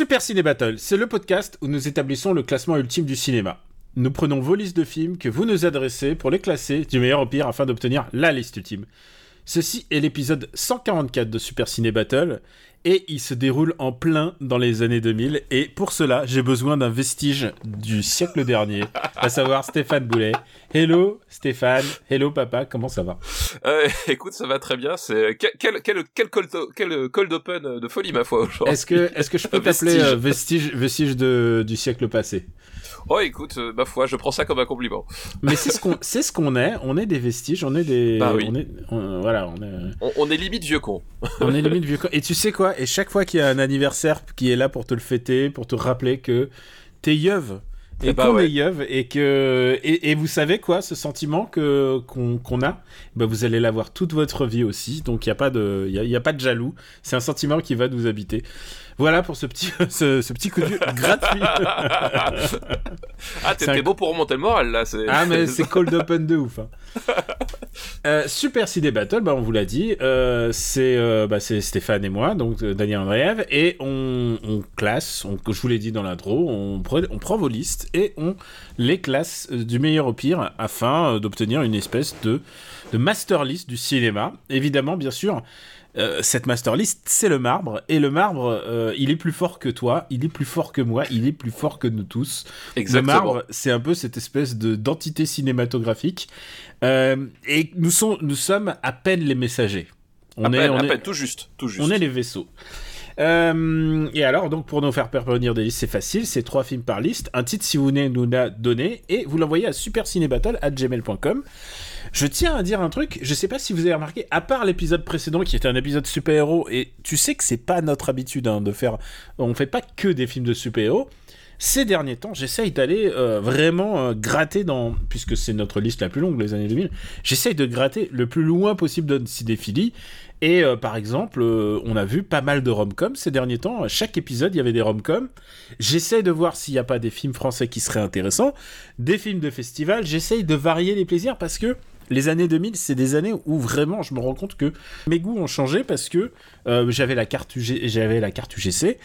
Super Ciné Battle, c'est le podcast où nous établissons le classement ultime du cinéma. Nous prenons vos listes de films que vous nous adressez pour les classer du meilleur au pire afin d'obtenir la liste ultime. Ceci est l'épisode 144 de Super Ciné Battle et il se déroule en plein dans les années 2000 et pour cela j'ai besoin d'un vestige du siècle dernier, à savoir Stéphane Boulet. Hello Stéphane, hello papa, comment ça va? Euh, écoute, ça va très bien. C'est quel quel quel cold, quel cold open de folie ma foi aujourd'hui. Est-ce que est-ce que je peux t'appeler vestige. euh, vestige vestige de, du siècle passé? Oh, écoute, euh, ma foi, je prends ça comme un compliment. Mais c'est ce qu'on c'est ce qu'on est, on est des vestiges, on est des Bah oui. on est on- voilà, on est On, on est limite vieux con. On est limite vieux. con. Et tu sais quoi? Et chaque fois qu'il y a un anniversaire qui est là pour te le fêter, pour te rappeler que t'es yeuve. Et Eh bah qu'on ouais. est yeuve, et que et, et vous savez quoi, ce sentiment que qu'on a, bah vous allez l'avoir toute votre vie aussi. Donc il y a pas de il y a, y a pas de jaloux. C'est un sentiment qui va nous habiter. Voilà pour ce petit ce, ce petit coup de vieux gratuit. Ah, t'es un- beau pour remonter le moral là. Ah mais c'est cold open de ouf. hein. Euh, Super CD Battle, bah, on vous l'a dit, euh, c'est euh, bah, Stéphane et moi, donc euh, Daniel Andreev, et on, on classe, on, je vous l'ai dit dans l'intro, on, pre- on prend vos listes et on les classe du meilleur au pire afin d'obtenir une espèce de, de master list du cinéma. Évidemment, bien sûr, euh, cette master list, c'est le marbre, et le marbre, euh, il est plus fort que toi, il est plus fort que moi, il est plus fort que nous tous. Exactement. Le marbre, c'est un peu cette espèce de d'entité cinématographique. Euh, et nous, sont, nous sommes à peine les messagers. On, à est, peine, on, à est, peine, tout juste, tout juste. on est les vaisseaux. Euh, et alors, donc, pour nous faire parvenir des listes, c'est facile. C'est trois films par liste. Un titre, si vous venez nous la donner. Et vous l'envoyez à supercinébattle.gmail.com. Je tiens à dire un truc. Je sais pas si vous avez remarqué, à part l'épisode précédent qui était un épisode super-héros, et tu sais que c'est pas notre habitude hein, de faire. On fait pas que des films de super-héros. Ces derniers temps, j'essaye d'aller euh, vraiment euh, gratter dans, puisque c'est notre liste la plus longue, les années 2000, j'essaye de gratter le plus loin possible de cinéphilie. Et euh, par exemple, on a vu pas mal de rom-coms ces derniers temps. À chaque épisode, il y avait des rom-coms. J'essaye de voir s'il n'y a pas des films français qui seraient intéressants, des films de festival. J'essaye de varier les plaisirs parce que les années 2000, c'est des années où vraiment je me rends compte que mes goûts ont changé parce que euh, j'avais la carte j'avais la carte UGC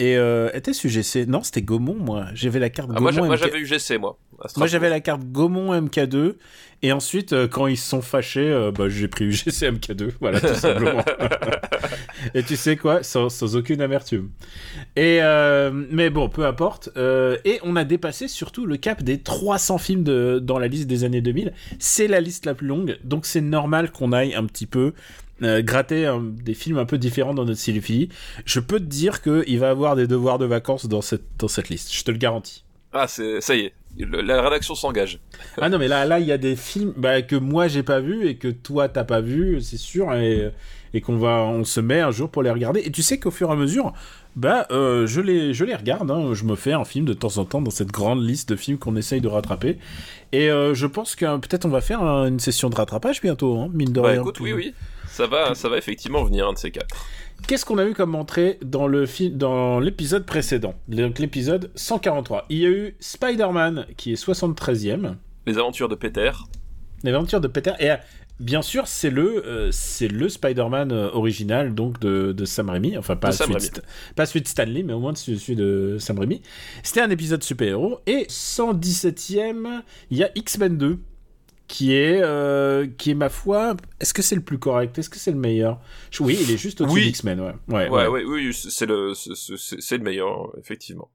et euh, était-ce UGC Non, c'était Gaumont moi. J'avais la carte Ah, Gaumont. moi, MK j'avais eu GC moi. Moi j'avais la carte Gaumont MK2 et ensuite euh, quand ils se sont fâchés, euh, bah, j'ai pris UGC MK2, voilà tout simplement. et tu sais quoi, sans, sans aucune amertume. Et euh, mais bon, peu importe. Et on a dépassé surtout le cap des 300 films de, dans la liste des années 2000. C'est la liste la plus longue, donc c'est normal qu'on aille un petit peu euh, gratter des films un peu différents dans notre cinéphilie. Je peux te dire qu'il va avoir des devoirs de vacances dans cette, dans cette liste, je te le garantis. Ah, c'est, ça y est. Le- la rédaction s'engage. Ah non mais là là il y a des films bah, que moi j'ai pas vu et que toi t'as pas vu c'est sûr et, et qu'on va on se met un jour pour les regarder et tu sais qu'au fur et à mesure bah euh, je les je les regarde hein. je me fais un film de temps en temps dans cette grande liste de films qu'on essaye de rattraper et euh, je pense que peut-être on va faire un- une session de rattrapage bientôt hein, mine de Bah rien écoute, oui, oui. Ça va, ça va effectivement venir un de ces quatre. Qu'est-ce qu'on a eu comme entrée dans le film, dans l'épisode précédent, donc l'épisode 143 Il y a eu Spider-Man qui est 73e, Les aventures de Peter. l'aventure de Peter, et bien sûr c'est le, euh, c'est le Spider-Man euh, original donc de, de Sam Raimi, enfin pas celui, de pas celui de Stanley, mais au moins celui, celui de Sam Raimi. C'était un épisode super-héros, et 117e, il y a X-Men 2. Qui est, euh, qui est ma foi, est-ce que c'est le plus correct? Est-ce que c'est le meilleur? Oui, il est juste au-dessus Oui. d'X-Men, ouais. Ouais, Ouais, oui, c'est le, c'est- le meilleur, effectivement.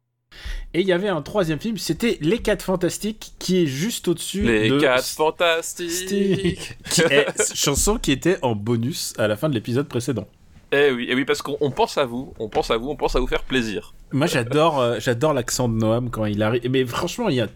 Et il y avait un troisième film, c'était Les 4 Fantastiques, qui est juste au-dessus Les de... quatre fantastiques. Fantastiques, qui est chanson qui était en bonus à la fin de l'épisode précédent. Eh oui, eh oui, parce qu'on on pense à vous, on pense à vous, on pense à vous faire plaisir. Moi, j'adore, euh, j'adore l'accent de Noam quand il arrive. Mais franchement, il y a.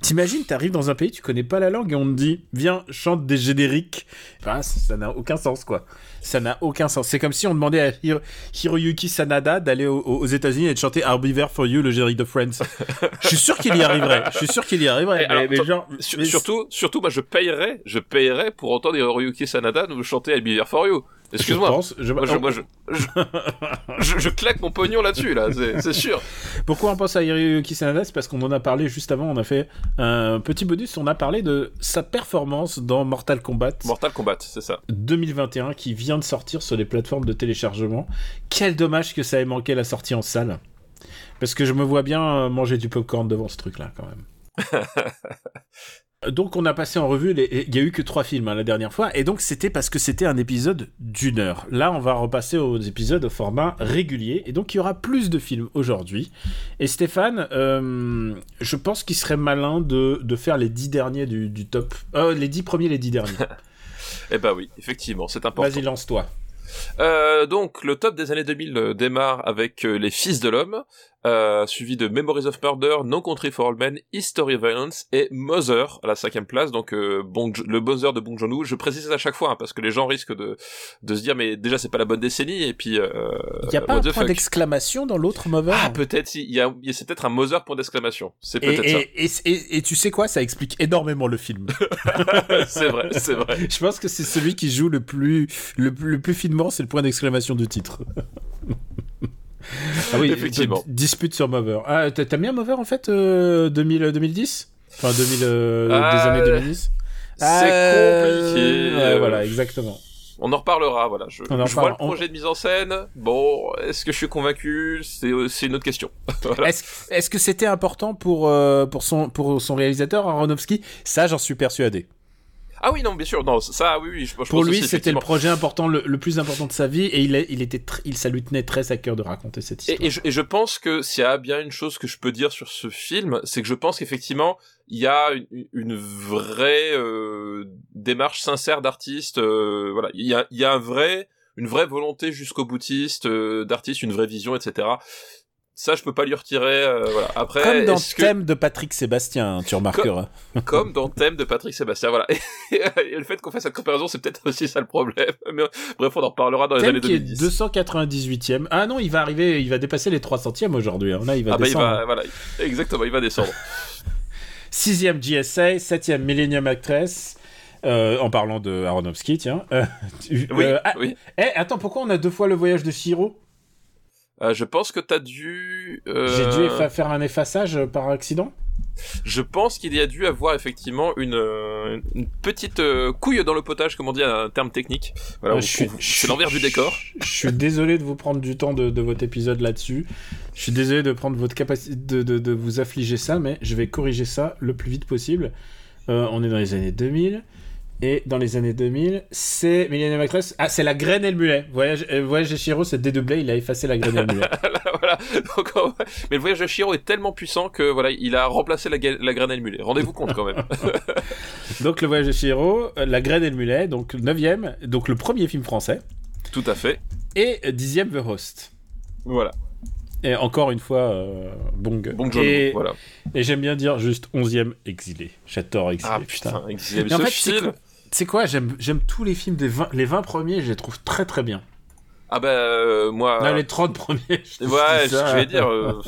T'imagines, t'arrives dans un pays, tu connais pas la langue et on te dit, viens, chante des génériques. Enfin, ça n'a aucun sens, quoi. Ça n'a aucun sens. C'est comme si on demandait à Hiro- Hiroyuki Sanada d'aller au- aux États-Unis et de chanter I'll be there for you, le générique de Friends. Je suis sûr qu'il y arriverait. Je suis sûr qu'il y arriverait. Et Mais, alors, mais genre, Sur- mais- surtout, surtout, moi, je payerais, je payerais pour entendre Hiroyuki Sanada nous chanter I'll Be There For You. Excuse-moi. Je pense, je- Moi, je, moi, je, je, claque mon pognon là-dessus, là, c'est c'est sûr. Pourquoi on pense à Hiroyuki Sanada? C'est parce qu'on en a parlé juste avant. On a fait un petit bonus. On a parlé de sa performance dans Mortal Kombat Mortal Kombat, c'est ça. 2021 qui vient de sortir sur les plateformes de téléchargement. Quel dommage que ça ait manqué la sortie en salle. Parce que je me vois bien euh, manger du popcorn devant ce truc-là, quand même. Donc on a passé en revue, les- il y a eu que trois films hein, la dernière fois, et donc c'était parce que c'était un épisode d'une heure. Là on va repasser aux épisodes au format régulier, et donc il y aura plus de films aujourd'hui. Et Stéphane, euh, je pense qu'il serait malin de, de faire les dix derniers du, du top, euh, les dix premiers, les dix derniers. Eh ben oui, effectivement, c'est important. Vas-y lance-toi. Euh, donc, le top des années 2000 euh, démarre avec euh, Les Fils de l'Homme, euh, suivi de Memories of Murder, No Country for All Men, History of Violence et Mother à la cinquième place. Donc, euh, le Mother de Bong Joon-ho. Je précise à chaque fois hein, parce que les gens risquent de de se dire mais déjà c'est pas la bonne décennie et puis euh, Il n'y a pas what un point d'exclamation dans l'autre Mover Ah peut-être il y a, il y a- c'est peut-être un Mother point d'exclamation. C'est et, peut-être et, et, et- et tu sais quoi, ça explique énormément le film. ça. c'est vrai, c'est vrai. Je pense que c'est celui qui joue le plus, le, plus- le plus finement, c'est le point d'exclamation du titre. ah oui, Effectivement. Dispute sur Mover. Ah, mis un Mover en fait euh, 2000, 2010 Enfin, 2000, euh, Ah, des années 2010 C'est Euh, compliqué. ouais, voilà, exactement. On en reparlera, voilà. Je, je vois le. On- projet de mise en scène. Bon, est-ce que je suis convaincu? C'est c'est une autre question. Voilà. Est-ce que c'était important pour, euh, pour, son, pour son réalisateur, Aronofsky? Ça, j'en suis persuadé. Ah oui, non, bien sûr, non, ça, oui, oui, je, je Pour pense lui, c'était le projet important, le, le plus important de sa vie, et il, est- il était, il, ça lui tenait très à cœur de raconter cette histoire. Et, et je, et je pense que s'il y a bien une chose que je peux dire sur ce film, c'est que je pense qu'effectivement, il y a une, une vraie euh, démarche sincère d'artiste. euh, voilà, il y a, il y a un vrai, une vraie volonté jusqu'au boutiste euh, d'artiste, une vraie vision, etc. Ça, je peux pas lui retirer. euh, voilà. Après, Comme dans que- Thème de Patrick Sébastien, hein, tu remarqueras. comme dans Thème de Patrick Sébastien. Voilà. Et, et le fait qu'on fasse cette comparaison, c'est peut-être aussi ça le problème. Mais bref, on en reparlera dans les années qui est 2010. 298e. Ah non, il va arriver, il va dépasser les 300e aujourd'hui. hein. Là, il va Ah bah il descendre. va, voilà, exactement, il va descendre. 6e GSA, 7e Millennium Actress. euh, en parlant de Aronofsky, tiens. Euh, Oui, euh, ah, oui. eh, attends, pourquoi on a deux fois le voyage de Shiro? Euh, je pense que t'as dû. euh, J'ai dû faire un effaçage par accident Je pense qu'il y a dû avoir effectivement une, euh, une petite couille dans le potage, comme on dit, un terme technique. Voilà, je suis- c'est l'envers du décor. Je suis désolé de vous prendre du temps de, de votre épisode là-dessus. Je suis désolé de prendre votre capacité de, de- de vous affliger ça, mais je vais corriger ça le plus vite possible. On est dans les années 2000. Et dans les années 2000, c'est Millennium Actress. Ah, c'est la graine et le mulet. Voyage, euh, Voyage de Shiro, c'est dédoublé, il a effacé la graine et le mulet. voilà. Donc, mais le voyage de Shiro est tellement puissant que voilà, il a remplacé la, la graine et le mulet. Rendez-vous compte quand même. donc, le voyage de Shiro, euh, la graine et le mulet, donc 9ème, donc le premier film français. Tout à fait. Et 10ème, The Host. Voilà. Et encore une fois, euh, Bong. Bon John, et voilà. et j'aime bien dire juste 11ème exilé. J'adore exilé. Ah putain. putain, exilé. Mais Mais en fait, c'est film. quoi, J'aime tous les films des 20, les 20 premiers, je les trouve très très bien. Ah bah euh, moi. Non, les 30 premiers. je- Ouais, je vais dire, euh,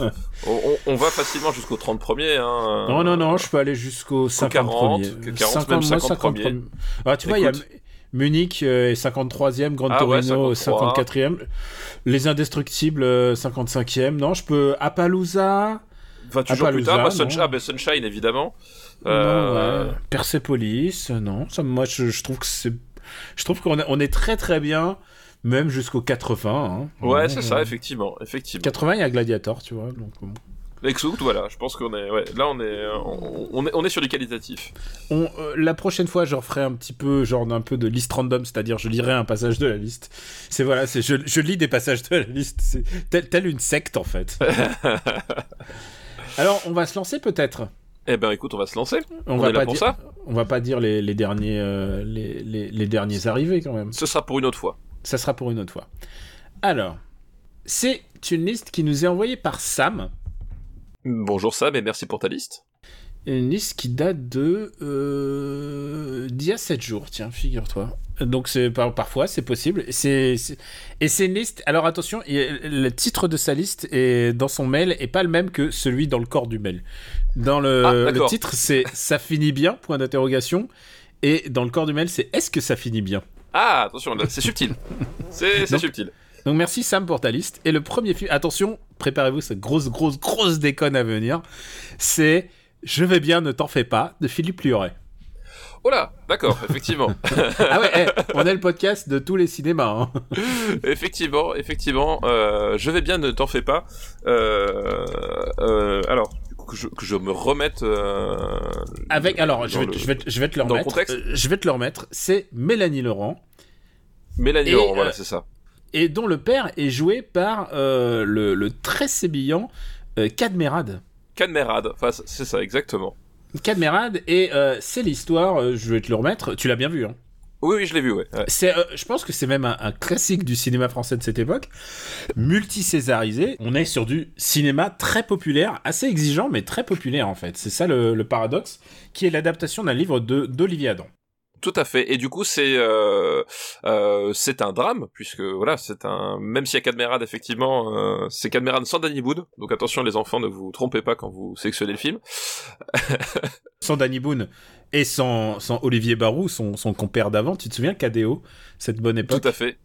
on, on- va facilement jusqu'au 30 premiers. Hein. Non, non, non, je peux aller jusqu'au 50 40, premiers. que 40, même 50 premiers. Ah, tu vois, il y a Écoute. Munich euh, est 53e, Grand Ah ouais, Torino 53. 54e, Les Indestructibles euh, 55e. Non, je peux Appaloosa. Enfin, toujours plus tard, bah. Sunshine, ah, bah, Sunshine évidemment. Euh, ouais. Persepolis, euh, non. Ça, moi, je, je trouve que c'est. Je trouve qu'on est- on est très très bien, même jusqu'au 80. hein. Ouais, Ouais, c'est ça, effectivement, effectivement. 80, il y a Gladiator, tu vois. Donc, bon. Exout, voilà, je pense qu'on est, ouais, là on est, on, on est, on est sur du qualitatif. On, euh, la prochaine fois, je referai un petit peu, genre un peu de liste random, c'est-à-dire je lirai un passage de la liste. C'est voilà, c'est je, je lis des passages de la liste, c'est tel, tel une secte en fait. Alors, on va se lancer peut-être? Eh ben, écoute, on va se lancer. On, On va est là pas pour dire, ça. on va pas dire les, les derniers, euh, les, les- les derniers arrivés quand même. Ce sera pour une autre fois. Ça sera pour une autre fois. Alors, c'est une liste qui nous est envoyée par Sam. Bonjour Sam et merci pour ta liste. Une liste qui date de euh, d'il y a 7 jours, tiens, figure-toi. Donc c'est parfois c'est possible. C'est et c'est une liste. Alors attention, le titre de sa liste est dans son mail est pas le même que celui dans le corps du mail. Dans le, Ah, le titre c'est ça finit bien point d'interrogation et dans le corps du mail c'est est-ce que ça finit bien? Ah, attention, c'est subtil. C'est subtil. Donc merci Sam pour ta liste. Et le premier film, attention, préparez-vous cette grosse grosse grosse déconne à venir. C'est Je vais bien, ne t'en fais pas de Philippe Lioré. Oh là, d'accord, effectivement. Ah ouais, eh, on est le podcast de tous les cinémas. hein. effectivement, effectivement, euh, je vais bien, ne t'en fais pas. Euh, euh, alors, que je, que je me remette. Avec, alors, je vais, le- je, vais, je vais te le dans le remettre. contexte je vais te le remettre. C'est Mélanie Laurent, Mélanie Et, Laurent, voilà, c'est ça. et dont le père est joué par le, le très sébillant Cadmerade. Cadmerade, enfin, c'est ça, exactement. Cadmerade, et euh, c'est l'histoire, euh, je vais te le remettre, tu l'as bien vu, hein. Oui, oui, je l'ai vu, ouais. ouais. C'est, euh, je pense que c'est même un, un classique du cinéma français de cette époque, multi-césarisé. On est sur du cinéma très populaire, assez exigeant, mais très populaire en fait. C'est ça le, le paradoxe, qui est l'adaptation d'un livre de d'Olivier Adam. Tout à fait. Et du coup, c'est euh, euh, c'est un drame puisque voilà, c'est un même s'il y a Cadmerade effectivement, euh, c'est Cadmerade sans Danny Boone. Donc attention les enfants, ne vous trompez pas quand vous sélectionnez le film. Sans Danny Boone et sans, sans Olivier Barou, son, son compère d'avant. Tu te souviens, KDO, cette bonne époque Tout à fait.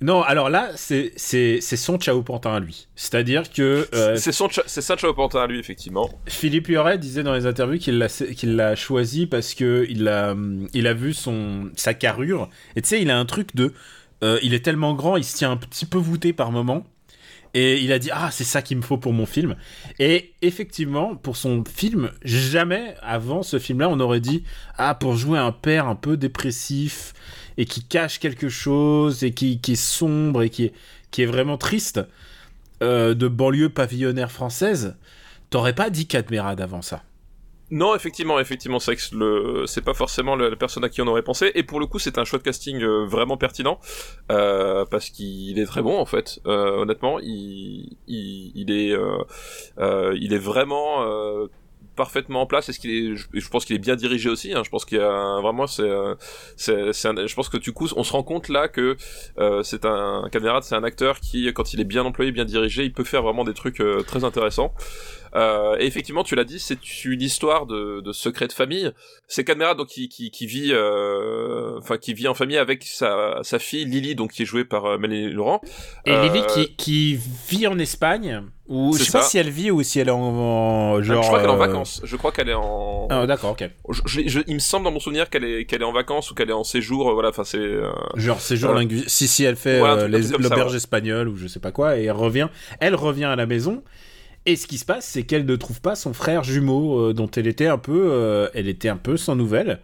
Non, alors là, c'est son Ciao Pantin à lui. C'est-à-dire que euh, C'est ça Chao Pantin à lui effectivement. Philippe Huret disait dans les interviews qu'il l'a qu'il choisi parce que il a il a vu son sa carrure et tu sais il a un truc de euh, il est tellement grand il se tient un petit peu voûté par moment et il a dit ah c'est ça qu'il me faut pour mon film et effectivement pour son film jamais avant ce film là on aurait dit ah pour jouer un père un peu dépressif et qui cache quelque chose et qui, est sombre et qui est, qui est vraiment triste euh, de banlieue pavillonnaire française T'aurais pas dit Cadmerade avant ça? Non, effectivement, effectivement, c'est le c'est pas forcément la personne à qui on aurait pensé. Et pour le coup, c'est un choix de casting euh, vraiment pertinent euh, parce qu'il est très bon en fait. Honnêtement, il il, est il est vraiment parfaitement en place. Est-ce qu'il est je, pense qu'il est bien dirigé aussi. Hein. Je pense qu'il y a vraiment c'est euh, c'est je pense que du coup, on se rend compte là que euh, c'est un, camarade, c'est un acteur qui quand il est bien employé, bien dirigé, il peut faire vraiment des trucs euh, très intéressants. Euh, et effectivement, tu l'as dit, c'est une histoire de, de secret de famille. C'est Cadmera donc qui, qui, qui vit, euh, enfin qui vit en famille avec sa, sa fille Lily, donc qui est jouée par euh, Mélanie Laurent. Et Euh, Lily qui, qui vit en Espagne, ou je sais pas si elle vit ou si elle est en, en- genre. je crois qu'elle est en euh, vacances. Je crois qu'elle est en. Ah, d'accord, ok. Je- je- je- il me semble dans mon souvenir qu'elle est qu'elle est en vacances ou qu'elle est en séjour. euh, voilà, enfin c'est. euh, Genre séjour Euh, linguistique. Si, si, elle fait euh, l'auberge espagnole ou je sais pas quoi, et elle revient, elle revient à la maison. Et ce qui se passe, c'est qu'elle ne trouve pas son frère jumeau, euh, dont elle était un peu, euh, elle était un peu sans nouvelles.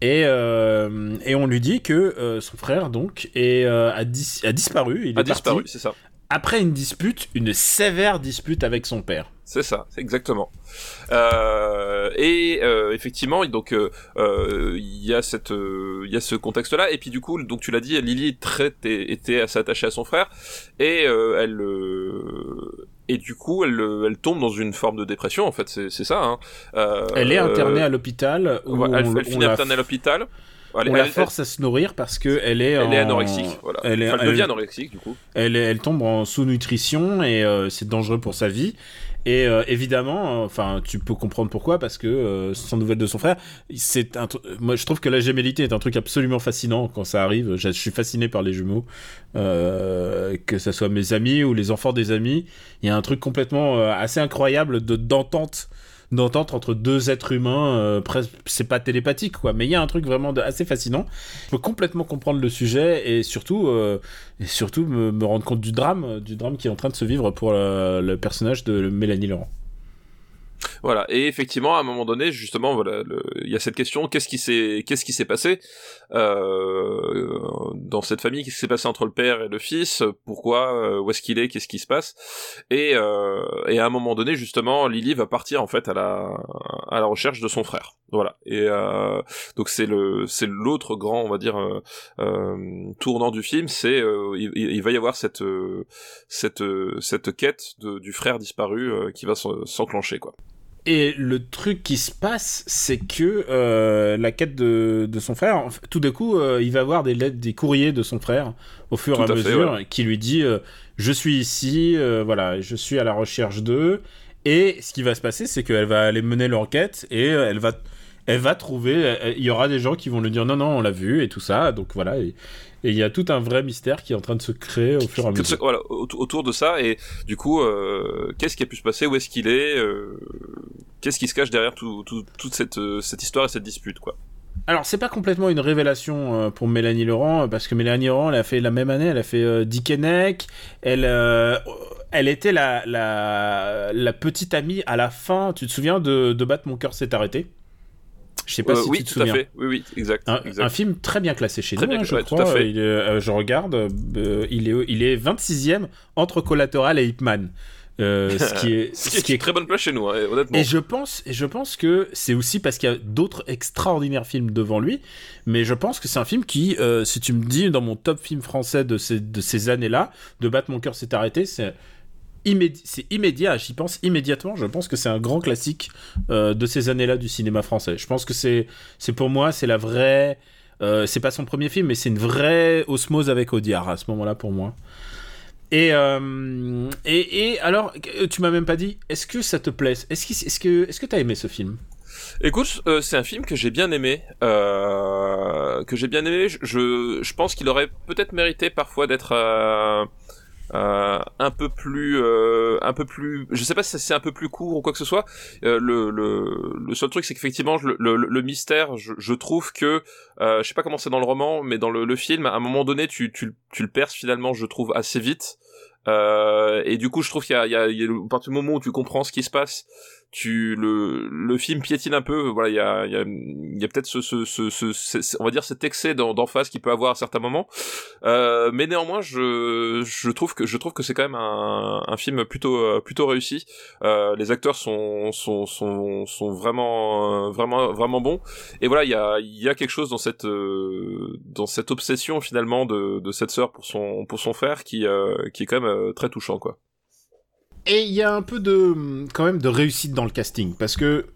Et, euh, et on lui dit que son frère donc est, a, dis- a disparu. Il a est disparu, c'est ça. après une dispute, une sévère dispute avec son père. C'est ça, exactement. Euh, et euh, effectivement, donc euh, il y a cette, il y a ce contexte-là. Et puis du coup, donc tu l'as dit, Lily très, était, assez attachée à son frère, et elle, et du coup, elle, euh, elle tombe dans une forme de dépression. En fait, c'est ça. Hein. Euh, Elle est internée à l'hôpital ouais, elle, finit internée à l'hôpital. Elle, on elle- la force à se nourrir parce que elle est, elle, en- est anorexique. Voilà. Elle, est- Enfin, elle elle- devient anorexique du coup. elle, est- elle tombe en sous-nutrition et euh, c'est dangereux pour sa vie. Et euh, évidemment, enfin, tu peux comprendre pourquoi parce que euh, sans nouvelles de son frère, c'est un. Moi, je trouve que la gémellité est un truc absolument fascinant quand ça arrive. Je, suis fasciné par les jumeaux, euh, que ce soit mes amis ou les enfants des amis. Il y a un truc complètement assez incroyable de d'entente d'entente entre deux êtres humains euh, c'est pas télépathique quoi. Mais il y a un truc vraiment assez fascinant. Je peux complètement comprendre le sujet et surtout euh, et surtout me, rendre compte du drame euh, du drame qui est en train de se vivre pour le, le personnage de Mélanie Laurent Voilà. Et effectivement, à un moment donné, justement, voilà, il y a cette question qu'est-ce qui s'est, qu'est-ce qui s'est passé euh, dans cette famille? Qu'est-ce qui s'est passé entre le père et le fils? Pourquoi? Euh, Où est-ce qu'il est? Qu'est-ce qui se passe? Et, euh, et à un moment donné, justement, Lily va partir en fait à la à la recherche de son frère. Voilà. Et euh, donc c'est le c'est l'autre grand, on va dire, euh, euh tournant du film, c'est euh, il, il, va y avoir cette euh, cette cette quête de, du frère disparu qui va s'enclencher quoi. Et le truc qui se passe, c'est que euh, la quête de, de, son frère, tout d'un coup, il va avoir des lettres, des courriers de son frère au fur et à, mesure, qui lui dit euh, Je suis ici, voilà, je suis à la recherche d'eux. Et ce qui va se passer, c'est qu'elle va aller mener l'enquête et elle va elle va trouver, il y aura des gens qui vont lui dire non, non, on l'a vu et tout ça. Donc voilà, et, il y a tout un vrai mystère qui est en train de se créer au fur et à mesure. Voilà, autour de ça. Et du coup, euh, qu'est-ce qui a pu se passer? Où est-ce qu'il est, euh, Qu'est-ce qui se cache derrière tout, toute cette, euh, cette histoire et cette dispute, quoi? Alors, c'est pas complètement une révélation pour Mélanie Laurent, parce que Mélanie Laurent, elle a fait la même année, elle a fait euh, Dickeneck, elle, elle était la, la, la, petite amie à la fin, tu te souviens de, de Battre mon cœur s'est arrêté? Je sais pas euh, si oui, tu te souviens. À fait. Oui, oui, exact. Un, film très bien classé chez nous, hein, je crois. Euh, je regarde, euh, il, est, il est 26e entre Collateral et Ip Man. ce qui est ce qui, est, très bonne place chez nous hein, honnêtement et je pense et je pense que c'est aussi parce qu'il y a d'autres extraordinaires films devant lui mais je pense que c'est un film qui si tu me dis dans mon top film français de ces de ces années là de battre mon cœur s'est arrêté c'est c'est immédiat, j'y pense immédiatement. Je pense que c'est un grand classique euh, de ces années-là du cinéma français. Je pense que c'est, pour moi, c'est la vraie. Euh, c'est pas son premier film, mais c'est une vraie osmose avec Audiard à ce moment-là pour moi. Et, euh, et, et, alors, tu m'as même pas dit, est-ce que ça te plaît? Est-ce que est-ce est-ce t'as aimé ce film? Écoute, c'est un film que j'ai bien aimé, que j'ai bien aimé. Je, je pense qu'il aurait peut-être mérité parfois d'être euh, un peu plus euh, un peu plus je sais pas si c'est un peu plus court ou quoi que ce soit. Euh, le, le, le seul truc c'est qu'effectivement le, le, le, mystère je, je trouve que euh, je sais pas comment c'est dans le roman mais dans le, film à un moment donné tu, tu, tu le perces finalement je trouve assez vite. Euh, et du coup je trouve qu'il y a, il y a, il y a à partir du moment où tu comprends ce qui se passe tu le le film piétine un peu voilà il y a il y a, y a peut-être ce, ce, ce, ce, on va dire cet excès d'emphase qu'il peut avoir à certains moments. Euh, mais néanmoins je je trouve que je trouve que c'est quand même un, un film plutôt euh, plutôt réussi. Euh, les acteurs sont sont sont sont vraiment vraiment vraiment bons. Et voilà il y a il y a quelque chose dans cette euh, dans cette obsession finalement de de cette sœur pour son pour son frère qui euh, qui est quand même très touchant quoi et il y a un peu de, quand même, de réussite dans le casting, parce que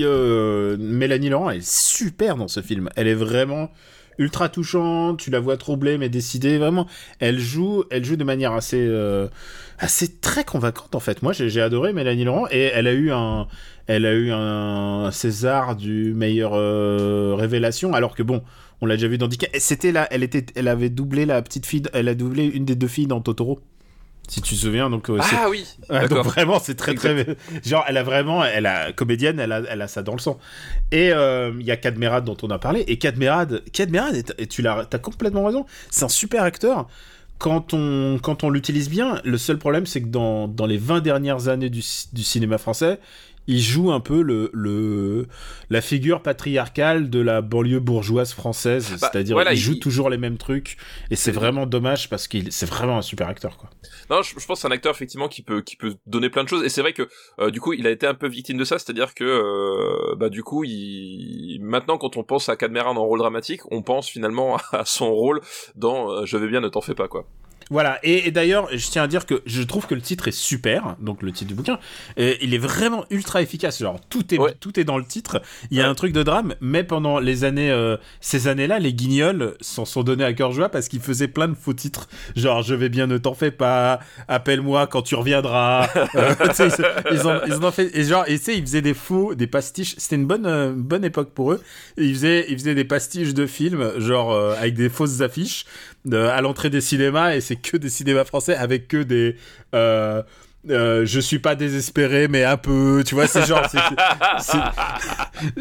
euh, Mélanie Laurent, elle est super dans ce film. Elle est vraiment ultra touchante, tu la vois troublée mais décidée, vraiment. Elle joue, elle joue de manière assez, euh, assez très convaincante en fait. Moi, j'ai adoré Mélanie Laurent et elle a eu un, elle a eu un César du meilleur euh, révélation, alors que bon, on l'a déjà vu dans Dick. C'était là, elle était, elle avait doublé la petite fille, elle a doublé une des deux filles dans Totoro si tu te souviens donc euh, ah oui donc vraiment c'est très très genre elle a vraiment elle a comédienne elle a elle a ça dans le sang. Et euh, il y a Cadmerad dont on a parlé. Et Cadmerad Cadmerad et tu l'as t'as complètement raison c'est un super acteur. Quand on quand on l'utilise bien le seul problème c'est que dans, dans les 20 dernières années du, du cinéma français il joue un peu le, le la figure patriarcale de la banlieue bourgeoise française, bah, c'est-à-dire il joue toujours les mêmes trucs et c'est vraiment dommage parce qu'il c'est vraiment un super acteur quoi. Non, je, pense que c'est un acteur effectivement qui peut qui peut donner plein de choses et c'est vrai que euh, du coup il a été un peu victime de ça, c'est-à-dire que euh, bah du coup il maintenant quand on pense à Cadmeran en rôle dramatique, on pense finalement à son rôle dans euh, Je vais bien, ne t'en fais pas quoi. Voilà, et, d'ailleurs, je tiens à dire que je trouve que le titre est super, donc le titre du bouquin, il est vraiment ultra efficace. Genre, tout est, tout est dans le titre. Il y a un truc de drame, mais pendant les années, euh, ces années-là, les guignols s'en sont donnés à cœur joie parce qu'ils faisaient plein de faux titres. Genre, je vais bien, ne t'en fais pas, appelle-moi quand tu reviendras. Euh, ils, ont, ils ont fait, et genre, et tu sais, ils faisaient des faux, des pastiches. C'était une bonne, euh, bonne époque pour eux. ils faisaient, ils faisaient des pastiches de films, genre, avec des fausses affiches à l'entrée des cinémas et c'est que des cinémas français avec que des euh, euh, je suis pas désespéré mais un peu tu vois c'est genre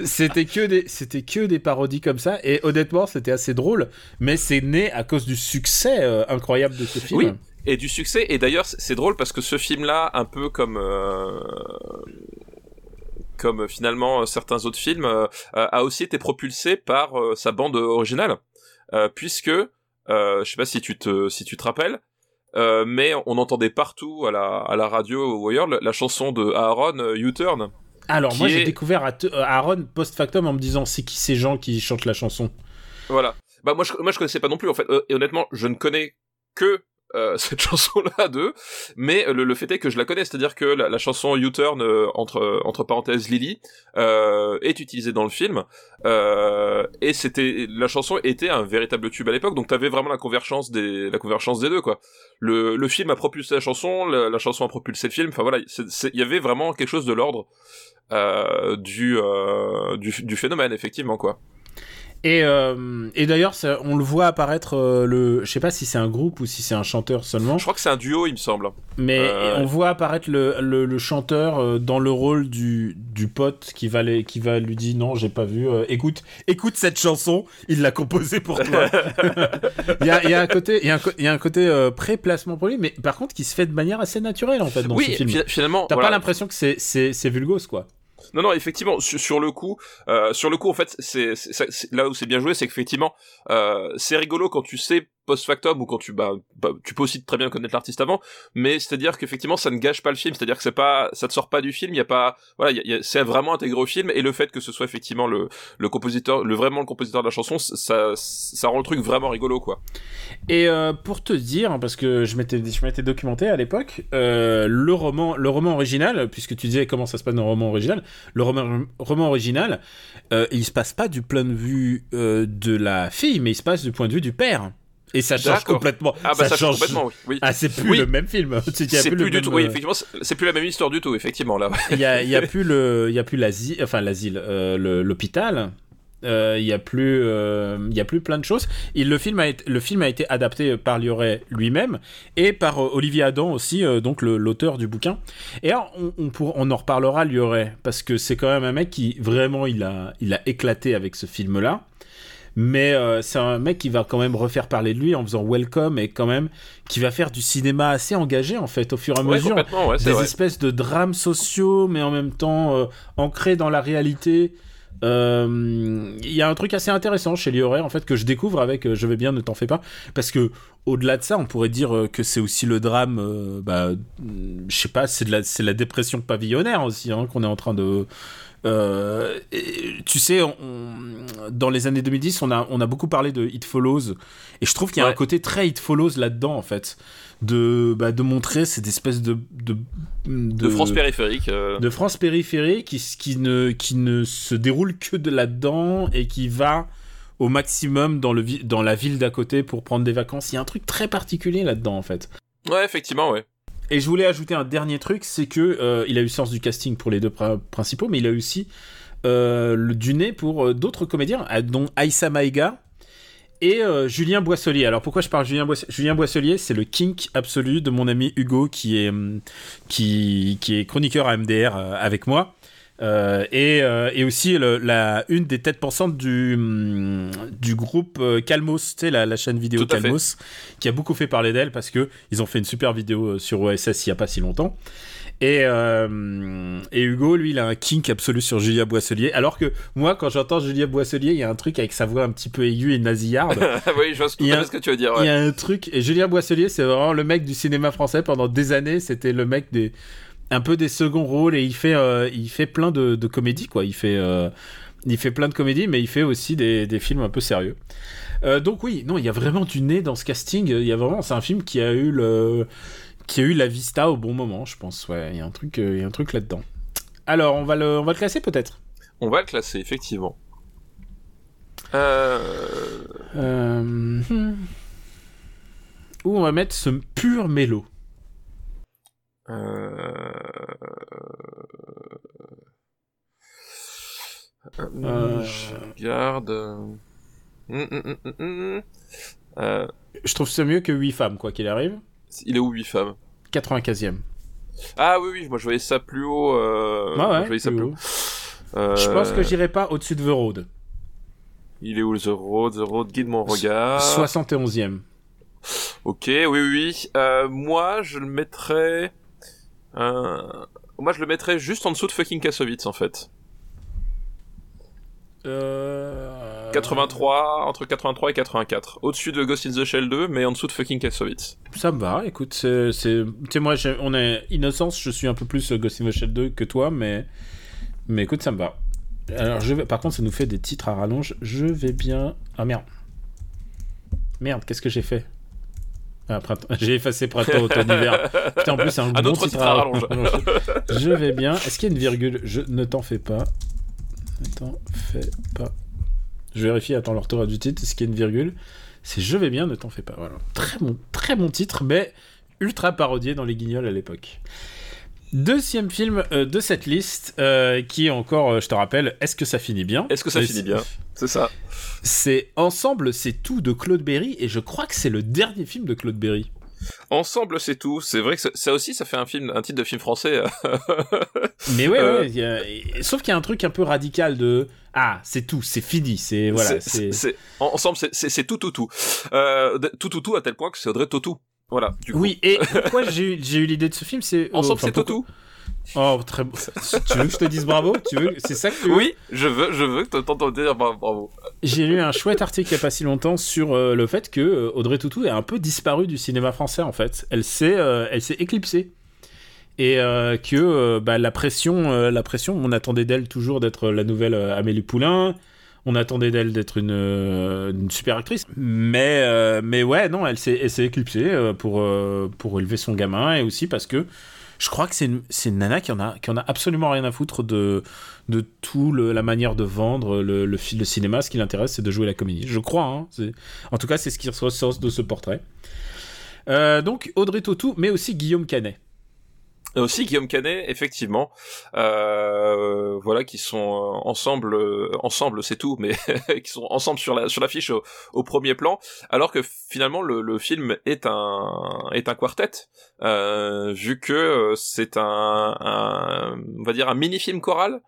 c'était que des que des parodies comme ça et honnêtement c'était assez drôle mais c'est né à cause du succès euh, incroyable de ce film. Oui et du succès et d'ailleurs c'est drôle parce que ce film là un peu comme comme finalement certains autres films a aussi été propulsé par sa bande originale puisque euh, je sais pas si tu te si tu te rappelles, euh, mais on entendait partout à la à la radio ou ailleurs la, chanson de Aaron euh, U-Turn. Alors, moi, j'ai découvert à à Aaron post-factum en me disant c'est qui ces gens qui chantent la chanson? Voilà. Bah moi je moi je connaissais pas non plus en fait Euh, et honnêtement je ne connais que euh, cette chanson-là d'eux, mais euh, le, fait est que je la connais, c'est-à-dire que la, chanson U-turn euh, entre entre parenthèses Lily est utilisée dans le film et c'était la chanson était un véritable tube à l'époque, donc t'avais vraiment la convergence des la convergence des deux quoi. Le le film a propulsé la chanson, la, la chanson a propulsé le film, enfin voilà, il y avait vraiment quelque chose de l'ordre du, du du phénomène effectivement quoi. Et, euh, et d'ailleurs, on le voit apparaître euh, le. Je sais pas si c'est un groupe ou si c'est un chanteur seulement, Je crois que c'est un duo il me semble. mais Euh, on voit apparaître le, le, le chanteur euh, dans le rôle du, du pote qui va, les, qui va lui dire non, j'ai pas vu. euh, écoute, écoute cette chanson, il l'a composée pour toi. il, y a, il y a un côté, il y a un, il y a un côté pré-placement pour lui, mais par contre qui se fait de manière assez naturelle en fait dans oui, ce film. fi- finalement. T'as voilà. pas l'impression que c'est c'est c'est vulgose quoi. Non, non, effectivement, sur, le coup, euh, sur le coup, en fait, c'est- là où c'est bien joué, c'est qu'effectivement, euh, c'est rigolo quand tu sais post-factum ou quand tu, bah, bah, tu peux aussi très bien connaître l'artiste avant, mais c'est-à-dire qu'effectivement, ça ne gâche pas le film, c'est-à-dire que c'est pas, ça te sort pas du film, il y a pas, voilà, c'est vraiment intégré au film, et le fait que ce soit effectivement le, le compositeur, le vraiment le compositeur de la chanson, ça, ça rend le truc vraiment rigolo, quoi. Et euh, pour te dire, parce que je m'étais, je m'étais documenté à l'époque, euh, le roman, le roman original, puisque tu disais comment ça se passe dans le roman original, le roman, roman original, euh, il se passe pas du point de vue euh, de la fille, mais il se passe du point de vue du père. Et ça change complètement. Ah bah ça, change complètement, oui. oui. Ah, c'est plus Oui. le même film. C'est plus du même, tout, oui, euh, effectivement, c'est- plus la même histoire du tout, effectivement, là. Il y a, il y a plus le, il y a plus l'asile, enfin l'asile, euh, l'hôpital. Euh, Il y a plus, euh, il y a plus plein de choses. Et le film a été, le film a été adapté par Lioré lui-même et par euh, Olivier Adam aussi, euh, donc l'auteur du bouquin. Et alors, on, on, pour- on en reparlera Lioré parce que c'est quand même un mec qui vraiment il a, il a éclaté avec ce film-là. Mais euh, c'est un mec qui va quand même refaire parler de lui en faisant Welcome et quand même qui va faire du cinéma assez engagé en fait au fur et à Ouais, mesure ouais, des vrai. espèces de drames sociaux, mais en même temps euh, ancrés dans la réalité. Euh, Il y a un truc assez intéressant chez Lioré en fait que je découvre avec Je vais bien, ne t'en fais pas, parce que au-delà de ça, on pourrait dire euh, que c'est aussi le drame. euh, bah, je sais pas, c'est de la, dépression pavillonnaire aussi hein, qu'on est en train de. Euh, et, tu sais, on- dans les années 2010, on a, on a beaucoup parlé de It Follows, et je trouve qu'il y a un côté très It Follows là-dedans, en fait, de, bah, de montrer cette espèce de, de, De France périphérique. euh, de France périphérique qui, s- qui, ne, qui ne se déroule que de là-dedans et qui va au maximum dans, le, dans la ville d'à côté pour prendre des vacances. Il y a un truc très particulier là-dedans, en fait. Ouais, effectivement, ouais. Et je voulais ajouter un dernier truc, c'est que euh, il a eu sens du casting pour les deux pr- principaux, mais il a eu aussi euh, le, du nez pour euh, d'autres comédiens, dont Aïssa Maïga et Julien Boisselier. Alors pourquoi je parle Julien Boisselier Julien Boisselier, c'est le kink absolu de mon ami Hugo qui est hum, qui, qui est chroniqueur à MDR avec moi. Euh, et, euh, et aussi le- la, une des têtes pensantes du, hum, du groupe euh, Calmos, tu sais, la, la chaîne vidéo fait. Calmos, qui a beaucoup fait parler d'elle parce que ils ont fait une super vidéo sur OSS il y a pas si longtemps. Et, euh, et Hugo, lui, il a un kink absolu sur Julia Boisselier. Alors que moi, quand j'entends Julia Boisselier, il y a un truc avec sa voix un petit peu aiguë et nasillarde. oui, je vois ce que tu veux dire. Il y a un truc. Et Julien Boisselier, c'est vraiment le mec du cinéma français pendant des années. C'était le mec des. Un peu des seconds rôles et il fait, euh, il fait plein de, de comédies, quoi. Il fait, euh, il fait plein de comédies, mais il fait aussi des, des films un peu sérieux. Euh, donc, oui, non, il y a vraiment du nez dans ce casting. Il y a vraiment. C'est un film qui a eu le. Qui a eu la vista au bon moment, je pense. Ouais, il y a un truc, il y a un truc là-dedans. Alors, on va le, on va le classer peut-être? On va le classer, effectivement. Euh, hmm. Où on va mettre ce pur mélo? Euh... Euh, Je regarde. Hum, hum, hum. Euh, Je trouve ça mieux que 8 femmes, quoi qu'il arrive. il est où 8 femmes? 95e. Ah oui, oui, moi je voyais ça plus haut. Euh... Ouais, je voyais ça plus plus haut. haut. Euh, Je pense que j'irai pas au-dessus de The Road. Il est où The Road? The Road guide mon regard. 71e. Ok, oui, oui, oui. Euh, moi, je le mettrais. Euh... Moi, je le mettrais juste en dessous de fucking Kassovitz, en fait. Euh... 83, entre 83 et 84. Au-dessus de Ghost in the Shell 2, mais en dessous de fucking Kassovitz. Ça me va, écoute, c'est... Tu sais, moi, on est Innocence, je suis un peu plus euh, Ghost in the Shell 2 que toi, mais... Mais écoute, ça me va. Alors, je vais... par contre, ça nous fait des titres à rallonge. Je vais bien. Ah merde. Merde, qu'est-ce que j'ai fait? Ah, J'ai effacé printemps, automne, hiver. Putain, en plus, c'est un, Un bon autre titre titre à rallonge. je vais bien. Est-ce qu'il y a une virgule? Je ne t'en fais pas. Ne t'en fais pas. Je vérifie, attends, le retour du titre. Est-ce qu'il y a une virgule? C'est Je vais bien, ne t'en fais pas. Voilà. Très bon, très bon titre, mais ultra parodié dans les guignols à l'époque. Deuxième film euh, de cette liste, euh, qui est encore, euh, je te rappelle, Est-ce que ça finit bien? Est-ce que ça finit bien? C'est ça. C'est Ensemble, c'est tout de Claude Berry, et je crois que c'est le dernier film de Claude Berry. Ensemble, c'est tout. C'est vrai que ça, ça aussi, ça fait un film, un titre de film français. Mais ouais, ouais, y a- sauf qu'il y a un truc un peu radical de Ah, c'est tout, c'est fini, c'est voilà, ensemble, c'est- tout, tout, tout. Tout, tout, tout, à tel point que c'est Audrey Tautou. Voilà. Du coup. Oui, et pourquoi j'ai eu, l'idée de ce film, c'est Ensemble, enfin, c'est Tautou. Oh, très beau. tu veux que je te dise bravo? Tu veux C'est ça que tu veux? Oui, je veux, je veux que t'entends dire bra- bravo. J'ai lu un chouette article il y a pas si longtemps sur euh, le fait que euh, Audrey Tautou est un peu disparue du cinéma français en fait. Elle s'est, euh, elle s'est éclipsée. Et que bah, la pression, la pression, on attendait d'elle toujours d'être la nouvelle Amélie Poulain. On attendait d'elle d'être une, euh, super actrice. Mais, euh, mais ouais, non, elle s'est, éclipsée euh, pour, pour élever son gamin et aussi parce que je crois que c'est une, nana qui en, a, qui en a absolument rien à foutre de, de tout le- la manière de vendre le, le, le cinéma. Ce qui l'intéresse, c'est de jouer la comédie. Je crois. Hein, en tout cas, c'est ce qui ressort de ce portrait. Donc Audrey Tautou, mais aussi Guillaume Canet. Et aussi Guillaume Canet, effectivement, euh, voilà, qui sont euh, ensemble, euh, ensemble, c'est tout, mais qui sont ensemble sur la sur l'affiche au, au premier plan, alors que finalement le, le film est un est un quartet, euh, vu que euh, c'est un, on va dire un mini film choral.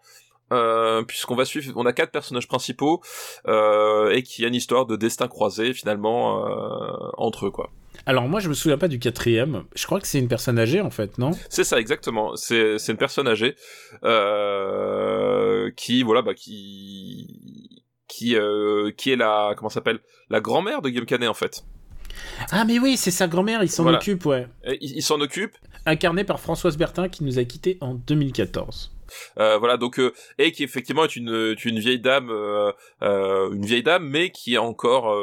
Puisqu'on va suivre, on a quatre personnages principaux et qui a une histoire de destin croisé finalement entre eux quoi. Alors moi, je me souviens pas du quatrième. Je crois que c'est une personne âgée en fait, non? C'est ça exactement. C'est une personne âgée euh, qui voilà bah qui qui euh, qui est la comment s'appelle? La grand-mère de Guillaume Canet en fait. Ah mais oui, c'est sa grand-mère. Il s'en Voilà. occupe, ouais. Il, il s'en occupe. Incarné par Françoise Bertin, qui nous a quittés en 2014. Euh, voilà donc euh, et qui effectivement est une vieille dame euh, une vieille dame mais qui est encore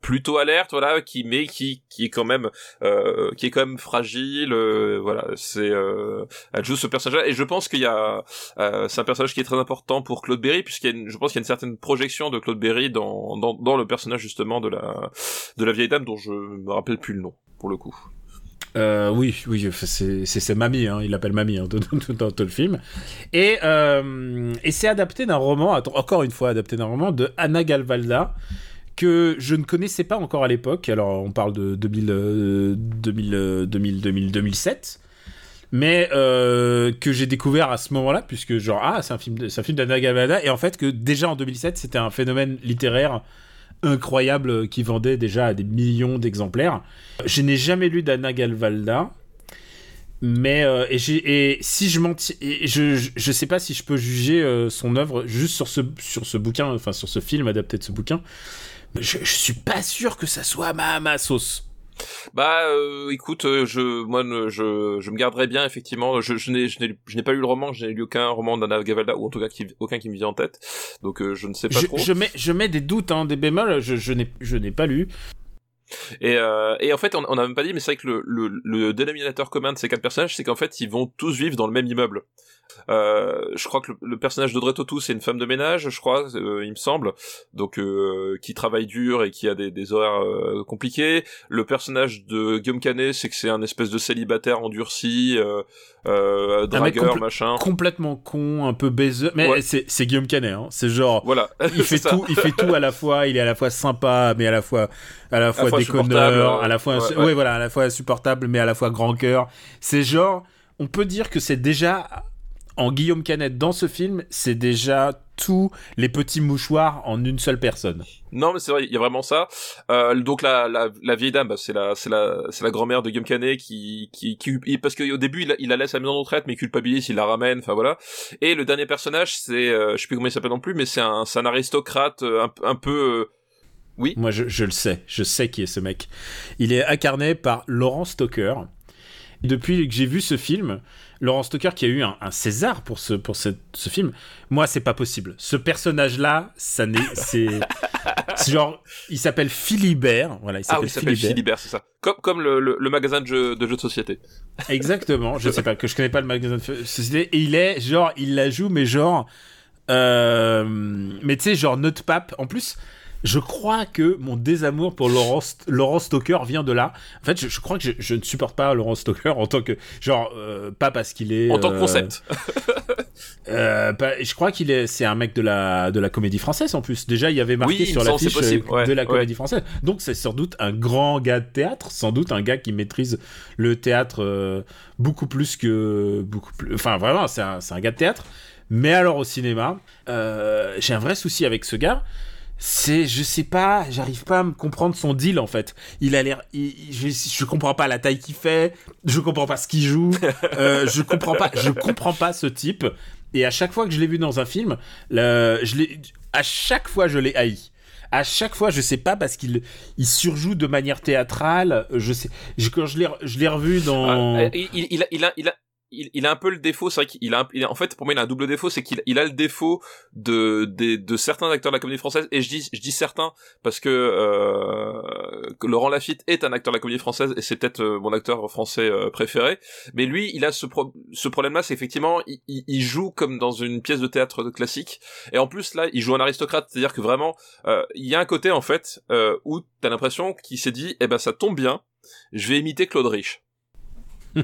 plutôt alerte voilà qui mais qui qui est quand même euh, qui est quand même fragile euh, voilà c'est euh, elle joue ce personnage là et je pense qu'il y a c'est un personnage qui est très important pour Claude Berry puisqu'il y a une, je pense qu'il y a une certaine projection de Claude Berry dans dans dans le personnage justement de la de la vieille dame dont je me rappelle plus le nom pour le coup oui, oui, c'est c'est mamie, hein, il l'appelle mamie hein, dans, tout le film. Et, et c'est adapté d'un roman, encore une fois adapté d'un roman de Anna Galvalda, que je ne connaissais pas encore à l'époque. Alors on parle de 2000, euh, 2000, euh, 2000, 2000, 2007. Mais euh, que j'ai découvert à ce moment-là, puisque genre, ah, c'est un film, d'Anna Galvalda, et en fait que déjà en 2007, c'était un phénomène littéraire incroyable euh, qui vendait déjà à des millions d'exemplaires. Je n'ai jamais lu d'Anna Galvalda. Mais euh, et, si je et je, je je sais pas si je peux juger son œuvre juste sur ce sur ce bouquin, enfin sur ce film adapté de ce bouquin. Je, je suis pas sûr que ça soit ma ma sauce. Bah, euh, écoute, euh, je, moi, je, je me garderai bien effectivement. Je, je n'ai, je n'ai, je n'ai pas lu le roman, je n'ai lu aucun roman d'Anna Gavalda, ou en tout cas qui- aucun qui me vient en tête. Donc, euh, je ne sais pas Je, trop. je mets je mets des doutes, hein, des bémols. Je, je n'ai je n'ai pas lu. Et, euh, et en fait, on, on a même pas dit, mais c'est vrai que le, le, le dénominateur commun de ces quatre personnages, c'est qu'en fait, ils vont tous vivre dans le même immeuble. Euh, je crois que le, le personnage d'Audrey Tautou, c'est une femme de ménage, je crois, euh, il me semble, donc euh, qui travaille dur et qui a des, des horaires euh, compliqués. Le personnage de Guillaume Canet, c'est que c'est un espèce de célibataire endurci, euh, euh, dragueur, compl- machin. Complètement con, un peu baiseux. Mais Ouais. c'est Guillaume Canet. Hein. C'est genre Voilà. il fait tout, il fait tout à la fois. Il est à la fois sympa, mais à la fois, à la fois déconneur, insupportable, à la fois, ouais, insu- ouais. ouais, voilà, à la fois insupportable, mais à la fois grand cœur. C'est genre, on peut dire que c'est déjà en Guillaume Canet dans ce film, c'est déjà tous les petits mouchoirs en une seule personne. Non, mais c'est vrai, il y a vraiment ça. Euh, donc la, la, la vieille dame, bah, c'est la, c'est la, c'est la grand-mère de Guillaume Canet qui, qui, qui, parce qu'au début il, la- il la laisse à la maison de retraite, mais il culpabilise, il la ramène, enfin voilà. Et le dernier personnage, c'est, euh, je sais plus comment il s'appelle non plus, mais c'est un, c'est un aristocrate euh, un, un peu. euh, Moi, je, je le sais, je sais qui est ce mec. Il est incarné par Laurent Stoker. Depuis que j'ai vu ce film, Laurence Stoker qui a eu un, un César pour ce pour ce, ce film. Moi, c'est pas possible. Ce personnage-là, ça n'est c'est genre il s'appelle Philibert. Voilà, il Ah s'appelle oui, ça s'appelle Philibert. Philibert, c'est ça. Comme, comme le, le, le magasin de jeux, de jeux de société. Exactement. Je sais pas que je connais pas le magasin de société. Et il est genre il la joue mais genre euh, mais tu sais genre notre pape. En plus. Je crois que mon désamour pour Laurence, Laurence Stoker vient de là. En fait, je, je crois que je, je ne supporte pas Laurence Stoker en tant que genre euh, pas parce qu'il est En tant que euh, concept. Euh, bah, je crois qu'il est, c'est un mec de la de la comédie française en plus. Déjà, il y avait marqué Oui, sur c'est possible, euh, ouais, de la ouais. comédie française. Donc, c'est sans doute un grand gars de théâtre, sans doute un gars qui maîtrise le théâtre euh, beaucoup plus que beaucoup plus. Enfin, vraiment, c'est un, c'est un gars de théâtre. Mais alors au cinéma, euh, j'ai un vrai souci avec ce gars. C'est, je sais pas, j'arrive pas à me comprendre son deal en fait. Il a l'air, je, je comprends pas la taille qu'il fait, je comprends pas ce qu'il joue, euh, je comprends pas, je comprends pas ce type. Et à chaque fois que je l'ai vu dans un film, le- je l'ai, à chaque fois je l'ai haï. À chaque fois, je sais pas parce qu'il il surjoue de manière théâtrale. Je sais, je- quand je l'ai, je l'ai revu dans. Euh, il, il, il a, il a, il a, il, il a un peu le défaut, c'est vrai qu'il a, il a- en fait, pour moi, il a un double défaut, c'est qu'il il a le défaut de, de, de certains acteurs de la comédie française, et je dis, je dis certains parce que, euh, Laurent Lafitte est un acteur de la comédie française, et c'est peut-être euh, mon acteur français euh, préféré, mais lui, il a ce, pro- ce problème-là, c'est effectivement, il, il, joue comme dans une pièce de théâtre classique, et en plus, là, il joue un aristocrate, c'est-à-dire que vraiment, euh, il y a un côté, en fait, où t'as l'impression qu'il s'est dit, eh ben, ça tombe bien, je vais imiter Claude Rich.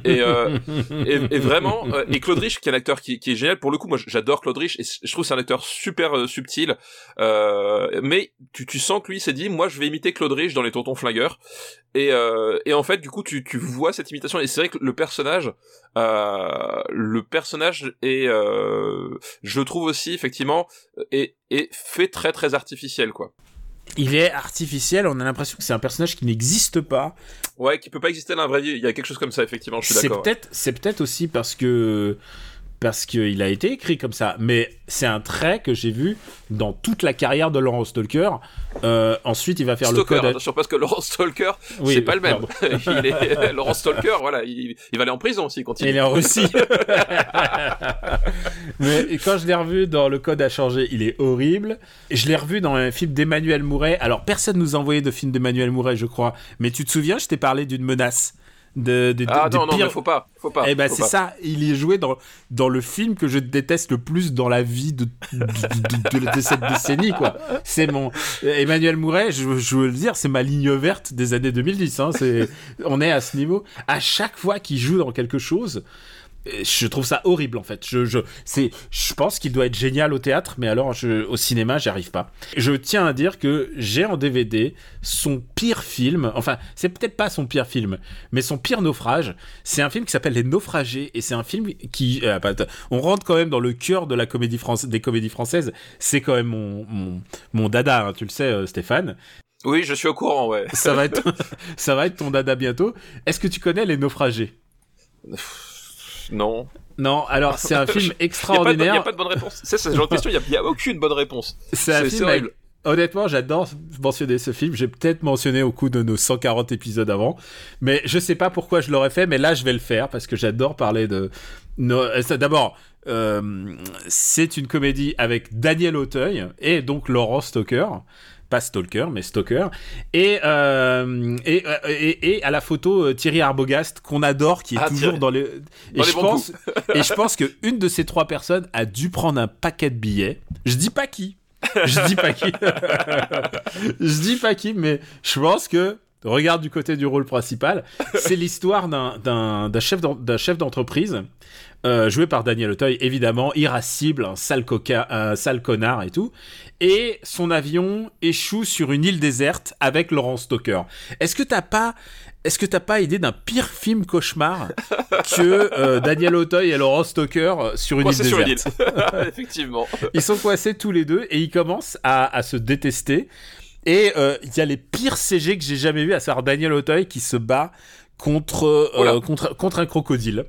Et, euh, et, vraiment, euh, et Claude Rich, qui est un acteur qui, qui est génial, pour le coup, moi j'adore Claude Rich, et je trouve c'est un acteur super euh, subtil, euh, mais tu, tu sens que lui s'est dit, moi je vais imiter Claude Rich dans Les Tontons Flingueurs, et, euh, et en fait, du coup, tu, tu vois cette imitation, et c'est vrai que le personnage, euh, le personnage est, je trouve aussi, effectivement, est, est fait très très artificiel, quoi. Il est artificiel. On a l'impression que c'est un personnage qui n'existe pas. Ouais, qui peut pas exister dans la vraie vie, il y a quelque chose comme ça, effectivement, je suis C'est d'accord. peut-être, c'est peut-être aussi parce que parce qu'il a été écrit comme ça. Mais c'est un trait que j'ai vu dans toute la carrière de Laurent Stalker. Euh, ensuite, il va faire Stalker, le code. attention, parce que Laurent Stalker, Oui, c'est pas le même. il est, Laurent Stalker, voilà, il, il va aller en prison s'il continue. Il est en Russie. Mais quand je l'ai revu dans Le Code a changé, il est horrible. Je l'ai revu dans un film d'Emmanuel Mouret. Alors, personne nous a envoyé de film d'Emmanuel Mouret, je crois. Mais tu te souviens, je t'ai parlé d'une menace. De, de- Ah des non, non, mais faut pas, faut pas. Eh ben c'est ça, il y est joué dans, dans le film que je déteste le plus dans la vie de, de, de- de- de cette décennie, quoi. C'est mon... Emmanuel Mouret, je, je veux le dire, c'est ma ligne verte des années 2010, hein. C'est, on est à ce niveau. À chaque fois qu'il joue dans quelque chose, je trouve ça horrible en fait. Je, je, c'est, je pense qu'il doit être génial au théâtre, mais alors je, au cinéma, j'y arrive pas. Je tiens à dire que j'ai en DVD son pire film. Enfin, c'est peut-être pas son pire film, mais son pire naufrage. C'est un film qui s'appelle Les Naufragés et c'est un film qui, euh, bah, t- on rentre quand même dans le cœur de la comédie française, des comédies françaises. C'est quand même mon, mon, mon dada, hein, tu le sais, euh, Stéphane. Oui, je suis au courant, ouais. Ça va être, ça va être ton dada bientôt. Est-ce que tu connais Les Naufragés? Non. Non, alors c'est un film Il y a pas de, extraordinaire. y a pas de bonne réponse. C'est ce genre de question, il y a, aucune bonne réponse. C'est un film avec-. Honnêtement, j'adore mentionner ce film. J'ai peut-être mentionné au cours de nos 140 épisodes avant, mais je sais pas pourquoi je l'aurais fait, mais là je vais le faire parce que j'adore parler de. No- euh, D'abord, euh, c'est une comédie avec Daniel Auteuil et donc Laurent Stoker. Pas Stalker, mais Stoker. Et, euh, et, euh, et, et à la photo euh, Thierry Arbogast, qu'on adore, qui est Ah, toujours Thierry. dans les. Et, je pense, et je pense que une de ces trois personnes a dû prendre un paquet de billets. Je dis pas qui. Je dis pas qui. je dis pas qui, mais je pense que regarde du côté du rôle principal. C'est l'histoire d'un- chef d'en- d'un chef d'entreprise. euh, joué par Daniel Auteuil, évidemment, irascible, un sale, coca, un sale connard et tout. Et son avion échoue sur une île déserte avec Laurent Stoker. Est-ce que t'as pas, est-ce que t'as pas idée d'un pire film cauchemar que euh, Daniel Auteuil et Laurent Stoker euh, sur une Coincé île sur une déserte? île. Effectivement. ils sont coincés tous les deux et ils commencent à, à se détester. Et euh, il y a les pires CG que j'ai jamais vus, à savoir Daniel Auteuil qui se bat contre, euh, contre, contre un crocodile.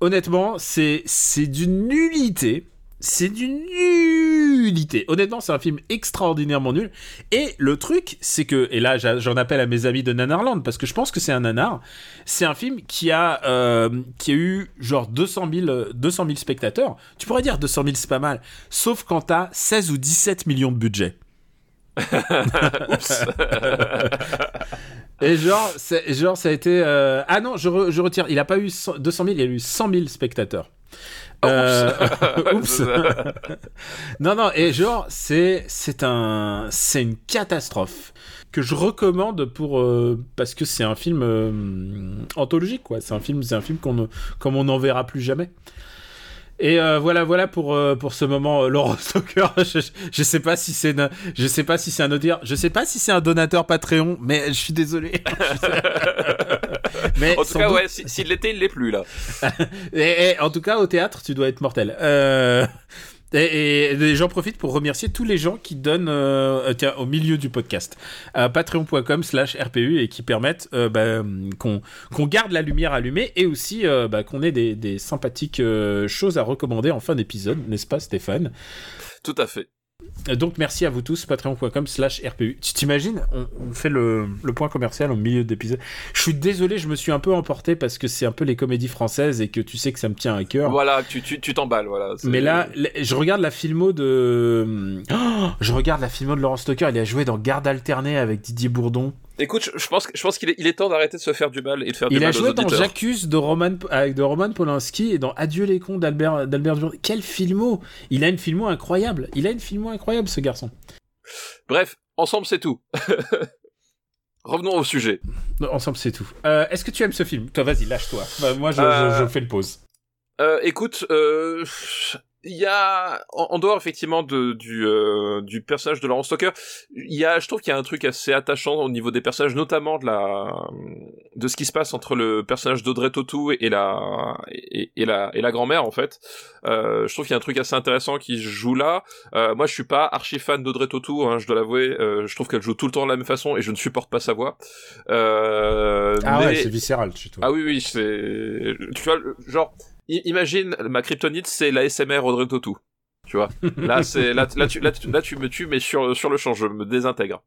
Honnêtement, c'est c'est d'une nullité. C'est d'une nullité. Honnêtement, c'est un film extraordinairement nul. Et le truc, c'est que, et là j'en appelle à mes amis de Nanarland, parce que je pense que c'est un nanar, c'est un film qui a, euh, qui a eu genre 200 000, 200 000 spectateurs. Tu pourrais dire 200 000 c'est pas mal, sauf quand t'as 16 ou 17 millions de budget. Oups. Et genre, genre, ça a été. Euh, ah non, je, je, retire. Il a pas eu 200 000, il a eu 100 000 spectateurs. Euh... Oups. non, non, et genre, c'est, c'est un, c'est une catastrophe que je recommande pour euh, parce que c'est un film euh, anthologique, quoi. C'est un film, c'est un film qu'on, comme on n'en verra plus jamais. Et euh, voilà, voilà pour euh, pour ce moment, euh, Laurent Stoker. Je, je, sais pas si c'est je sais pas si c'est un auditeur, je sais pas si c'est un donateur Patreon, mais je suis désolé. mais en tout cas, ouais, s'il l'était, il l'est plus là. et, et, en tout cas, au théâtre, tu dois être mortel. Euh... Et, et, j'en profite pour remercier tous les gens qui donnent euh, tiens, au milieu du podcast patreon.com slash RPU et qui permettent euh, bah, qu'on garde la lumière allumée et aussi euh, bah, qu'on ait des, des sympathiques euh, choses à recommander en fin d'épisode, n'est-ce pas Stéphane? Tout à fait. Donc merci à vous tous, patreon.com slash RPU. Tu t'imagines, on, fait le, le, point commercial au milieu d'épisode. Je suis désolé, je me suis un peu emporté parce que c'est un peu les comédies françaises et que tu sais que ça me tient à cœur. Voilà, tu t'emballes, tu, voilà. Mais là, je regarde la filmo de... Oh, je regarde la filmo de Laurent Stocker, il a joué dans Garde alternée avec Didier Bourdon. Écoute, je pense, je pense qu'il est, il est temps d'arrêter de se faire du mal et de faire du il mal a joué aux dans. J'accuse de Roman, avec de Roman Polanski et dans Adieu les cons d'Albert, d'Albert Durand. Quel filmo Il a une filmo incroyable. Il a une filmo incroyable, ce garçon. Bref, ensemble c'est tout. Revenons au sujet. Non, ensemble c'est tout. Euh, est-ce que tu aimes ce film? Toi, vas-y, lâche-toi. Bah, moi, je, Euh, je, je fais le pause. Euh, écoute, euh, il y a en, en dehors effectivement de, du euh, du personnage de Laurent Stoker, il y a, je trouve qu'il y a un truc assez attachant au niveau des personnages, notamment de la de ce qui se passe entre le personnage d'Audrey Tautou et la et, et la et la grand-mère en fait. Euh, je trouve qu'il y a un truc assez intéressant qui se joue là. Euh, moi, je suis pas archi fan d'Audrey Tautou, hein, je dois l'avouer. Euh, je trouve qu'elle joue tout le temps de la même façon et je ne supporte pas sa voix. Euh, Ah mais- ouais, c'est viscéral chez toi. ah oui, oui, c'est. Tu vois, genre, imagine ma kryptonite, c'est la SMR Audrey Tautou. Tu vois, là, c'est là, là, tu, là, tu, là, tu me tues, mais sur sur le champ, je me désintègre.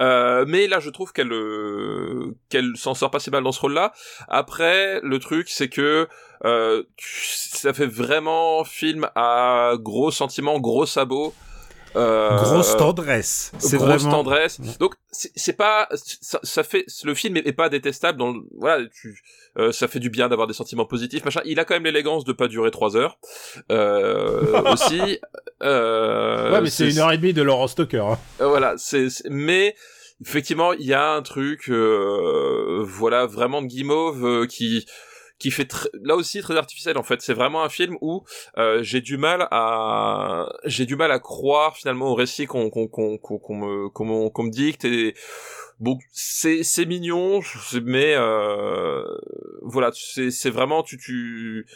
Euh, mais là, je trouve qu'elle euh, qu'elle s'en sort pas si mal dans ce rôle-là. Après, le truc, c'est que euh, ça fait vraiment film à gros sentiments, gros sabots. Euh, Grosse tendresse. C'est grosse vraiment... tendresse. Donc c'est pas ça, ça fait le film est, est pas détestable dans le- voilà tu euh, ça fait du bien d'avoir des sentiments positifs machin. Il a quand même l'élégance de pas durer trois heures euh, aussi. Euh, Ouais, mais c'est une heure et demie de Laurent Stoker. hein. euh, voilà, c'est c'est- mais effectivement, il y a un truc euh, voilà vraiment de guimauve euh, qui qui fait tr- là aussi très artificiel en fait. C'est vraiment un film où euh, j'ai du mal à j'ai du mal à croire finalement au récit qu'on qu'on qu'on qu'on me qu'on qu'on me dicte et bon c'est c'est mignon mais euh, voilà c'est c'est vraiment tu tu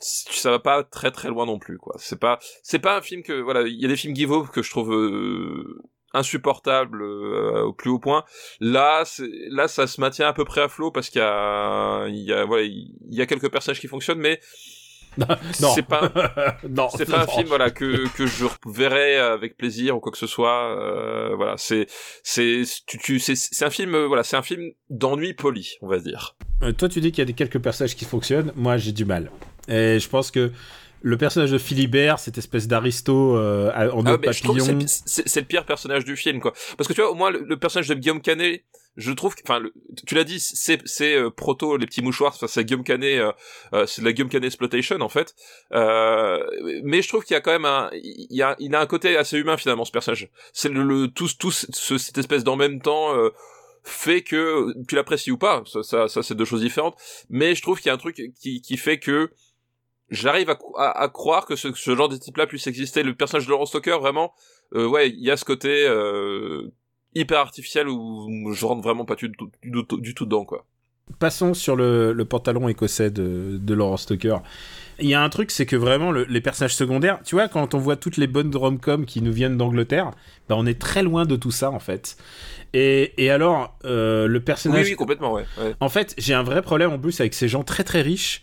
ça va pas très très loin non plus quoi c'est pas c'est pas un film que voilà il y a des films give que je trouve euh, insupportables euh, au plus haut point là là ça se maintient à peu près à flot parce qu'il y a il y a voilà il y a quelques personnages qui fonctionnent mais Non. c'est pas non, c'est pas un film voilà que que je verrais avec plaisir ou quoi que ce soit euh, voilà c'est c'est tu, tu c'est c'est un film voilà c'est un film d'ennui poli on va dire Euh, toi, tu dis qu'il y a des quelques personnages qui fonctionnent. Moi, j'ai du mal. Et je pense que le personnage de Philibert, cette espèce d'aristo euh, en Ah, papillon. c'est- le pire personnage du film quoi. Parce que tu vois au moins le, le personnage de Guillaume Canet je trouve que enfin tu l'as dit c'est c'est euh, proto les petits mouchoirs enfin c'est Guillaume Canet euh, euh, c'est de la Guillaume Canet exploitation en fait. Euh, mais je trouve qu'il y a quand même un il y a il a un côté assez humain finalement ce personnage. C'est le, le tout tout ce- cette espèce d'en même temps euh, fait que tu l'apprécies ou pas ça ça, ça c'est deux choses différentes. Mais je trouve qu'il y a un truc qui qui fait que j'arrive à, à, à croire que ce, ce genre de type-là puisse exister. Le personnage de Laurent Stoker, vraiment, euh, ouais, il y a ce côté euh, hyper artificiel où je rentre vraiment pas du, tout- du, tout- du tout dedans, quoi. Passons sur le, le pantalon écossais de, de Laurent Stoker. Il y a un truc, c'est que vraiment, le- les personnages secondaires, tu vois, quand on voit toutes les bonnes rom-com qui nous viennent d'Angleterre, bah, on est très loin de tout ça, en fait. Et, et alors, euh, le Oui, personnage... oui, complètement, ouais. ouais. En fait, j'ai un vrai problème en plus avec ces gens très très riches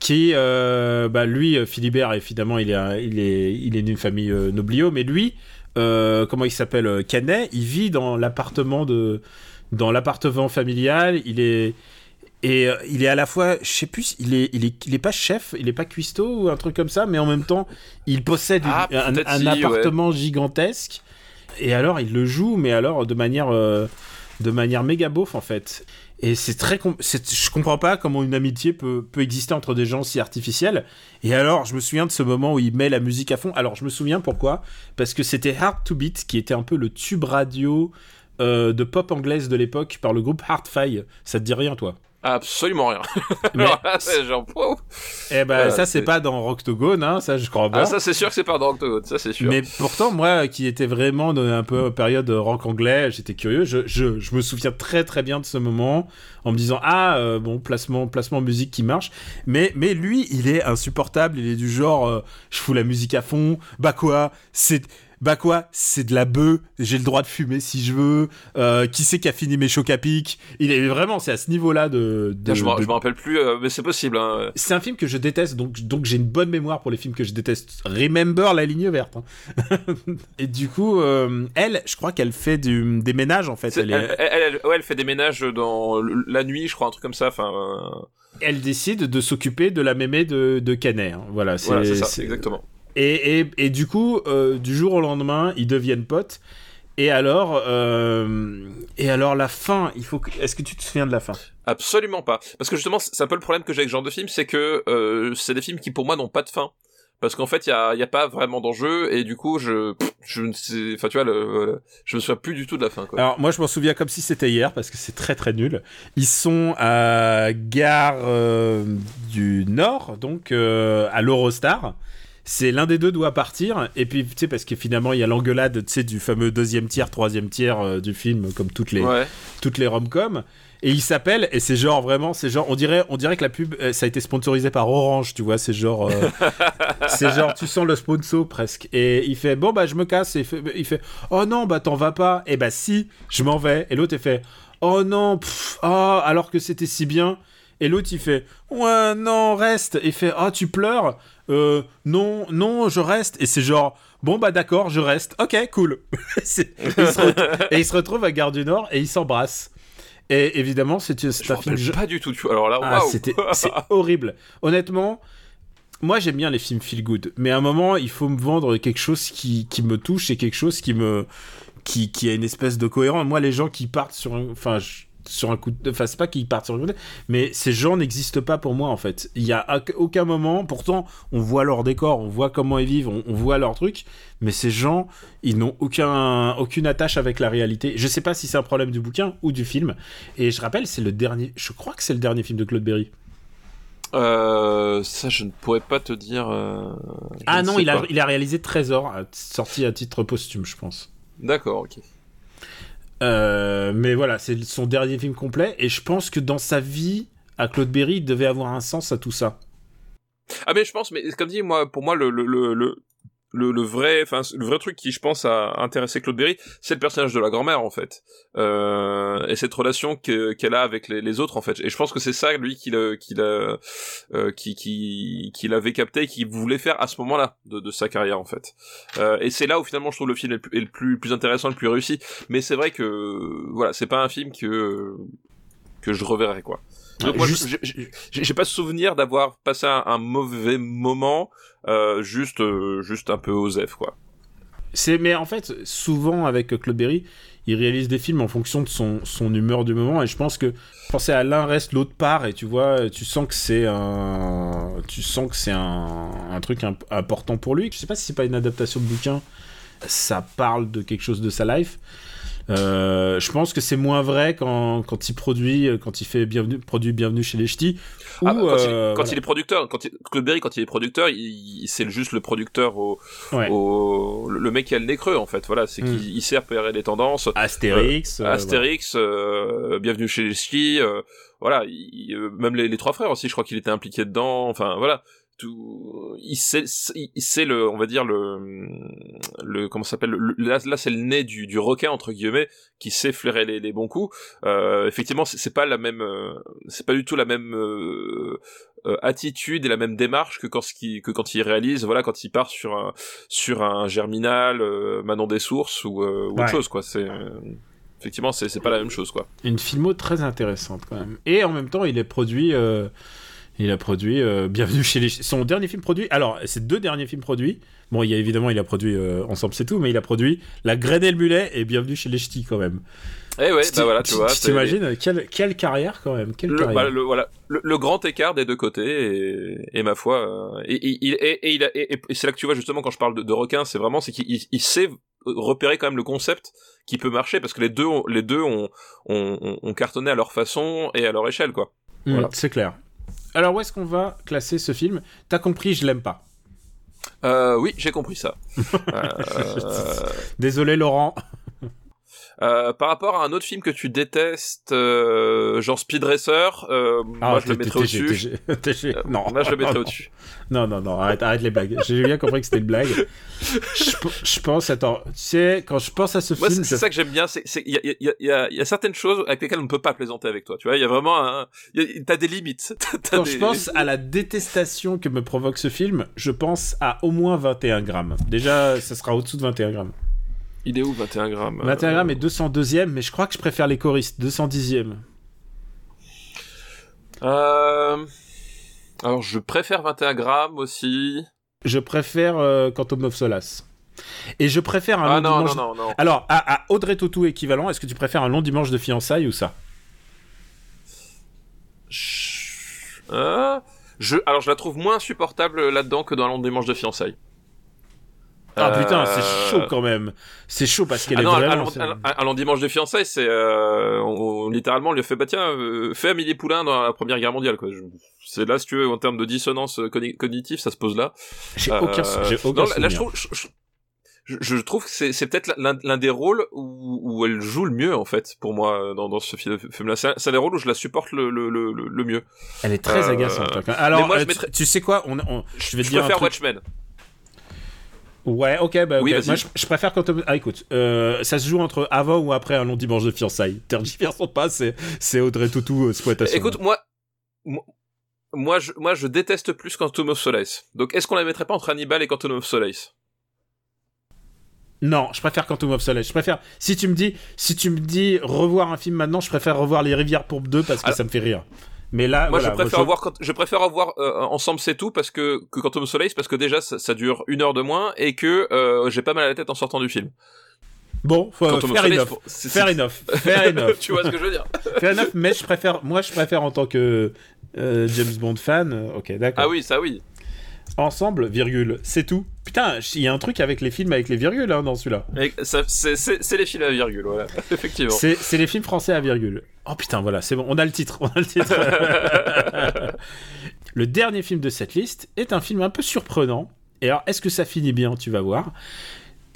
qui, euh, bah, lui, euh, Philibert, évidemment, il est, il est, il est d'une famille euh, noblio, mais lui, euh, comment il s'appelle, Canet, il vit dans l'appartement de, dans l'appartement familial. Il est et il est à la fois, je sais plus, il est, il est, il est pas chef, il est pas cuistot ou un truc comme ça, mais en même temps, il possède une- Ah, un, peut-être un si, ouais. appartement gigantesque. Et alors, il le joue, mais alors de manière, de manière méga beauf en fait. Et c'est très, je comprends pas comment une amitié peut, peut exister entre des gens si artificiels. Et alors, je me souviens de ce moment où il met la musique à fond. Alors, je me souviens pourquoi Parce que c'était Hard to Beat, qui était un peu le tube radio euh, de pop anglaise de l'époque par le groupe Hardfire. Ça te dit rien, toi? Absolument rien. Mais- Alors là, c'est genre, wow. Eh ben, Voilà, ça, c'est pas dans Rocktogone, hein, ça, je crois pas. Ah, ça, c'est sûr que c'est pas dans Octogone, ça, c'est sûr. Mais pourtant, moi, qui était vraiment dans un peu période rock anglais, j'étais curieux. Je, je, je me souviens très très bien de ce moment en me disant ah euh, bon placement placement musique qui marche. Mais mais lui, il est insupportable. Il est du genre euh, je fous la musique à fond. Bah quoi, c'est bah quoi, c'est de la bœuf. J'ai le droit de fumer si je veux. Euh, qui c'est qui a fini mes chocs à pic? Il est vraiment c'est à ce niveau-là de. de- je me de- rappelle plus, euh, mais c'est possible. Hein. c'est un film que je déteste, donc, donc j'ai une bonne mémoire pour les films que je déteste. Remember la ligne verte. hein. Et du coup, euh, elle, je crois qu'elle fait du, des ménages en fait. Elle, Elle, est- elle, elle- ouais, elle fait des ménages dans la nuit, je crois, un truc comme ça. Enfin, elle décide de s'occuper de la mémé de, de Canet. hein. Voilà, c'est voilà, c'est ça, c'est- exactement. Et, et, et du coup, euh, du jour au lendemain, ils deviennent potes. Et alors, euh, et alors la fin, il faut. que- Est-ce que tu te souviens de la fin? Absolument pas. Parce que justement, c'est un peu le problème que j'ai avec ce genre de film, c'est que euh, c'est des films qui pour moi n'ont pas de fin. Parce qu'en fait, il y a, y a pas vraiment d'enjeu et du coup, je, je ne sais, enfin tu vois, le, le- je me souviens plus du tout de la fin. Quoi. Alors moi je m'en souviens comme si c'était hier parce que c'est très très nul. Ils sont à gare euh, du Nord, donc à l'Eurostar. C'est l'un des deux doit partir. Et puis tu sais parce que finalement il y a l'engueulade tu sais du fameux deuxième tiers, troisième tiers euh, du film comme toutes les Ouais. toutes les rom-coms. Et il s'appelle et c'est genre vraiment c'est genre on dirait on dirait que la pub euh, ça a été sponsorisé par Orange tu vois c'est genre euh, c'est genre tu sens le sponsor presque. Et il fait bon bah je me casse. Et il fait, il fait oh non bah t'en vas pas. Et bah si je m'en vais. Et l'autre il fait oh non pff, ah alors que c'était si bien et l'autre il fait ouais non reste et il fait oh tu pleures? Euh, non non je reste et c'est genre bon bah d'accord je reste ok cool et, il se re- et il se retrouve à Gare du Nord et ils s'embrassent et évidemment c'est Je un film rappelle pas du tout. Tu vois. Alors là, ah, c'était c'est horrible. Honnêtement, moi j'aime bien les films feel good, mais à un moment il faut me vendre quelque chose qui, qui me touche et quelque chose qui me qui, qui a une espèce de cohérence. Moi les gens qui partent sur un enfin je- sur un coup de enfin c'est pas qu'ils partent sur un coup de mais ces gens n'existent pas pour moi en fait. Il y a aucun moment pourtant on voit leur décor, on voit comment ils vivent, on, on voit leur truc, mais ces gens ils n'ont aucun aucune attache avec la réalité. Je sais pas si c'est un problème du bouquin ou du film et je rappelle c'est le dernier je crois que c'est le dernier film de Claude Berry. Euh, ça, je ne pourrais pas te dire. euh, Ah non, il a, il a réalisé Trésor, sorti à titre posthume, je pense. D'accord, ok. Euh, mais voilà, c'est son dernier film complet, et je pense que dans sa vie, à Claude Berry, il devait avoir un sens à tout ça. Ah mais je pense, mais comme dit moi, pour moi le le le le, le, vrai, enfin le vrai truc qui je pense a intéressé Claude Berry, c'est le personnage de la grand-mère en fait, euh, et cette relation que- qu'elle a avec les, autres en fait. Et je pense que c'est ça lui qu'il a qu'il a euh, qui qui qu'il avait capté, qu'il voulait faire à ce moment-là de, de sa carrière en fait. Euh, et c'est là où finalement je trouve le film est le plus, est le plus plus intéressant, le plus réussi. Mais c'est vrai que voilà, c'est pas un film que que je reverrai quoi. Donc moi, Juste- j'ai- pas souvenir d'avoir passé un, un mauvais moment, euh, juste, euh, juste un peu osef, quoi. C'est, mais en fait, souvent avec Claude Berry, il réalise des films en fonction de son, son humeur du moment, et je pense que penser à l'un reste l'autre part, et tu vois, tu sens que c'est un, tu sens que c'est un, un truc imp- important pour lui. Je sais pas si c'est pas une adaptation de bouquin, ça parle de quelque chose de sa life. Euh, je pense que c'est moins vrai quand, quand il produit, euh, quand il fait bienvenue, produit Bienvenue chez les Ch'tis. ou, Ah, quand, il, euh, quand voilà. il est producteur, quand il, Claude Berry, quand il est producteur, il, il- c'est juste le producteur au, Ouais. au, le mec qui a le nez creux, en fait. Voilà, c'est Mm. qu'il il sait repérer les tendances. Astérix. euh, Astérix, euh, Bienvenue chez les euh, voilà, il- même les, les trois frères aussi, je crois qu'il était impliqué dedans. Enfin, voilà, tout, il sait, il sait le, on va dire le, le comment s'appelle, le- là, là c'est le nez du, du requin entre guillemets qui sait flairer les, les bons coups. Euh, effectivement, c'est pas la même, euh, c'est pas du tout la même euh, euh, attitude et la même démarche que quand ce qui, que quand il réalise, voilà, quand il part sur un, sur un germinal, euh, Manon des sources ou, euh, ou Ouais. autre chose quoi. C'est effectivement c'est c'est pas la même chose quoi. Une filmo très intéressante quand même. Et en même temps, il est produit. Il a produit euh, Bienvenue chez les. Son dernier film produit. Alors, ses deux derniers films produits. Bon, il y a évidemment, il a produit euh, Ensemble, c'est tout, mais il a produit La Graine et le Mulet et Bienvenue chez les Ch'tis quand même. Eh ouais, Tu- bah voilà, tu vois. c'est- T'imagines quelle, quelle carrière quand même Quelle le, carrière bah, le- voilà, le, le grand écart des deux côtés et, et ma foi, euh, et, et, et, c'est là que tu vois justement quand je parle de, de requin, c'est vraiment c'est qu'il il- il sait repérer quand même le concept qui peut marcher parce que les deux ont, les deux ont, ont, ont- ont cartonné à leur façon et à leur échelle quoi. Mm, Voilà. C'est clair. Alors, où est-ce qu'on va classer ce film T'as compris, je l'aime pas. Euh, oui, j'ai compris ça. Euh, Désolé, Laurent. Euh, par rapport à un autre film que tu détestes, euh, genre Speed Racer, euh, moi je le mettrais au-dessus. Euh, Non, Là je le mettrais au-dessus. Non, non, non, arrête, arrête les blagues. J'ai bien compris que c'était une blague. Je, pense, attends, tu sais, quand je pense à ce Moi, film, c'est je- ça que j'aime bien, c'est il y a, il y, a, il y, a, il y a certaines choses avec lesquelles on ne peut pas plaisanter avec toi. Tu vois, il y a vraiment un, t'as des limites. Quand des- je pense à la détestation que me provoque ce film, je pense à au moins 21 grammes. Déjà, ça sera au-dessous de 21 grammes. Il est où 21 grammes 21 euh, grammes et 202e, mais je crois que je préfère les choristes, 210e. euh, Alors, je préfère 21 grammes aussi. Je préfère euh, Quantum of Solace. Et je préfère un Ah long non, non, dimanche. non, non. Alors, à, à Audrey Tautou équivalent, est-ce que tu préfères un long dimanche de fiançailles ou ça? Je... Euh, je... Alors, je la trouve moins insupportable là-dedans que dans Long Dimanche de fiançailles. Ah Euh, putain, c'est chaud quand même. C'est chaud parce qu'elle Ah est non, un, vraiment. un- un long dimanche de fiançailles, c'est euh, on- on- littéralement on lui a fait bah tiens, euh, fais Amélie Poulain dans la Première Guerre mondiale quoi. Je- C'est là si tu veux en termes de dissonance euh, cogni- cognitive, ça se pose là. J'ai Euh, aucun, j'ai aucun non, là, là, je trouve, je, je- je- je trouve que c'est, c'est peut-être l'un, l'un des rôles où, où elle joue le mieux en fait pour moi euh, dans, dans ce film- film-là. C'est, un- c'est un des rôles où je la supporte le, le, le, le- mieux. Elle est très Euh, agaçante. hein. Alors, moi, je euh, tu- mettrais- tu, sais quoi on, on- Je vais te je dire un préfère truc. Watchmen. Ouais, ok, bah, ok. Oui. Moi, je, je préfère quand. Ah, écoute, euh, ça se joue entre avant ou après un long dimanche de fiançailles. Tergiversons pas, c'est, c'est Audrey Tautou, euh, exploitation. Écoute, moi, moi, je, moi, je déteste plus Quantum of Solace. Donc, est-ce qu'on la mettrait pas entre Hannibal et Quantum of Solace? Non, je préfère Quantum of Solace. Je préfère. Si tu me dis, si tu me dis revoir un film maintenant, je préfère revoir Les Rivières Pourpres 2 parce que Alors- ça me fait rire. Mais là, Moi, voilà, je préfère quand- je préfère avoir euh, ensemble c'est tout parce que que Quantum of Solace parce que déjà ça, ça dure une heure de moins et que euh, j'ai pas mal à la tête en sortant du film. Bon, faut, fair Solace, enough. c'est- Fair c'est- enough. Fair enough. tu vois ce que je veux dire Fair enough, mais je préfère, moi je préfère en tant que euh, James Bond fan, ok d'accord. Ah oui, ça oui. Ensemble, virgule, c'est tout. Putain, il y a un truc avec les films avec les virgules hein, dans celui-là. C'est les films à virgule, voilà. Effectivement. C'est c'est les films français à virgule. Oh putain, voilà, c'est bon, on a le titre, on a le titre. le dernier film de cette liste est un film un peu surprenant. Et alors, est-ce que ça finit bien Tu vas voir?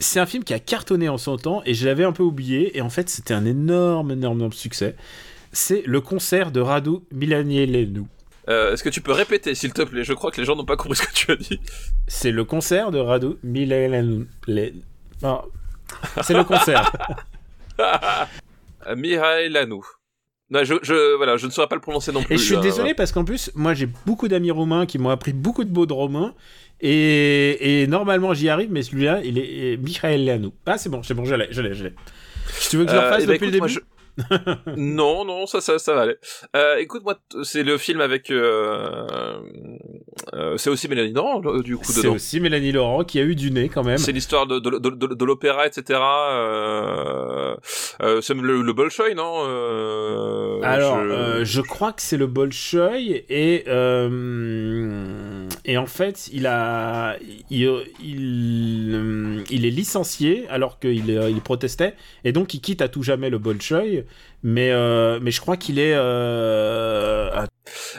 C'est un film qui a cartonné en son temps et je l'avais un peu oublié. Et en fait, c'était un énorme, énorme, énorme succès. C'est le concert de Radu Milanielenu. Euh, Est-ce que tu peux répéter, s'il te plaît? Je crois que les gens n'ont pas compris ce que tu as dit. C'est le concert de Radu. Les- Ah. C'est le concert. Euh, Mihail Lanou. Non, je, je, voilà, je ne saurais pas le prononcer non plus. Et je suis hein, désolé parce qu'en plus, moi j'ai beaucoup d'amis roumains qui m'ont appris beaucoup de mots de roumain. Et, et normalement j'y arrive, mais celui-là, il est, est Michael Lanou. Ah, c'est bon, c'est bon, je l'ai, je l'ai, je l'ai. Si tu veux que je le Euh, refasse eh ben, depuis écoute, le début? Non, non, ça, ça, ça va aller. Euh, écoute, moi, c'est le film avec. Euh, euh, c'est aussi Mélanie Laurent, euh, du coup, C'est aussi Mélanie Laurent qui a eu du nez quand même. C'est l'histoire de, de, de, de, de l'opéra, etc. C'est le, le Bolshoi, non Alors, je- je crois que c'est le Bolshoi et et en fait, il a il, il, il est licencié alors qu'il il protestait et donc il quitte à tout jamais le Bolchoï. Mais euh, mais je crois qu'il est euh, ah,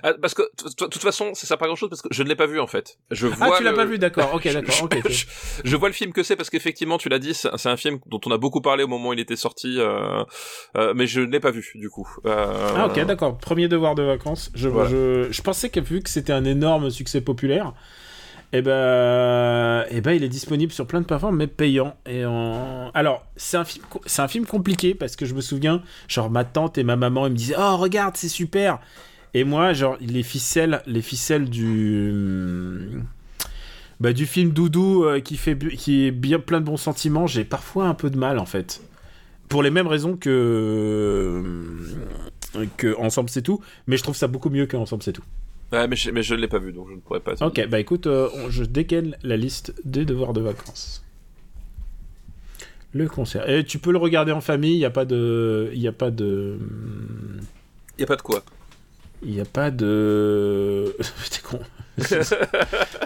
Ah, parce que de toute- façon, ça sert pas grand chose parce que je ne l'ai pas vu en fait. Je ah vois tu l'as le- pas vu d'accord ok d'accord je- vois le film que c'est parce qu'effectivement, tu l'as dit, c'est un film dont on a beaucoup parlé au moment où il était sorti, euh, mais je ne l'ai pas vu du coup. Ah ok d'accord premier devoir de vacances je Voilà. je, je pensais que vu que c'était un énorme succès populaire et ben et ben il est disponible sur plein de plateformes mais payant. Et en... alors c'est un film c'est un film compliqué parce que je me souviens genre ma tante et ma maman me disaient oh regarde c'est super. Et moi genre les ficelles les ficelles du bah, du film Doudou euh, qui fait qui est bien plein de bons sentiments j'ai parfois un peu de mal en fait. Pour les mêmes raisons que que Ensemble c'est tout, mais je trouve ça beaucoup mieux qu'Ensemble c'est tout. Ouais, mais je, mais je l'ai pas vu, donc je ne pourrais pas. Ok, bah écoute, euh, on- je dégaine la liste des devoirs de vacances. Le concert. Et tu peux le regarder en famille, il n'y a pas de... Il n'y a pas de... Y a pas de quoi. Il n'y a pas de... T'es con.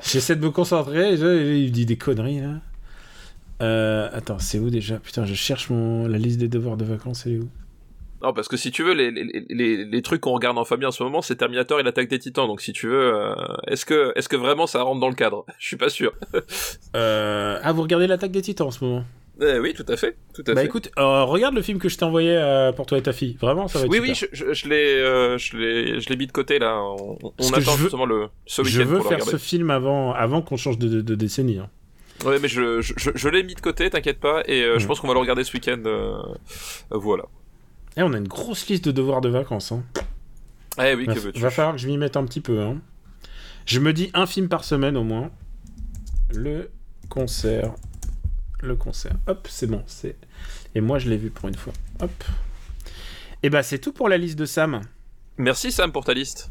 J'essaie de me concentrer, je- il dit des conneries là. Euh, attends, c'est où déjà? Putain, je cherche mon... la liste des devoirs de vacances, elle est où? Non, parce que si tu veux, les, les, les, les trucs qu'on regarde en famille en ce moment, c'est Terminator et l'attaque des titans. Donc si tu veux, euh, est-ce que, est-ce que vraiment ça rentre dans le cadre? Je suis pas sûr. Euh, Ah, vous regardez l'attaque des titans en ce moment? Eh oui, tout à fait, tout à Bah fait. écoute, euh, regarde le film que je t'ai envoyé euh, pour toi et ta fille. Vraiment, ça va être oui, super. oui, je, je, je l'ai, euh, je je mis de côté là. On, attend je veux- justement le ce Je week-end veux pour le faire ce film avant, avant qu'on change de, de- de décennie. hein. Ouais, mais je, je, je, je l'ai mis de côté, t'inquiète pas, et je Mhm. pense qu'on va le regarder ce week-end. voilà. Et on a une grosse liste de devoirs de vacances. Hein. Eh oui, Va, que veux-tu va falloir que je m'y mette un petit peu. Hein. Je me dis un film par semaine au moins. Le concert. Le concert. Hop, c'est bon. C'est... Et moi, je l'ai vu pour une fois. Hop. Et bah, c'est tout pour la liste de Sam. Merci Sam pour ta liste.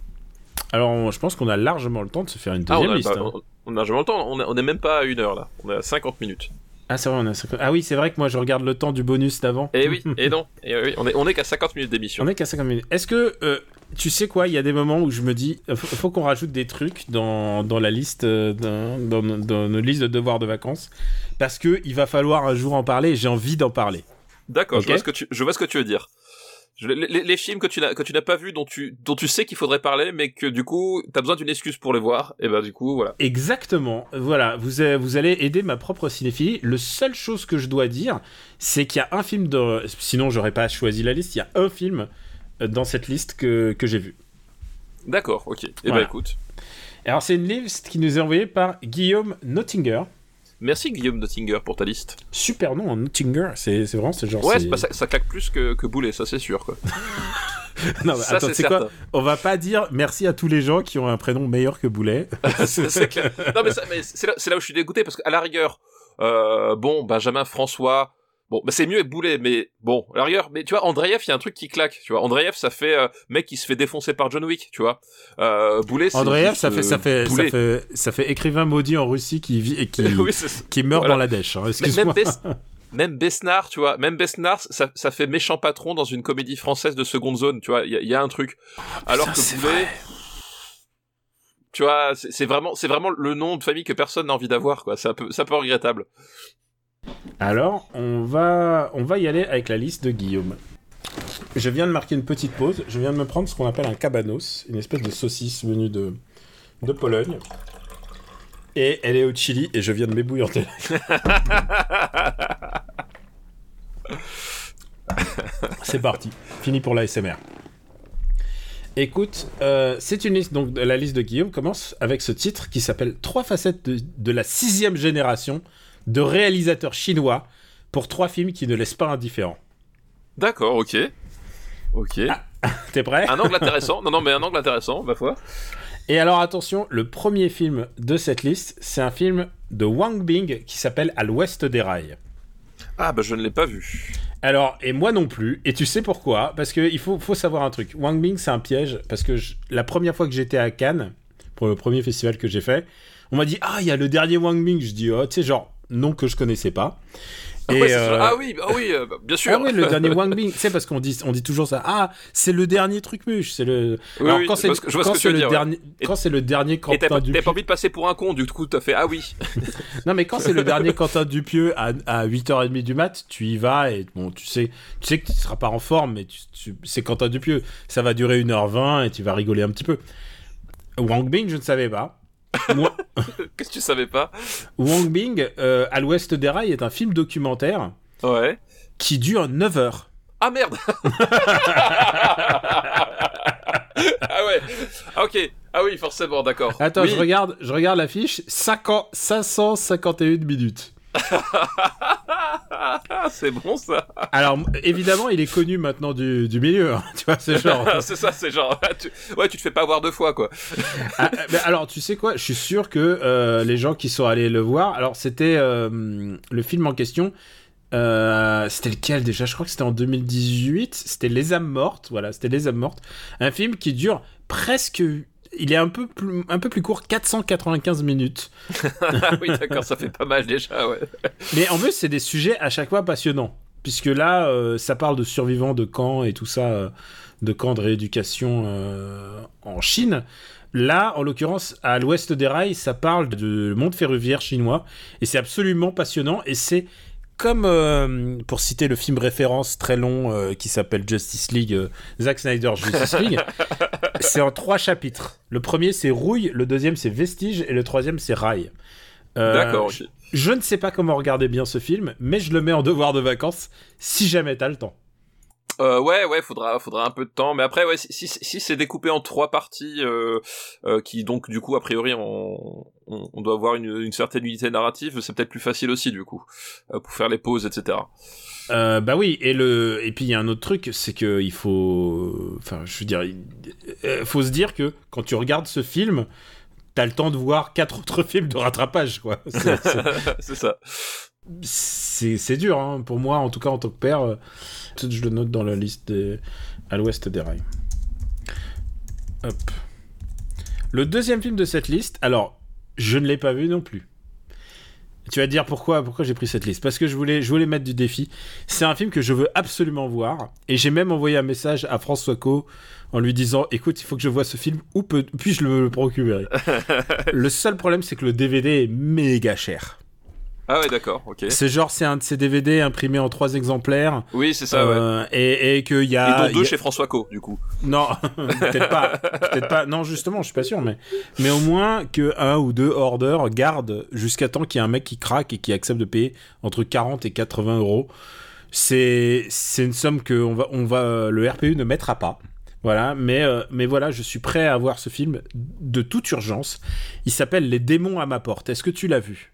Alors, on- je pense qu'on a largement le temps de se faire une Ah, on deuxième a, liste. bah, hein. on, on a largement le temps. On est, on est même pas à une heure là. On est à 50 minutes. Ah, c'est vrai, on a... cinquante- Ah oui, c'est vrai que moi, je regarde le temps du bonus d'avant. Et oui, et non. Et oui, on est, on est qu'à 50 minutes d'émission. On est qu'à 50 minutes. Est-ce que, euh, tu sais quoi, il y a des moments où je me dis, il faut, faut qu'on rajoute des trucs dans, dans la liste, euh, dans, dans, dans nos listes de devoirs de vacances, parce que il va falloir un jour en parler et j'ai envie d'en parler. D'accord, je, vois ce que tu, je vois ce que tu veux dire. Les, les- les films que tu n'as que tu n'as pas vus dont tu dont tu sais qu'il faudrait parler mais que du coup t'as besoin d'une excuse pour les voir et ben du coup voilà Exactement. Voilà, vous, vous allez aider ma propre cinéphilie. Le seule chose que je dois dire, c'est qu'il y a un film de... Sinon, j'aurais pas choisi la liste. Il y a un film euh, dans cette liste que, que j'ai vu. d'accord ok et ben Voilà. écoute Alors, c'est une liste qui nous est envoyée par Guillaume Nottinger. Merci Guillaume Nottinger pour ta liste Super nom, Nottinger. C'est c'est vraiment, c'est genre... ouais pas- ça, ça claque plus que que Boulet ça c'est sûr quoi Non, mais ça attends, c'est quoi On va pas dire merci à tous les gens qui ont un prénom meilleur que Boulet. c'est c'est clair. Non, mais, mais c'est là, c'est là où je suis dégoûté parce qu'à la rigueur, euh, bon, Benjamin François, bon, bah c'est mieux avec Boulet, mais bon, à la rigueur, mais tu vois, Andreev, il y a un truc qui claque, tu vois. Andreev, ça fait euh, mec qui se fait défoncer par John Wick, tu vois. Euh, Boulet, c'est Andreev, ça fait, ça euh, fait, ça fait, ça fait écrivain maudit en Russie qui vit et qui, oui, qui meurt Voilà. dans la dèche. hein, Excuse-moi. même, Bes- même Besnard, tu vois, même Besnard, ça, ça fait méchant patron dans une comédie française de seconde zone, tu vois. Il y, y a un truc. Alors putain, que Boulet, tu vois, c'est c'est vraiment, c'est vraiment le nom de famille que personne n'a envie d'avoir, quoi. C'est un peu, c'est un peu regrettable. Alors, on va, on va y aller avec la liste de Guillaume. Je viens de marquer une petite pause. Je viens de me prendre ce qu'on appelle un cabanos, une espèce de saucisse venue de, de Pologne. Et elle est au chili et je viens de m'ébouillanter. C'est parti. Fini pour la SMR. Écoute, euh, c'est une liste, donc la liste de Guillaume commence avec ce titre qui s'appelle Trois facettes de, de la sixième génération de réalisateurs chinois pour trois films qui ne laissent pas indifférent. D'accord, ok. Ok. T'es prêt? Un angle intéressant. Non, non, mais un angle intéressant, ma foi. Et alors attention, le premier film de cette liste, c'est un film de Wang Bing qui s'appelle À l'ouest des rails. Ah, bah je ne l'ai pas vu. Alors, et moi non plus, et tu sais pourquoi? Parce qu'il faut, faut savoir un truc. Wang Bing, c'est un piège, parce que je- la première fois que j'étais à Cannes, pour le premier festival que j'ai fait, on m'a dit Ah, il y a le dernier Wang Bing. Je dis Oh, tu sais, genre, nom que je connaissais pas. Ah, ouais, c'est euh. Ah oui, ah oui, euh, bien sûr. Ah oui, le dernier Wang Bing. Sais, parce qu'on dit, on dit toujours ça. Ah, c'est le dernier truc muche. C'est le. Oui, Alors, oui, quand c'est ce c'est le ouais. dernier, Et- quand c'est le dernier Quentin t'as pas envie de passer pour un con, du coup t'as fait ah oui. Non, mais quand c'est le dernier Quentin Dupieux à, à 8h30 du mat, tu y vas et bon, tu sais, tu sais que tu seras pas en forme, mais tu, tu- c'est Quentin Dupieux. Ça va durer 1h20 et tu vas rigoler un petit peu. Wang Bing, je ne savais pas. Qu'est-ce que tu savais pas Wang Bing, euh, à l'ouest des rails, est un film documentaire Ouais. qui dure 9 heures. Ah merde Ah ouais. Ah ok. Ah oui, forcément, d'accord. Attends, Oui. je regarde, je regarde l'affiche, 50 551 minutes. C'est bon ça. Alors, évidemment, il est connu maintenant du, du milieu, hein, tu vois, c'est genre... c'est ça, c'est genre. tu- Ouais, tu te fais pas voir deux fois quoi. Ah, euh, mais alors, tu sais quoi Je suis sûr que euh, les gens qui sont allés le voir. Alors, c'était euh, le film en question. euh, c'était lequel déjà? Je crois que c'était en 2018. C'était Les âmes mortes. Voilà, c'était Les âmes mortes. Un film qui dure presque. Il est un peu plus, un peu plus court, 495 minutes. Ah oui, d'accord, ça fait pas mal déjà, ouais. Mais en plus, c'est des sujets à chaque fois passionnants. Puisque là, euh, ça parle de survivants de camps et tout ça, euh, de camps de rééducation euh, en Chine. Là, en l'occurrence, à l'ouest des rails, ça parle de monde ferroviaire chinois. Et c'est absolument passionnant. Et c'est comme, euh, pour citer le film référence très long euh, qui s'appelle Justice League, euh, Zack Snyder Justice League, c'est en trois chapitres. Le premier, c'est Rouille, le deuxième, c'est Vestige, et le troisième, c'est Rail. D'accord, je- je ne sais pas comment regarder bien ce film, mais je le mets en devoir de vacances si jamais t'as le temps. Euh, ouais, ouais, faudra, faudra un peu de temps. Mais après, ouais, si, si, si c'est découpé en trois parties, euh, euh, qui donc du coup a priori on, on, on doit avoir une, une certaine unité narrative, c'est peut-être plus facile aussi du coup euh, pour faire les pauses, etc. Euh, bah oui, et le et puis il y a un autre truc, c'est que il faut, enfin, je veux dire, il euh, faut se dire que quand tu regardes ce film, t'as le temps de voir quatre autres films de rattrapage, quoi. C'est- ça. C'est c'est dur, hein, pour moi, en tout cas en tant que père. Je le note dans la liste des... à l'ouest des rails. Hop. Le deuxième film de cette liste, alors, je ne l'ai pas vu non plus. Tu vas te dire pourquoi, pourquoi j'ai pris cette liste? Parce que je voulais, je voulais mettre du défi. C'est un film que je veux absolument voir. Et j'ai même envoyé un message à François Co en lui disant Écoute, il faut que je vois ce film. Peux- puis-je le procurer? Le seul problème, c'est que le DVD est méga cher. Ah ouais, d'accord, ok. C'est genre, c'est un de ces DVD imprimés en trois exemplaires. Oui, c'est ça, ouais. euh, et, et qu'il y Et a. dont il y deux a- chez François Co, du coup. Non, peut-être pas. Peut-être pas. Non, justement, je suis pas sûr, mais. Mais au moins que un ou deux orders gardent jusqu'à temps qu'il y ait un mec qui craque et qui accepte de payer entre 40 et 80 euros. C'est, c'est une somme que on va, on va, le RPU ne mettra pas. Voilà, mais, euh, mais voilà, je suis prêt à voir ce film de toute urgence. Il s'appelle Les démons à ma porte. Est-ce que tu l'as vu?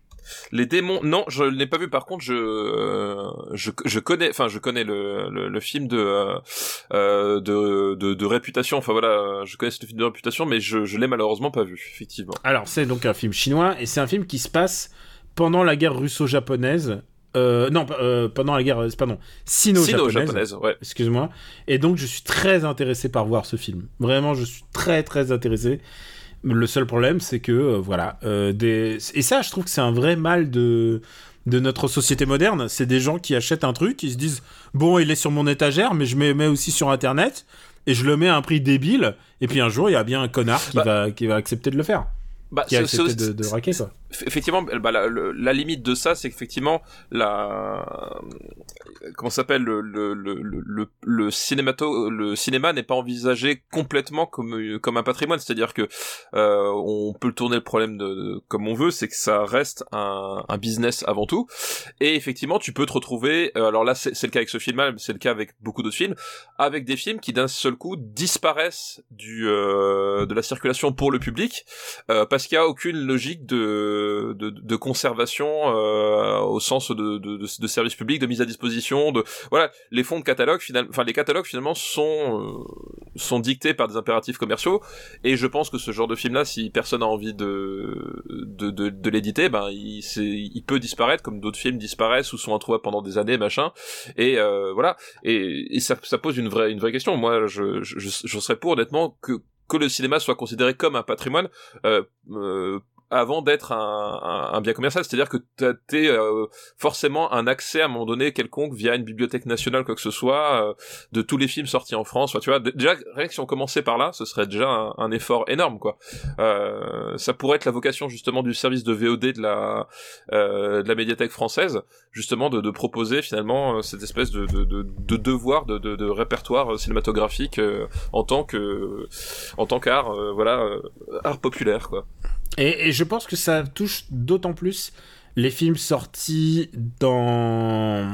Les démons, non, je l'ai pas vu. Par contre, je euh, je, je connais, enfin, je connais le, le, le film de, euh, euh, de de de réputation. Enfin voilà, je connais ce film de réputation, mais je je l'ai malheureusement pas vu, effectivement. Alors, c'est donc un film chinois et c'est un film qui se passe pendant la guerre russo-japonaise. Euh, non, euh, pendant la guerre, pardon, sino-japonaise. Sino-japonaise, ouais. Excuse-moi. Et donc, je suis très intéressé par voir ce film. Vraiment, je suis très, très intéressé. Le seul problème, c'est que, euh, voilà. euh, des... Et ça, je trouve que c'est un vrai mal de de notre société moderne, c'est des gens qui achètent un truc, ils se disent bon, il est sur mon étagère, mais je me mets aussi sur internet et je le mets à un prix débile. Et puis un jour, il y a bien un connard qui Bah- va qui va accepter de le faire, Bah, qui a accepté de, de raquer quoi. Effectivement, bah, la, la limite de ça, c'est qu'effectivement, la comment s'appelle le le le le, le, cinémato le cinéma n'est pas envisagé complètement comme comme un patrimoine, c'est-à-dire que euh, on peut tourner le problème de, de- comme on veut, c'est que ça reste un, un business avant tout. Et effectivement, tu peux te retrouver. euh, alors là, c'est le cas avec ce film-là, mais c'est le cas avec beaucoup d'autres films, avec des films qui d'un seul coup disparaissent du euh, de la circulation pour le public euh, parce qu'il y a aucune logique de de, de conservation euh, au sens de, de, de, de service public, de mise à disposition, de voilà. Les fonds de catalogue finalement, enfin les catalogues finalement sont euh, sont dictés par des impératifs commerciaux. Et je pense que ce genre de film là, si personne a envie de de, de, l'éditer, ben il il peut disparaître comme d'autres films disparaissent ou sont introuvables pendant des années machin. Et euh, voilà. Et, et ça, ça pose une vraie une vraie question. Moi je je, je serais pour honnêtement que que le cinéma soit considéré comme un patrimoine euh, euh, avant d'être un, un, bien commercial. C'est-à-dire que t'as euh, forcément un accès à un moment donné quelconque via une bibliothèque nationale, quoi que ce soit, euh, de tous les films sortis en France. Tu vois, déjà rien que si on commençait par là, ce serait déjà un, effort énorme, quoi. Euh, ça pourrait être la vocation justement du service de VOD de la euh, de la médiathèque française, justement de, de proposer finalement cette espèce de, de, de, de devoir de, de, répertoire cinématographique en tant que en tant qu'art, voilà, art populaire, quoi. Et, je pense que ça touche d'autant plus les films sortis dans,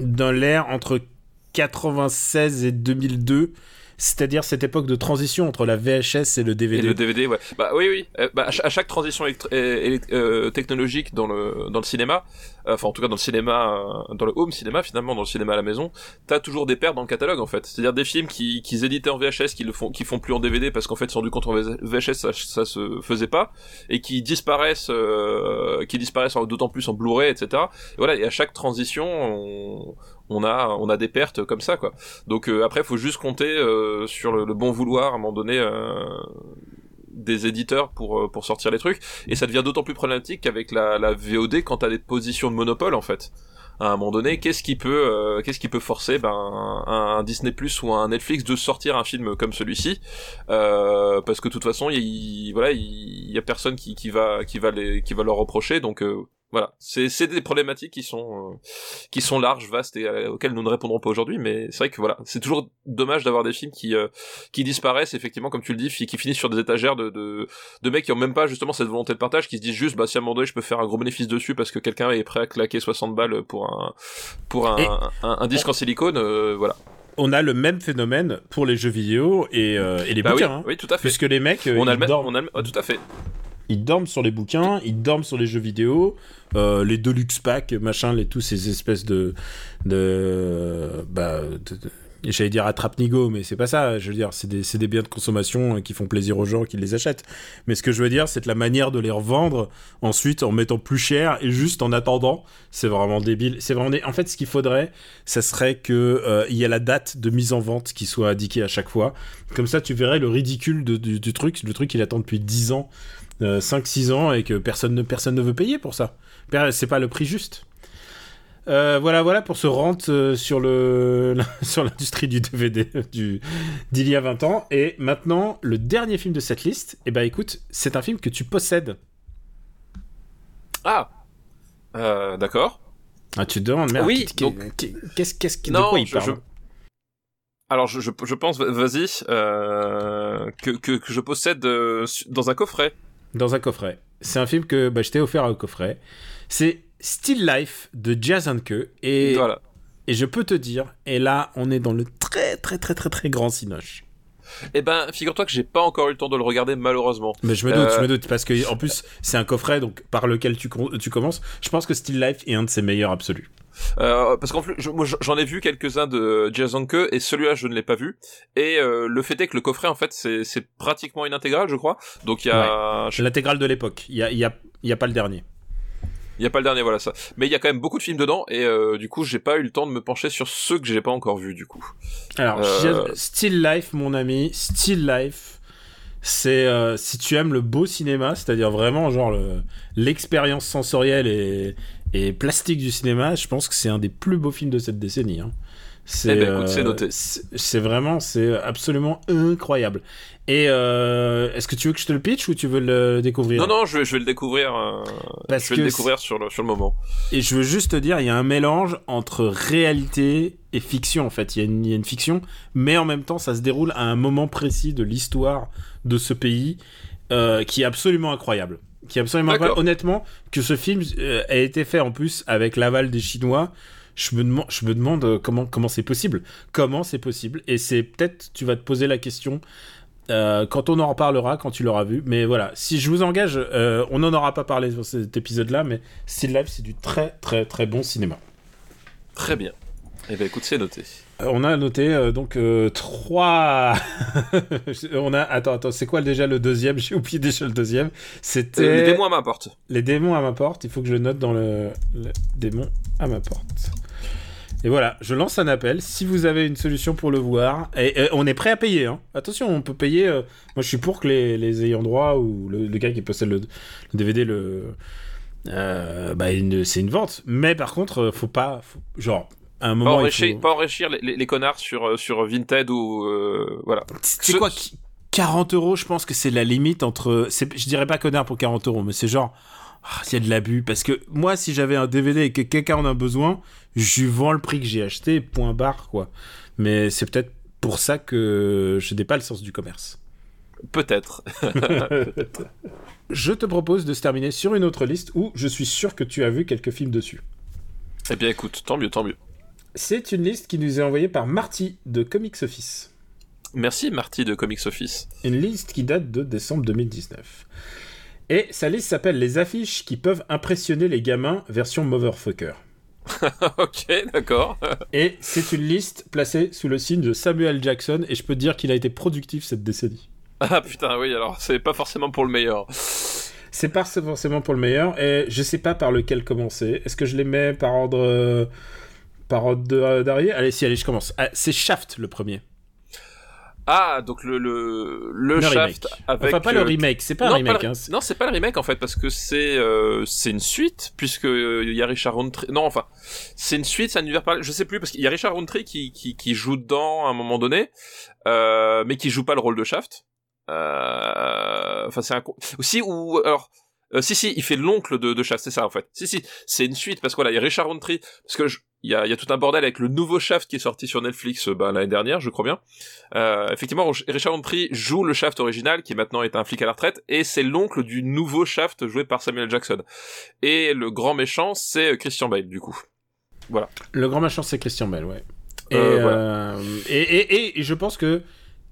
dans l'ère entre 96 et 2002 c'est-à-dire cette époque de transition entre la VHS et le DVD. Et le DVD, ouais. Bah oui, oui. Euh, bah, à, chaque transition euh, technologique dans le dans le cinéma, enfin en tout cas dans le cinéma, dans le home cinéma finalement, dans le cinéma à la maison, t'as toujours des pertes dans le catalogue en fait. C'est-à-dire des films qui qu'ils éditaient en VHS, qui le font, qui font plus en DVD parce qu'en fait, sont rendu compte en VHS ça, ça se faisait pas et qui disparaissent, qui disparaissent d'autant plus en Blu-ray, etc. Et voilà. Et à chaque transition, on, on a on a des pertes comme ça quoi. Donc euh, après faut juste compter euh, sur le, bon vouloir à un moment donné euh, des éditeurs pour pour sortir les trucs. Et ça devient d'autant plus problématique qu'avec la, la VOD quand t'as des positions de monopole en fait à un moment donné, qu'est-ce qui peut, qu'est-ce qui peut forcer ben, un, Disney Plus ou un Netflix de sortir un film comme celui-ci, parce que de toute façon, il, voilà, il, y a personne qui, qui va, qui va les, qui va leur reprocher, donc voilà, c'est des problématiques qui sont euh, qui sont larges, vastes et euh, auxquelles nous ne répondrons pas aujourd'hui. Mais c'est vrai que voilà, c'est toujours dommage d'avoir des films qui euh, qui disparaissent effectivement, comme tu le dis, qui finissent sur des étagères de, de de mecs qui ont même pas justement cette volonté de partage, qui se disent juste bah si à un moment donné je peux faire un gros bénéfice dessus parce que quelqu'un est prêt à claquer 60 balles pour un pour un, un, disque en silicone, voilà on a le même phénomène pour les jeux vidéo et, et les bah bouquins. Oui, hein. oui, tout à fait. Puisque les mecs, on a le même, on a le... tout à fait ils dorment sur les bouquins, ils dorment sur les jeux vidéo, euh, les deluxe packs, machin, les tous ces espèces de bah j'allais dire attrape-nigo, mais c'est pas ça. Je veux dire, c'est des, des, biens de consommation qui font plaisir aux gens qui les achètent. Mais ce que je veux dire, c'est la manière de les revendre ensuite en mettant plus cher et juste en attendant. C'est vraiment débile. C'est vraiment. En fait, ce qu'il faudrait, ça serait que euh, il y ait la date de mise en vente qui soit indiquée à chaque fois. Comme ça, tu verrais le ridicule du, du, truc. Le truc, il attend depuis 10 ans 5-6 euh, ans et que personne ne, personne ne veut payer pour ça. C'est pas le prix juste. Euh, voilà, voilà pour ce rant euh, sur le sur l'industrie du DVD du d'il y a 20 ans. Et maintenant, le dernier film de cette liste, et eh ben écoute, c'est un film que tu possèdes. Ah, d'accord. Ah, tu te demandes, merde. Oui. Qu'est-ce qu'est-ce de quoi il parle Alors je, je, je pense, vas-y, que, que, que je possède dans un coffret dans un coffret. C'est un film que bah, je t'ai offert un coffret. C'est Still Life de Jazz Que. Et, voilà. et je peux te dire, et là, on est dans le très, très, très, très, très grand Cinoche. Eh ben, figure-toi que j'ai pas encore eu le temps de le regarder, malheureusement. Mais je me doute, je me euh, doute, parce que en plus, c'est un coffret donc par lequel tu, tu commences. Je pense que Still Life est un de ses meilleurs absolus. Euh, parce qu'en plus, j'en ai vu quelques-uns de Jason Que et celui-là je ne l'ai pas vu. Et euh, le fait est que le coffret en fait c'est pratiquement une intégrale, je crois. Donc il y a l'intégrale de l'époque. Il y a, y, a, y a pas le dernier. Il y a pas le dernier, voilà ça. Mais il y a quand même beaucoup de films dedans et euh, du coup j'ai pas eu le temps de me pencher sur ceux que j'ai pas encore vus du coup. Alors euh, Still Life, mon ami, Still Life c'est euh, si tu aimes le beau cinéma, c'est-à-dire vraiment genre l'expérience sensorielle et, et plastique du cinéma, je pense que c'est un des plus beaux films de cette décennie. Hein. C'est eh ben, noté. C'est vraiment, c'est absolument incroyable. Et euh, est-ce que tu veux que je te le pitch ou tu veux le découvrir? Non, non, je vais, je vais le découvrir. Euh, Parce je vais le découvrir sur le, sur le moment. Et je veux juste te dire, il y a un mélange entre réalité et fiction en fait. Il y, a une, il y a une fiction, mais en même temps, ça se déroule à un moment précis de l'histoire de ce pays euh, qui est absolument incroyable qui est absolument incroyable. Honnêtement, que ce film euh, ait été fait en plus avec l'aval des Chinois, je me demande, je me demande euh, comment comment c'est possible. Comment c'est possible? Et c'est peut-être, tu vas te poser la question euh, quand on en reparlera, quand tu l'auras vu. Mais voilà, si je vous engage, on n'en aura pas parlé sur cet épisode-là, mais Still Life, c'est du très très très bon cinéma. Très bien. Eh bien, écoute, c'est noté. Euh, on a noté euh, donc euh, trois. on a attends attends c'est quoi déjà le deuxième? J'ai oublié déjà le deuxième. C'était les démons à ma porte. Les démons à ma porte. Il faut que je note dans le, démon à ma porte. Et voilà, je lance un appel. Si vous avez une solution pour le voir, et, et on est prêt à payer. Hein. Attention, on peut payer. moi, je suis pour que les, les ayants droit ou le, le gars qui possède le, le DVD le. euh, bah, c'est une vente. Mais par contre, faut pas. faut- genre, à un Pas moment. enrichir, faut- pas enrichir les, les- les connards sur, euh, sur Vinted ou. euh, voilà. C'est Ce- quoi qui- 40 euros, je pense que c'est la limite entre. Je dirais pas connard pour 40 euros, mais c'est genre. ah, Il y a de l'abus. Parce que moi, si j'avais un DVD et que quelqu'un en a besoin, je lui vends le prix que j'ai acheté, point barre, quoi. Mais c'est peut-être pour ça que je n'ai pas le sens du commerce. Peut-être. Je te propose de se terminer sur une autre liste où je suis sûr que tu as vu quelques films dessus. eh bien, écoute, tant mieux, tant mieux. C'est une liste qui nous est envoyée par Marty de Comics Office. Merci, Marty de Comics Office. Une liste qui date de décembre 2019. Et sa liste s'appelle Les affiches qui peuvent impressionner les gamins version Motherfucker. ok, d'accord. Et c'est une liste placée sous le signe de Samuel Jackson et je peux te dire qu'il a été productif cette décennie. Ah putain, oui, alors c'est pas forcément pour le meilleur. C'est pas forcément pour le meilleur et je sais pas par lequel commencer. Est-ce que je les mets par ordre euh, par ordre de- d'arrivée Allez, si, allez, je commence. Ah, c'est Shaft le premier. Ah, donc le, le, le, Le Shaft remake. avec. enfin, pas le euh, remake, c'est pas un non, remake. pas le- hein, non, c'est pas le remake en fait parce que c'est euh, c'est une suite puisque euh, il y a Richard Roundtree. Non, enfin, c'est une suite, c'est un univers parallèle. Je sais plus parce qu'il y a Richard Roundtree qui, qui qui joue dedans à un moment donné, euh, mais qui joue pas le rôle de Shaft. Euh, Enfin, c'est un aussi ou alors. Euh, si si, il fait l'oncle de, de Shaft, c'est ça en fait. Si si, c'est une suite parce que voilà, il y a Richard Roundtree parce que je- il y a, y a tout un bordel avec le nouveau Shaft qui est sorti sur Netflix euh, ben, l'année dernière, je crois bien. Euh, effectivement, Richard Roundtree joue le Shaft original, qui maintenant est un flic à la retraite, et c'est l'oncle du nouveau Shaft joué par Samuel Jackson. Et le grand méchant, c'est euh, Christian Bale, du coup. Le grand machin, c'est Christian Bell, ouais. Et, Euh, voilà. euh, et, et- et je pense que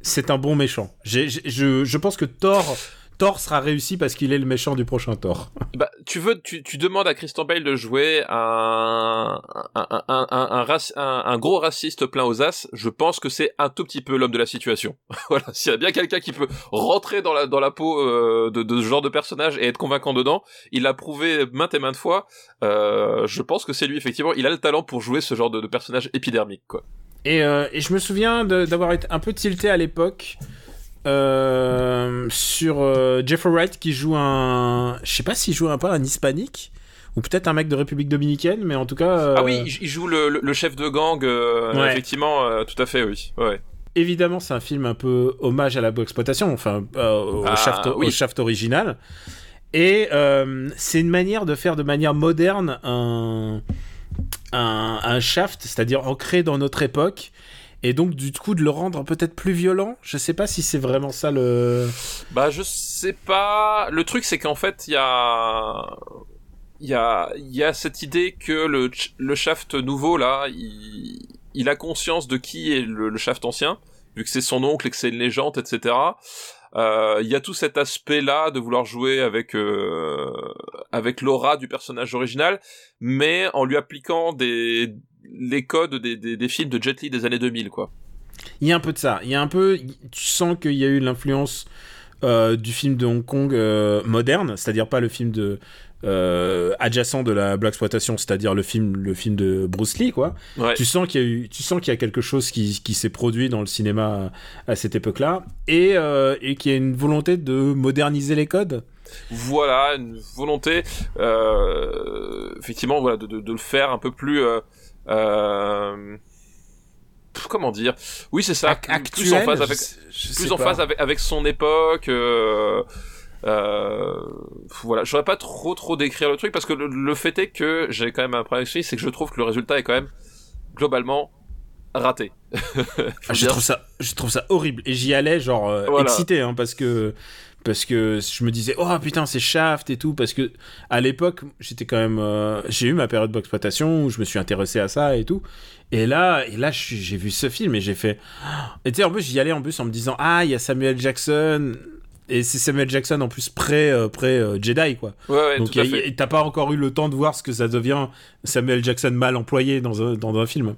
c'est un bon méchant. J'ai- je, je pense que Thor, Thor sera réussi parce qu'il est le méchant du prochain Thor. Bah, tu veux, tu, tu demandes à Christian Bale de jouer un, un, un, un, gros raciste plein aux as, je pense que c'est un tout petit peu l'homme de la situation. voilà, s'il y a bien quelqu'un qui peut rentrer dans la, dans la peau euh, de, de ce genre de personnage et être convaincant dedans, il l'a prouvé maintes et maintes fois, euh, je pense que c'est lui, effectivement, il a le talent pour jouer ce genre de, de personnage épidermique, quoi. Et, euh, et je me souviens d'avoir été un peu tilté à l'époque euh, sur euh, Jeffrey Wright qui joue un. Je sais pas s'il joue un peu un hispanique ou peut-être un mec de République Dominicaine, mais en tout cas. euh, Ah oui, il, il joue le, chef de gang, euh, Ouais. effectivement, euh, tout à fait, oui. Ouais. évidemment, c'est un film un peu hommage à la exploitation, enfin euh, au, Ah, shaft, oui. au shaft original. Et euh, c'est une manière de faire de manière moderne un, un, un shaft, c'est-à-dire ancré dans notre époque. Et donc, du coup, de le rendre peut-être plus violent? Je sais pas si c'est vraiment ça le. Bah, je sais pas. Le truc, c'est qu'en fait, il y a, il y a, il y a cette idée que le, le shaft nouveau là, il, a conscience de qui est le, le shaft ancien, vu que c'est son oncle et que c'est une légende, etc. Euh, Il y a tout cet aspect-là de vouloir jouer avec euh, avec l'aura du personnage original, mais en lui appliquant des les codes des, des, des films de Jet Li des années 2000, quoi. Il y a un peu de ça. Il y a un peu. Tu sens qu'il y a eu l'influence euh, du film de Hong Kong euh, moderne, c'est-à-dire pas le film de. euh, adjacent de la black exploitation, c'est-à-dire le film, le film de Bruce Lee, quoi. Ouais. Tu sens qu'il y a eu, tu sens qu'il y a quelque chose qui, qui s'est produit dans le cinéma à, à cette époque-là, et, et qu'il y a une volonté de moderniser les codes. voilà une volonté effectivement voilà de, de, de le faire un peu plus euh, pff, comment dire? Oui c'est ça Ac- plus- en phase je avec sais- je plus sais en pas. phase avec, avec son époque euh, euh, voilà j'aurais pas trop trop décrire le truc parce que le, le fait est que j'ai quand même un problème avec c'est que je trouve que le résultat est quand même globalement raté Ah, je trouve ça, je trouve ça horrible. Et j'y allais genre euh, Voilà. excité, hein, parce que parce que je me disais oh putain c'est Shaft et tout parce que à l'époque j'étais quand même euh, j'ai eu ma période d'exploitation où je me suis intéressé à ça et tout. Et là et là j'ai vu ce film et j'ai fait et tu sais en plus j'y allais en plus en me disant ah il y a Samuel Jackson. Et c'est Samuel Jackson en plus pré euh, pré euh, Jedi quoi. Ouais, ouais donc t'as pas encore eu le temps de voir ce que ça devient Samuel Jackson mal employé dans un, dans un film.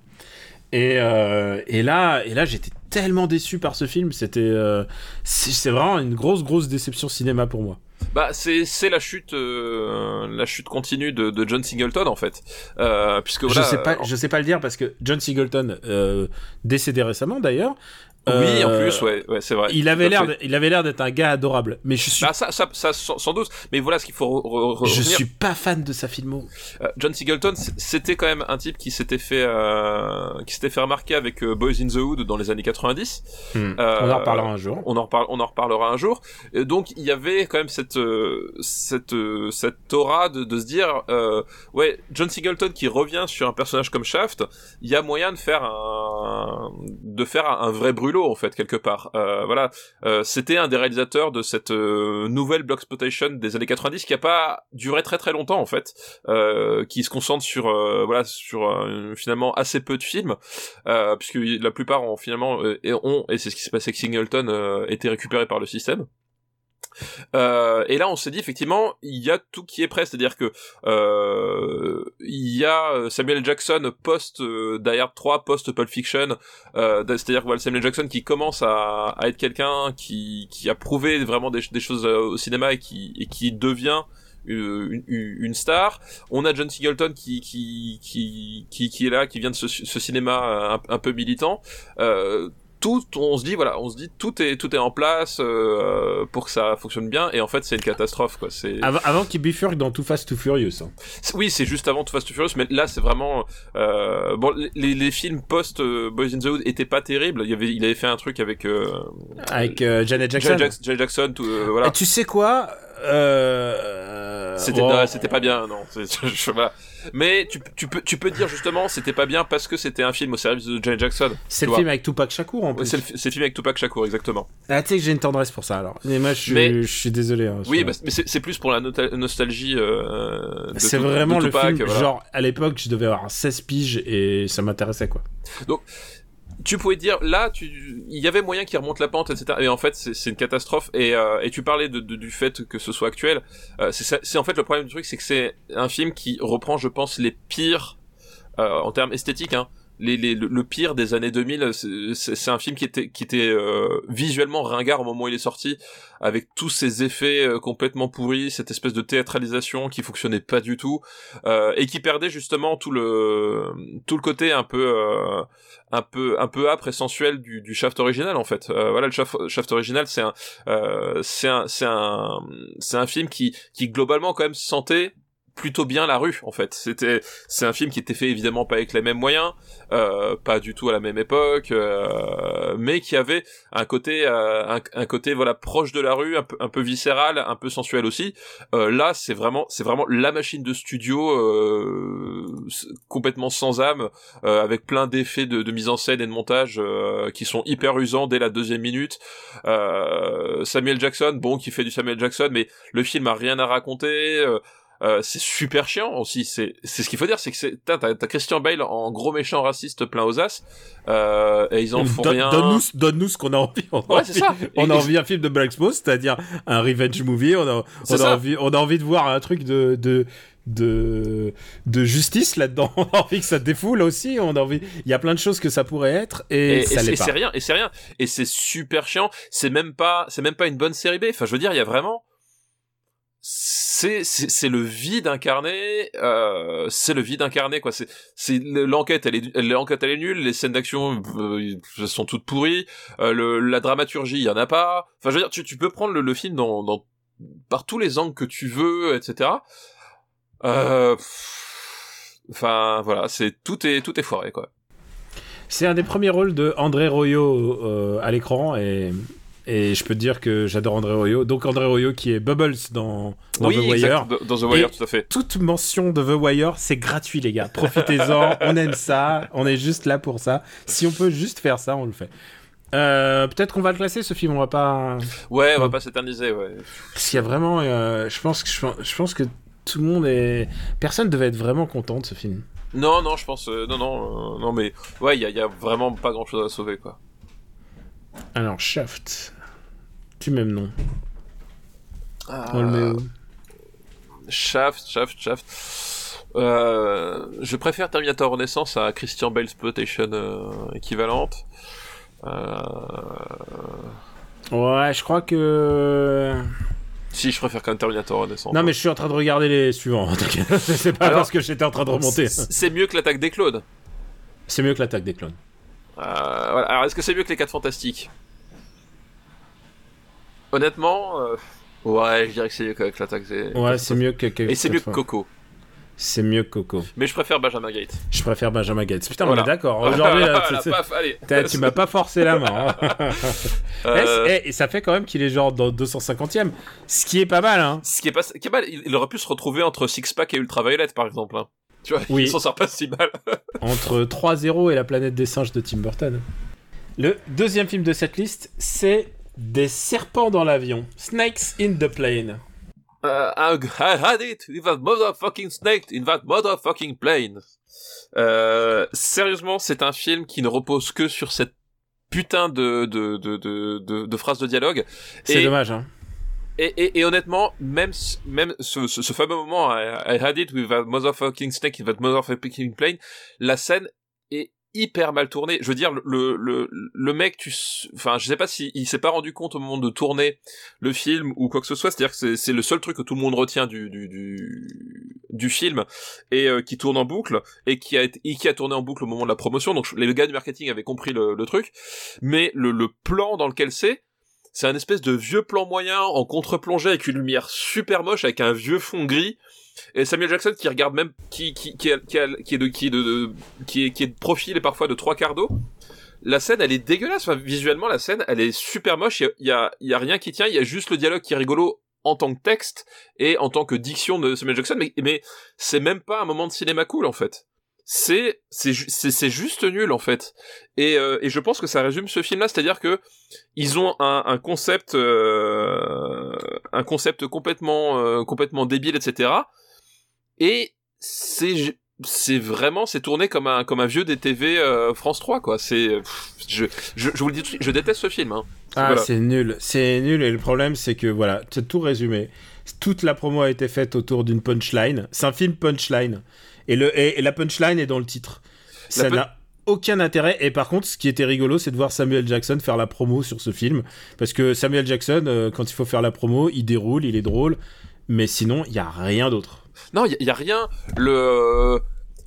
Et, euh, et là, et là j'étais tellement déçu par ce film. C'était, euh, c'est vraiment une grosse, grosse déception cinéma pour moi. Bah c'est la chute euh, la chute continue de, de John Singleton en fait euh, puisque voilà, je sais pas, je sais pas le dire parce que John Singleton, euh, décédé récemment d'ailleurs. Oui en euh, plus ouais ouais c'est vrai Il avait l'air, il avait l'air d'être un gars adorable, mais je suis, bah ça, ça, ça sans, sans doute mais voilà ce qu'il faut re- re- je revenir suis pas fan de sa filmo. Euh, John Singleton, c'était quand même un type qui s'était fait, euh, qui s'était fait remarquer avec euh, Boys in the Hood dans les années 90. Euh, On en reparlera un jour. On en reparle, on en reparlera un jour. Et donc il y avait quand même cette, euh, cette, cette aura de, de se dire, ouais, John Singleton qui revient sur un personnage comme Shaft, il y a moyen de faire un, de faire un vrai brûlot en fait quelque part. Euh, voilà, Euh, c'était un des réalisateurs de cette euh, nouvelle Bloxploitation des années 90 qui a pas duré très très longtemps en fait, euh, qui se concentre sur euh, voilà sur finalement assez peu de films, puisque la plupart ont finalement et ont et c'est ce qui s'est passé avec Singleton été récupéré par le système. Euh, et là, on s'est dit effectivement, il y a tout qui est prêt, c'est-à-dire que euh, il y a euh, Samuel Jackson post euh, Die Hard 3, post Pulp Fiction, euh, c'est-à-dire voilà, Samuel Jackson qui commence à, être quelqu'un qui, qui a prouvé vraiment des, choses euh, au cinéma et qui, devient une, star. On a John Singleton qui qui qui qui, est là, qui vient de ce, cinéma un, peu militant. Tout, on se dit voilà, on se dit tout est tout est en place euh, pour que ça fonctionne bien et en fait c'est une catastrophe quoi. C'est Avant, avant qu'il bifurque dans Too Fast Too Furious. hein. oui c'est juste avant Too Fast Too Furious mais là c'est vraiment euh, bon les, les films post euh, Boys in the Hood étaient pas terribles. Il avait il avait fait un truc avec euh, Avec euh, Janet Jackson. Janet Jackson, Janet Jackson tout, euh, voilà. Et tu sais quoi euh... C'était bon, non, c'était pas bien, non. c'est- je- voilà. Mais tu, tu peux tu peux dire justement c'était pas bien parce que c'était un film au service de Janet Jackson. C'est le vois. film avec Tupac Shakur en plus. C'est le, film avec Tupac Shakur exactement. Ah, tu sais que j'ai une tendresse pour ça alors. Mais moi je suis, Mais- je suis désolé. hein, Oui, bah, mais c'est plus pour la nota- nostalgie. Euh, c'est vraiment de le film. voilà. Genre à l'époque je devais avoir 16 piges et ça m'intéressait quoi. Tu pouvais dire là tu il y avait moyen qu'il remonte la pente etc et en fait c'est une catastrophe. Et euh, et tu parlais de, de- du fait que ce soit actuel. Euh, c'est en fait le problème du truc c'est que c'est un film qui reprend je pense les pires euh, en termes esthétiques hein le, pire des années 2000 c'est- c'est un film qui était qui était euh, visuellement ringard au moment où il est sorti avec tous ces effets euh, complètement pourris cette espèce de théâtralisation qui fonctionnait pas du tout euh, et qui perdait justement tout le tout le côté un peu euh, un peu un peu âpre et sensuel du, du Shaft original en fait. Euh, voilà le Shaft, Shaft original c'est un euh, c'est un c'est un c'est un film qui qui globalement quand même sentait plutôt bien la rue en fait. C'était c'est un film qui était fait évidemment pas avec les mêmes moyens, euh, pas du tout à la même époque, euh, mais qui avait un côté euh, un, côté voilà proche de la rue, un peu un peu viscéral, un peu sensuel aussi. Euh, là c'est vraiment c'est vraiment la machine de studio complètement sans âme avec plein d'effets de, de mise en scène et de montage qui sont hyper usants dès la deuxième minute. Samuel Jackson, bon, qui fait du Samuel Jackson, mais le film a rien à raconter. Euh, c'est super chiant aussi. C'est c'est ce qu'il faut dire, c'est que c'est t'as t'as- Christian Bale en gros méchant raciste plein aux as euh, et ils en font Donne- rien. Donne-nous donne-nous ce qu'on a envie. On a Ouais, c'est envie- ça. On a envie d'un film de Black Expose, c'est-à-dire un revenge movie. On a, on a ça. envie, on a envie de voir un truc de de de, de justice là-dedans. On a envie que ça défoule aussi. On a envie. Il y a plein de choses que ça pourrait être et, et, ça et l'est c'est pas. c'est rien et c'est rien et c'est super chiant c'est même pas c'est même pas une bonne série B enfin je veux dire il y a vraiment c'est c'est le vide incarné euh, c'est le vide incarné quoi. C'est c'est l'enquête elle est l'enquête elle est nulle les scènes d'action euh, sont toutes pourries euh, le la dramaturgie il y en a pas. Enfin je veux dire tu tu peux prendre le, le film dans dans par tous les angles que tu veux etc euh, enfin voilà c'est tout est tout est foiré quoi. C'est un des premiers rôles de André Royo euh, à l'écran et et je peux te dire que j'adore André Royo. Donc André Royo qui est Bubbles dans, dans The Wire. exact, dans- The Wire Et- tout à fait toute mention de The Wire, c'est gratuit, les gars. Profitez-en, on aime ça, on est juste là pour ça. Si on peut juste faire ça, on le fait. Euh, Peut-être qu'on va le classer, ce film, on va pas. Ouais, on va pas s'éterniser, ouais. Parce qu'il y a vraiment. euh, je, pense que, je, pense- que tout le monde est. Personne devait être vraiment content de ce film. Non, non, je pense, euh, non, non, non, mais ouais, il y a, y a vraiment pas grand chose à sauver, quoi. Alors, Shaft. M'aimes, non Ah, On le met où Shaft, Shaft, Shaft. Euh, je préfère Terminator Renaissance à Christian Bale Exploitation euh, équivalente. Euh... Ouais, je crois que. Si, je préfère quand même Terminator Renaissance. Non, mais je suis en train de regarder les suivants. c'est pas Alors, parce que j'étais en train de remonter. C'est c'est mieux que l'attaque des clones. C'est mieux que l'attaque des clones. Euh, voilà. Alors, est-ce que c'est mieux que les 4 Fantastiques? Honnêtement, euh, ouais, je dirais que c'est mieux que l'attaque. Ouais, c'est mieux que. que- Et c'est mieux que. Coco. C'est mieux que Coco. Mais je préfère Benjamin Gate. Je préfère Benjamin Gates. Putain, Voilà. on est d'accord. Aujourd'hui, tu m'as pas forcé la main. hein. Euh, Eh, eh, et ça fait quand même qu'il est genre dans 250ème. Ce qui est pas mal, hein. Ce qui est pas, qui est mal, il aurait pu se retrouver entre Six Pack et Ultraviolet, par exemple. hein. Tu vois, Oui. il s'en sort pas si mal. Entre 3-0 et la planète des singes de Tim Burton. Le deuxième film de cette liste, c'est Des serpents dans l'avion. Snakes in the plane. Uh, I had it with that motherfucking snake in that motherfucking plane. Euh, sérieusement, c'est un film qui ne repose que sur cette putain de de de de, phrases de dialogue. C'est dommage, hein. Et, et, et honnêtement, même même ce, ce, ce fameux moment, I, I had it with that motherfucking snake in that motherfucking plane, la scène hyper mal tournée. Je veux dire, le le le mec, tu, enfin, je sais pas si il s'est pas rendu compte au moment de tourner le film ou quoi que ce soit. C'est-à-dire que c'est le seul truc que tout le monde retient du du du, du film et euh, qui tourne en boucle et qui a été et qui a tourné en boucle au moment de la promotion. Donc les gars du marketing avaient compris le, le truc, mais le le plan dans lequel c'est c'est un espèce de vieux plan moyen en contre-plongée avec une lumière super moche avec un vieux fond gris et Samuel Jackson qui regarde même qui qui qui, qui, qui est de qui est de, qui est qui est de profil et parfois de trois quarts d'eau. La scène elle est dégueulasse. Visuellement la scène elle est super moche. Il y a, il y a rien qui tient. Il y a juste le dialogue qui est rigolo en tant que texte et en tant que diction de Samuel Jackson. Mais mais c'est même pas un moment de cinéma cool en fait. C'est c'est c'est c'est juste nul en fait. Et euh, et je pense que ça résume ce film là c'est-à-dire que ils ont un, un concept euh, un concept complètement euh, complètement débile etc et c'est c'est vraiment c'est tourné comme un comme un vieux des TV euh, France 3 quoi c'est je, je je vous le dis tout de suite, je déteste ce film hein. Ah, Voilà. c'est nul. C'est nul. Et le problème, c'est que voilà, c'est tout résumé. Toute la promo a été faite autour d'une punchline. C'est un film punchline. Et, le, et, et la punchline est dans le titre. Ça n'a aucun intérêt. Et par contre, ce qui était rigolo, c'est de voir Samuel Jackson faire la promo sur ce film. Parce que Samuel Jackson, euh, quand il faut faire la promo, il déroule, il est drôle. Mais sinon, il y a rien d'autre. Non, il y, y a rien. Le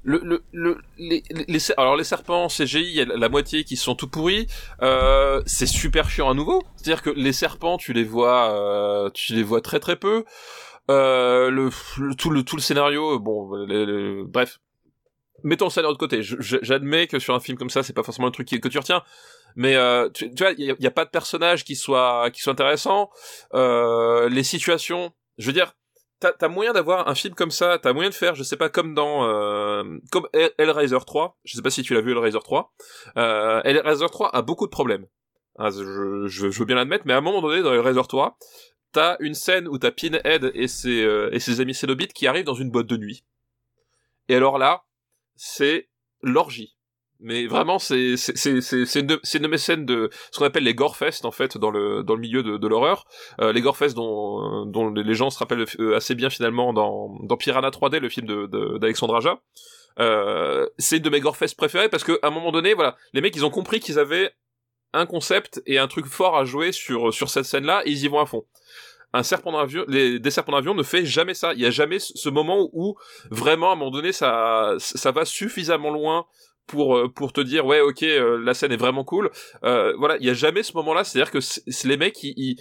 le le, le les, les, alors les serpents CGI, il y a la, moitié qui sont tout pourris. Euh, c'est super chiant à nouveau. C'est-à-dire que les serpents, tu les vois, euh, tu les vois très très peu. Euh, le, tout le tout le scénario, bon, le- bref. Mettons ça de l'autre côté. J'admets que sur un film comme ça, c'est pas forcément le truc que tu retiens. Mais euh, tu, vois, il y, a- il y a pas de personnage qui soit qui soit intéressant. Euh, les situations, je veux dire, t'as moyen d'avoir un film comme ça, t'as moyen de faire, je sais pas, comme dans euh, comme Hell- Hellraiser 3. Je sais pas si tu l'as vu Hellraiser 3. Euh, Hellraiser 3 a beaucoup de problèmes. Ah, je veux bien l'admettre, mais à un moment donné dans Hellraiser 3, t'as une scène où t'as Pinhead et ses euh, et ses amis Cénobites qui arrivent dans une boîte de nuit. Et alors là, c'est l'orgie. Mais vraiment, c'est c'est c'est de- de mes scènes de ce qu'on appelle les gorefest en fait dans le dans le milieu de, de l'horreur. Euh, les gorefest dont dont les gens se rappellent euh, assez bien finalement dans dans Piranha 3D, le film de d'Alexandre Aja. Euh, c'est de mes gorefest préférées parce que à un moment donné, voilà, les mecs ils ont compris qu'ils avaient un concept et un truc fort à jouer sur sur cette scène-là et ils y vont à fond. Un serpent d'avion, les des serpents d'avion ne fait jamais ça. Il y a jamais ce moment où vraiment à un moment donné ça ça va suffisamment loin pour euh, pour te dire ouais ok euh, la scène est vraiment cool. Euh, voilà il y a jamais ce moment là c'est à dire que les mecs ils, ils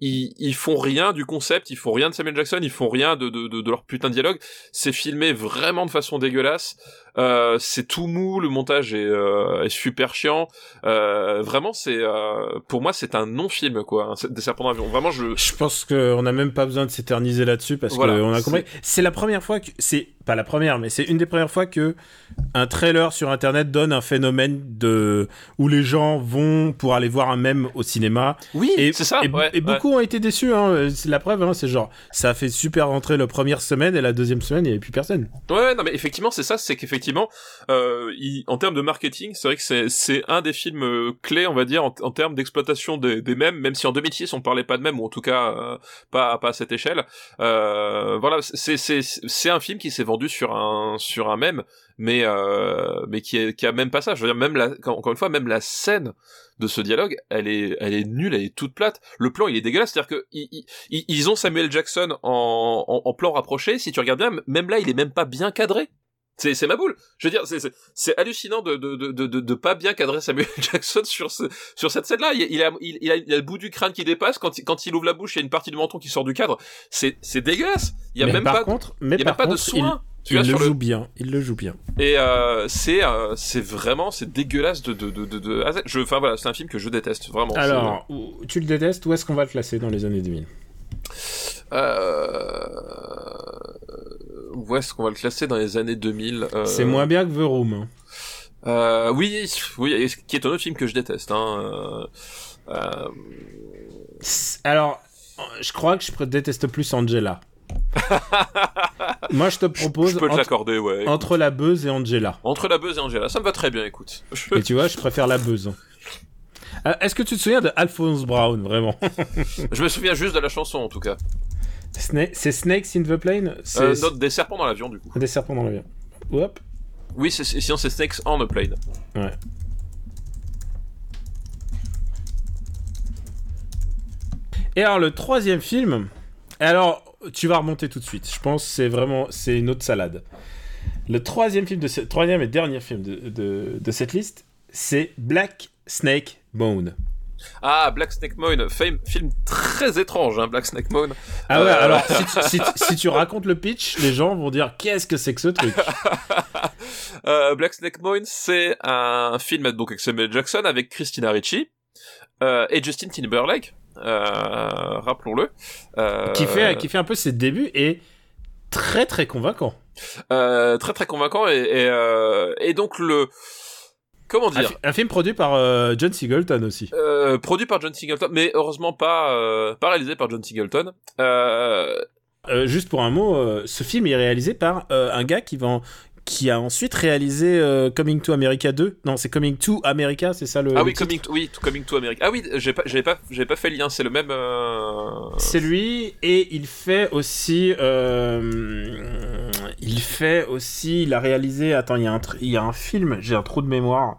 ils ils font rien du concept ils font rien de Samuel Jackson ils font rien de de de, de leur putain de dialogue c'est filmé vraiment de façon dégueulasse euh, c'est tout mou le montage est, euh, est super chiant euh, vraiment c'est pour moi c'est un non film quoi hein, des serpents d'avion vraiment je Je pense qu'on n'a même pas besoin de s'éterniser là-dessus parce Voilà, qu'on a compris. C'est la première fois que. C'est pas la première, mais c'est une des premières fois que un trailer sur internet donne un phénomène de. où les gens vont pour aller voir un mème au cinéma. oui c'est ça et, ouais, et beaucoup ont été déçus, hein. c'est la preuve, hein. c'est genre, ça a fait super rentrer la première semaine et la deuxième semaine, il n'y avait plus personne. Ouais, non, mais effectivement, c'est ça, c'est qu'effectivement, euh, il- en termes de marketing, c'est vrai que c'est, un des films euh, clés, on va dire, en, en termes d'exploitation des, des mèmes, même si en 2006 on parlait pas de mèmes, ou en tout cas euh, pas, pas à cette échelle. Euh, voilà, c'est un film qui s'est vendu sur un, sur un mème, mais euh, mais qui est qui a même pas ça. Je veux dire même la encore une fois même la scène de ce dialogue, elle est elle est nulle, elle est toute plate. Le plan il est dégueulasse, c'est-à-dire que ils, ils, ils ont Samuel Jackson en, en, en plan rapproché. Si tu regardes bien, même là il est même pas bien cadré. C'est, c'est ma boule. Je veux dire, c'est, c'est, c'est hallucinant de, de, de, de, de pas bien cadrer Samuel Jackson sur ce, sur cette scène-là. Il, il, a, il, il, a, il a le bout du crâne qui dépasse. Quand il, quand il ouvre la bouche, il y a une partie du menton qui sort du cadre. C'est, c'est dégueulasse. Il y a mais même par pas, contre, mais il y a par même pas de soin. Il, il le joue le... bien. Il le joue bien. Et euh, c'est, euh, c'est vraiment, c'est dégueulasse de, de, de, de, de... Je, enfin voilà, c'est un film que je déteste vraiment. Alors, tu le détestes Où est-ce qu'on va le classer dans les années 2000 Euh... Où est-ce qu'on va le classer dans les années 2000 euh... C'est moins bien que The Room. hein. Euh, oui, oui, qui est un autre film que je déteste. Hein. Euh, euh, Alors, je crois que je déteste plus Angela. Moi, je te propose je peux te entre, l'accorder, ouais. entre la buzz et Angela. Entre la buzz et Angela, ça me va très bien, écoute. Je- Et tu vois, je préfère la buzz. Euh, Est-ce que tu te souviens de Alphonse Brown, vraiment? Je me souviens juste de la chanson, en tout cas. C'est Snakes in the Plane? C'est Euh, non, des serpents dans l'avion, du coup. des serpents dans l'avion. Hop. Oui, sinon c'est Snakes on a Plane. Ouais. Et alors, le troisième film. Alors, tu vas remonter tout de suite. Je pense que c'est vraiment. C'est une autre salade. Le troisième film de ce... troisième et dernier film de, de, de cette liste, c'est Black Snake Bone. Ah, Black Snake Moon, film, très étrange, hein, Black Snake Moon. Ah ouais, Euh. alors si tu, si tu- si tu racontes le pitch, les gens vont dire qu'est-ce que c'est que ce truc? Euh, Black Snake Moon, c'est un film donc avec Samuel Jackson, avec Christina Ricci euh, et Justin Timberlake, rappelons-le. Euh, qui, fait, qui fait un peu ses débuts et très très convaincant. euh, très très convaincant et, et, euh, et donc le comment Un, dire fi- un film produit par euh, John Singleton aussi. euh, produit par John Singleton, mais heureusement pas euh, pas réalisé par John Singleton. Euh, Euh, juste pour un mot, euh, ce film est réalisé par euh, un gars qui, va en- qui a ensuite réalisé euh, Coming to America 2. Non, c'est Coming to America, c'est ça le. ah oui, coming to, oui, coming to America. Ah oui, j'ai pas j'ai pas pas fait le lien, c'est le même. euh, C'est lui et il fait aussi. euh, il fait aussi. Il a réalisé. Attends, il y a un, tr- il y a un film. J'ai un trou de mémoire.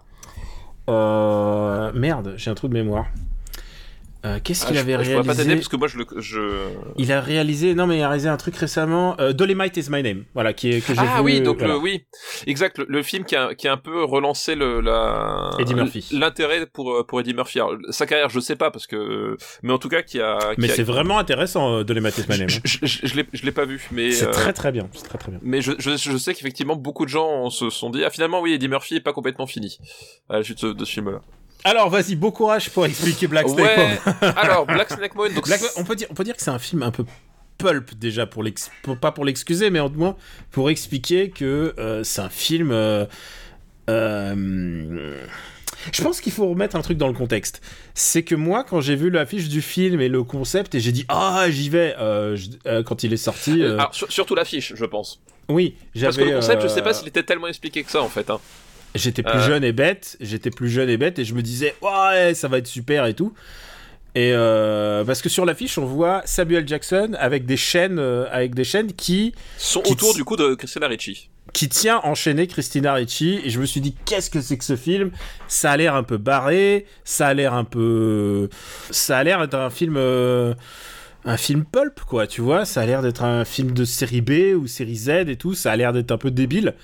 Merde, j'ai un trou de mémoire. Euh, Qu'est-ce ah, qu'il je- avait je, pourrais pas t'aider réalisé parce que moi je le je Il a réalisé. Non, mais il a réalisé un truc récemment. Euh, Dolomite is my name. Voilà, qui est, que j'ai Ah vu, oui, donc voilà. le, oui, exact, le, le film qui a, qui a un peu relancé le, la, Eddie Murphy. l'intérêt pour, euh, pour Eddie Murphy. Alors, sa carrière, je sais pas parce que, mais en tout cas, qui a, qui Mais a- c'est vraiment intéressant, euh, Dolomite is my name. je, je, je, l'ai, je l'ai pas vu, mais, C'est euh, très très bien. C'est très très bien. mais je, je, sais qu'effectivement, beaucoup de gens se sont dit, ah, finalement, oui, Eddie Murphy est pas complètement fini, à la suite de, de ce film-là. Alors, vas-y, bon courage pour expliquer Black Snake Ouais, Moon. alors, Black Snake Moon, donc, Black- on, peut dire, on peut dire que c'est un film un peu pulp déjà, pour l'ex- pour- pas pour l'excuser, mais en tout moins pour expliquer que euh, c'est un film. euh, euh, je pense qu'il faut remettre un truc dans le contexte. C'est que moi, quand j'ai vu l'affiche du film et le concept, et j'ai dit ah j'y vais je- quand il est sorti. alors, sur- surtout l'affiche, je pense. oui, j'avais. Parce que le concept, je sais pas s'il était tellement expliqué que ça, en fait, hein. J'étais plus Euh. jeune et bête, j'étais plus jeune et bête et je me disais ouais ça va être super et tout. Et euh, parce que sur l'affiche on voit Samuel Jackson avec des chaînes euh, avec des chaînes qui Sont Qui autour du coup de Christina Ricci. qui tient enchaîné Christina Ricci et je me suis dit qu'est-ce que c'est que ce film? Ça a l'air un peu barré, ça a l'air un peu ça a l'air d'être un film un film pulp quoi, tu vois, ça a l'air d'être un film de série B ou série Z et tout, ça a l'air d'être un peu débile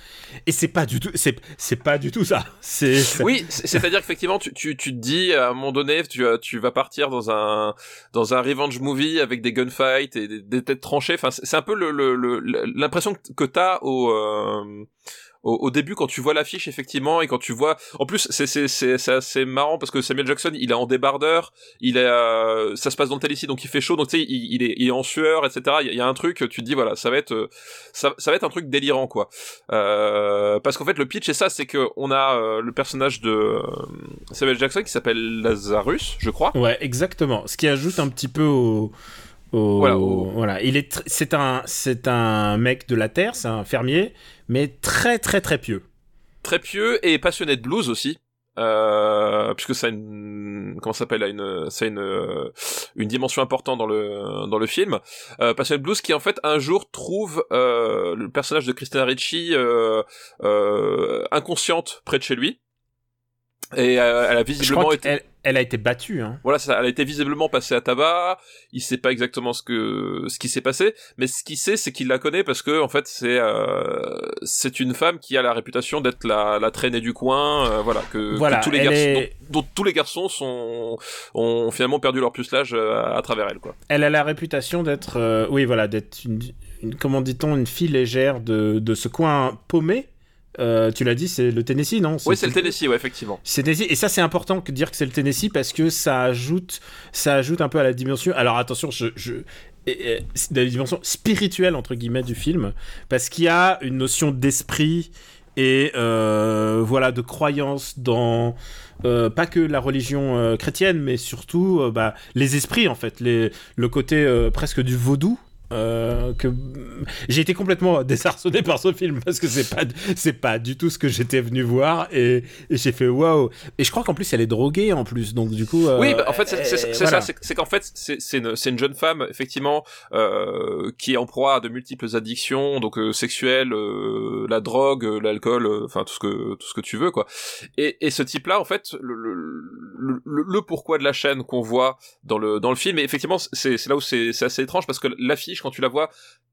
et c'est pas du tout c'est c'est pas du tout ça. C'est c'est- Oui, c'est-à-dire qu'effectivement, tu, tu, tu te dis à un moment donné, tu, tu vas partir dans un dans un revenge movie avec des gunfights et des, des têtes tranchées. Enfin, c'est un peu le le- le- l'impression que t'as au, euh, au au début quand tu vois l'affiche effectivement et quand tu vois. En plus, c'est c'est c'est assez marrant parce que Samuel Jackson, il est en débardeur, il est euh, ça se passe dans le ici, donc il fait chaud, donc tu sais, il, il est il est en sueur, etc. Il y, a- il y a un truc, tu te dis voilà, ça va être euh, ça ça va être un truc délirant quoi. Euh, parce qu'en fait le pitch c'est ça, c'est que on a euh, le personnage de euh, Samuel Jackson qui s'appelle Lazarus, je crois. Ouais, exactement. Ce qui ajoute un petit peu au. au- Voilà, au- voilà. Il est, c'est un, c'est un mec de la terre, c'est un fermier, mais très très très pieux. Très pieux et passionné de blues aussi. euh, puisque ça a une comment s'appelle une ça a une euh, une dimension importante dans le dans le film euh, Passion Blues qui en fait un jour trouve euh, le personnage de Christina Ricci euh, euh, inconsciente près de chez lui et elle a visiblement été elle a été battue. Hein. voilà, ça, elle a été visiblement passée à tabac. Il sait pas exactement ce que ce qui s'est passé, mais ce qu'il sait, c'est qu'il la connaît parce que en fait, c'est euh, c'est une femme qui a la réputation d'être la, la traînée du coin, euh, voilà, que, que Voilà, tous les garçons, est- dont, dont tous les garçons sont ont finalement perdu leur pucelage euh, à, à travers elle, quoi. Elle a la réputation d'être, euh, oui, voilà, d'être une, une- comment dit-on, une fille légère de, de ce coin paumé. Euh, tu l'as dit, c'est le Tennessee, non? Oui, c'est le Tennessee, ouais, effectivement. C'est Tennessee. Et ça, c'est important que dire que c'est le Tennessee parce que ça ajoute, ça ajoute un peu à la dimension. Alors attention, je, je et- et- c'est de la dimension spirituelle entre guillemets du film parce qu'il y a une notion d'esprit et euh, voilà de croyance dans euh, pas que la religion euh, chrétienne, mais surtout bah, les esprits en fait, les, le côté presque du vaudou. Euh, que j'ai été complètement désarçonné par ce film parce que c'est pas c'est pas du tout ce que j'étais venu voir et, et j'ai fait waouh et je crois qu'en plus elle est droguée en plus donc du coup euh, Oui, bah, en fait, c'est voilà. ça, c'est qu'en fait, c'est une, une jeune femme, effectivement, euh, qui est en proie à de multiples addictions, donc euh, sexuelles, euh, la drogue, euh, l'alcool, euh, enfin tout ce que tout ce que tu veux, quoi. Et, et ce type-là, en fait, le, le, le, pourquoi de la chaîne qu'on voit dans le dans le film, et effectivement, c'est c'est là où c'est c'est assez étrange parce que l'affiche, quand tu la vois,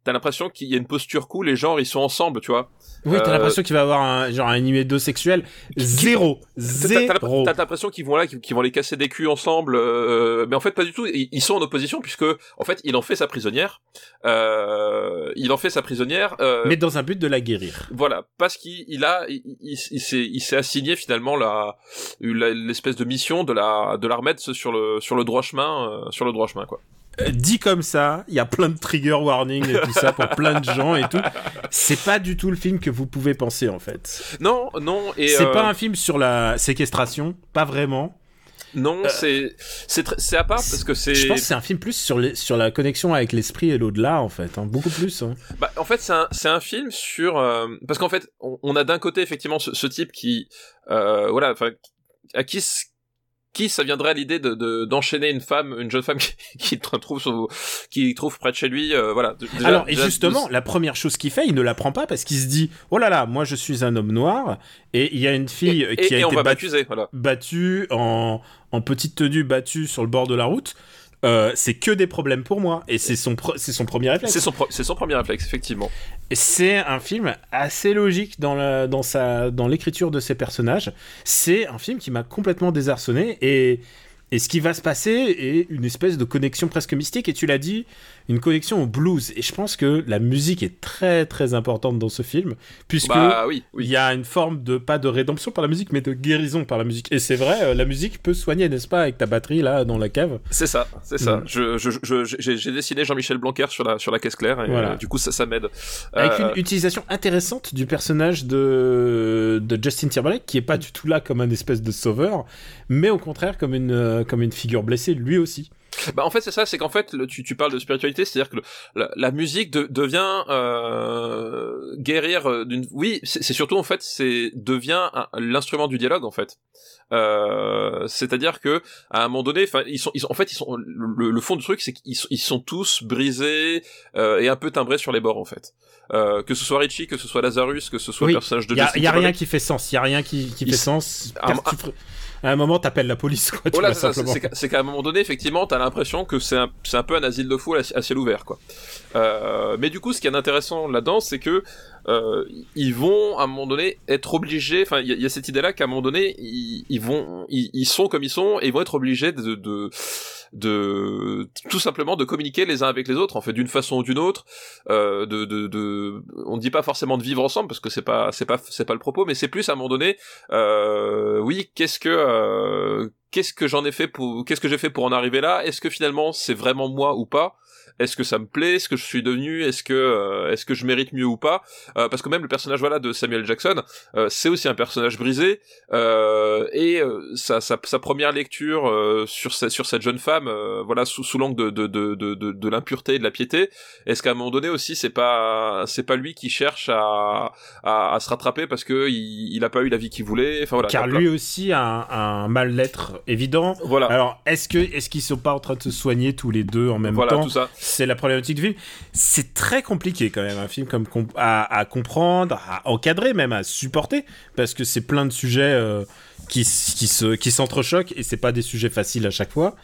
t'as l'impression qu'il y a une posture cool, les gens ils sont ensemble, tu vois. oui t'as euh, l'impression qu'il va avoir un genre un numéro sexuel zéro zéro T'as l'impression qu'ils vont là, qu'ils vont les casser des culs ensemble, euh, mais en fait pas du tout. Ils, sont en opposition puisque en fait il en fait sa prisonnière. Euh, il en fait sa prisonnière. Mais dans un but de la guérir Voilà, parce qu'il il a, il, il, il s'est, assigné finalement la, l'espèce de mission de la, de la remettre sur le, sur le droit chemin, sur le droit chemin quoi. Euh, dit comme ça, il y a plein de trigger warning et tout ça pour plein de gens et tout. C'est pas du tout le film que vous pouvez penser en fait. Non, non, et C'est euh, pas un film sur la séquestration, pas vraiment. non, c'est, c'est, c'est à part parce que c'est. Je pense que c'est un film plus sur, les, sur la connexion avec l'esprit et l'au-delà en fait, hein, beaucoup plus. hein. Bah, en fait, c'est un, c'est un film sur euh, parce qu'en fait, on, on a d'un côté effectivement ce, ce type qui, euh, voilà, enfin, à qui qui ça viendrait à l'idée de, de- d'enchaîner une femme, une jeune femme qui, qui trouve qui trouve près de chez lui, euh, voilà. Déjà- Alors, et déjà, justement, la première chose qu'il fait, il ne la prend pas parce qu'il se dit Oh là là, moi je suis un homme noir et il y a une fille et, qui et- a et on été va battue, voilà. battue en, en petite tenue, battue sur le bord de la route. Euh, c'est que des problèmes pour moi et c'est son, c'est son premier réflexe. C'est son, pro- c'est son premier réflexe, effectivement. C'est un film assez logique dans la, dans sa, dans l'écriture de ses personnages. C'est un film qui m'a complètement désarçonné et, et ce qui va se passer est une espèce de connexion presque mystique. Et tu l'as dit, une connexion au blues. Et je pense que la musique est très très importante dans ce film puisque Bah oui, il y a une forme de pas de rédemption par la musique, mais de guérison par la musique. Et c'est vrai, euh, la musique peut soigner, n'est-ce pas, avec ta batterie là dans la cave? C'est ça, c'est ça. Mm. Je, je, je, j'ai, dessiné Jean-Michel Blanquer sur la, sur la caisse claire et Voilà. euh, du coup ça, ça m'aide. Avec Euh, une utilisation intéressante du personnage de, de Justin Timberlake, qui est pas du tout là comme un espèce de sauveur, mais au contraire comme une, euh, comme une figure blessée, lui aussi. Bah en fait c'est ça, c'est qu'en fait le- tu, tu parles de spiritualité, c'est-à-dire que le- la, la musique de- devient euh, guérir euh, d'une. Oui, c'est surtout en fait c'est devient l'instrument du dialogue en fait. Euh, c'est-à-dire que à un moment donné, enfin ils sont, ils sont en fait ils sont le, le fond du truc c'est qu'ils sont, ils sont tous brisés euh, et un peu timbrés sur les bords en fait. Euh, que ce soit Richie, que ce soit Lazarus, que ce soit Oui, le personnage de Il y y a rien qui fait sens, il y a rien qui, qui fait sens. Ah, À un moment, t'appelles la police, quoi. Voilà, c'est simplement. qu'à- un moment donné, effectivement, t'as l'impression que c'est un, un peu un asile de fou à, à ciel ouvert, quoi. Euh, mais du coup, ce qui est intéressant là-dedans, c'est que euh, ils vont à un moment donné être obligés. Enfin, il y, a- il y a cette idée-là qu'à un moment donné, ils, ils vont, ils, ils sont comme ils sont et ils vont être obligés de, de, de tout simplement de communiquer les uns avec les autres, en fait, d'une façon ou d'une autre. Euh, de, de, de, on ne dit pas forcément de vivre ensemble parce que c'est pas, c'est pas, c'est pas le propos, mais c'est plus à un moment donné. Euh, oui, qu'est-ce que, euh, qu'est-ce que j'en ai fait pour, qu'est-ce que j'ai fait pour en arriver là? Est-ce que finalement c'est vraiment moi ou pas? Est-ce que ça me plaît Est-ce que je suis devenu Est-ce que euh, est-ce que je mérite mieux ou pas euh, Parce que même le personnage voilà de Samuel Jackson, euh, c'est aussi un personnage brisé et sa, sa, sa, première lecture sur sur cette jeune femme, voilà sous, sous l'angle de de, de, de, de, de l'impureté et de la piété. Est-ce qu'à un moment donné aussi c'est pas c'est pas lui qui cherche à, à, à se rattraper parce que il, il a pas eu la vie qu'il voulait Enfin voilà. Car lui aussi a un, un mal-être évident. Voilà. Alors est-ce que est-ce qu'ils sont pas en train de se soigner tous les deux en même voilà, temps tout ça c'est la problématique du film. C'est très compliqué quand même un film comme à, à, comprendre, à encadrer même, à supporter, parce que c'est plein de sujets euh, qui, qui se qui s'entrechoquent et c'est pas des sujets faciles à chaque fois.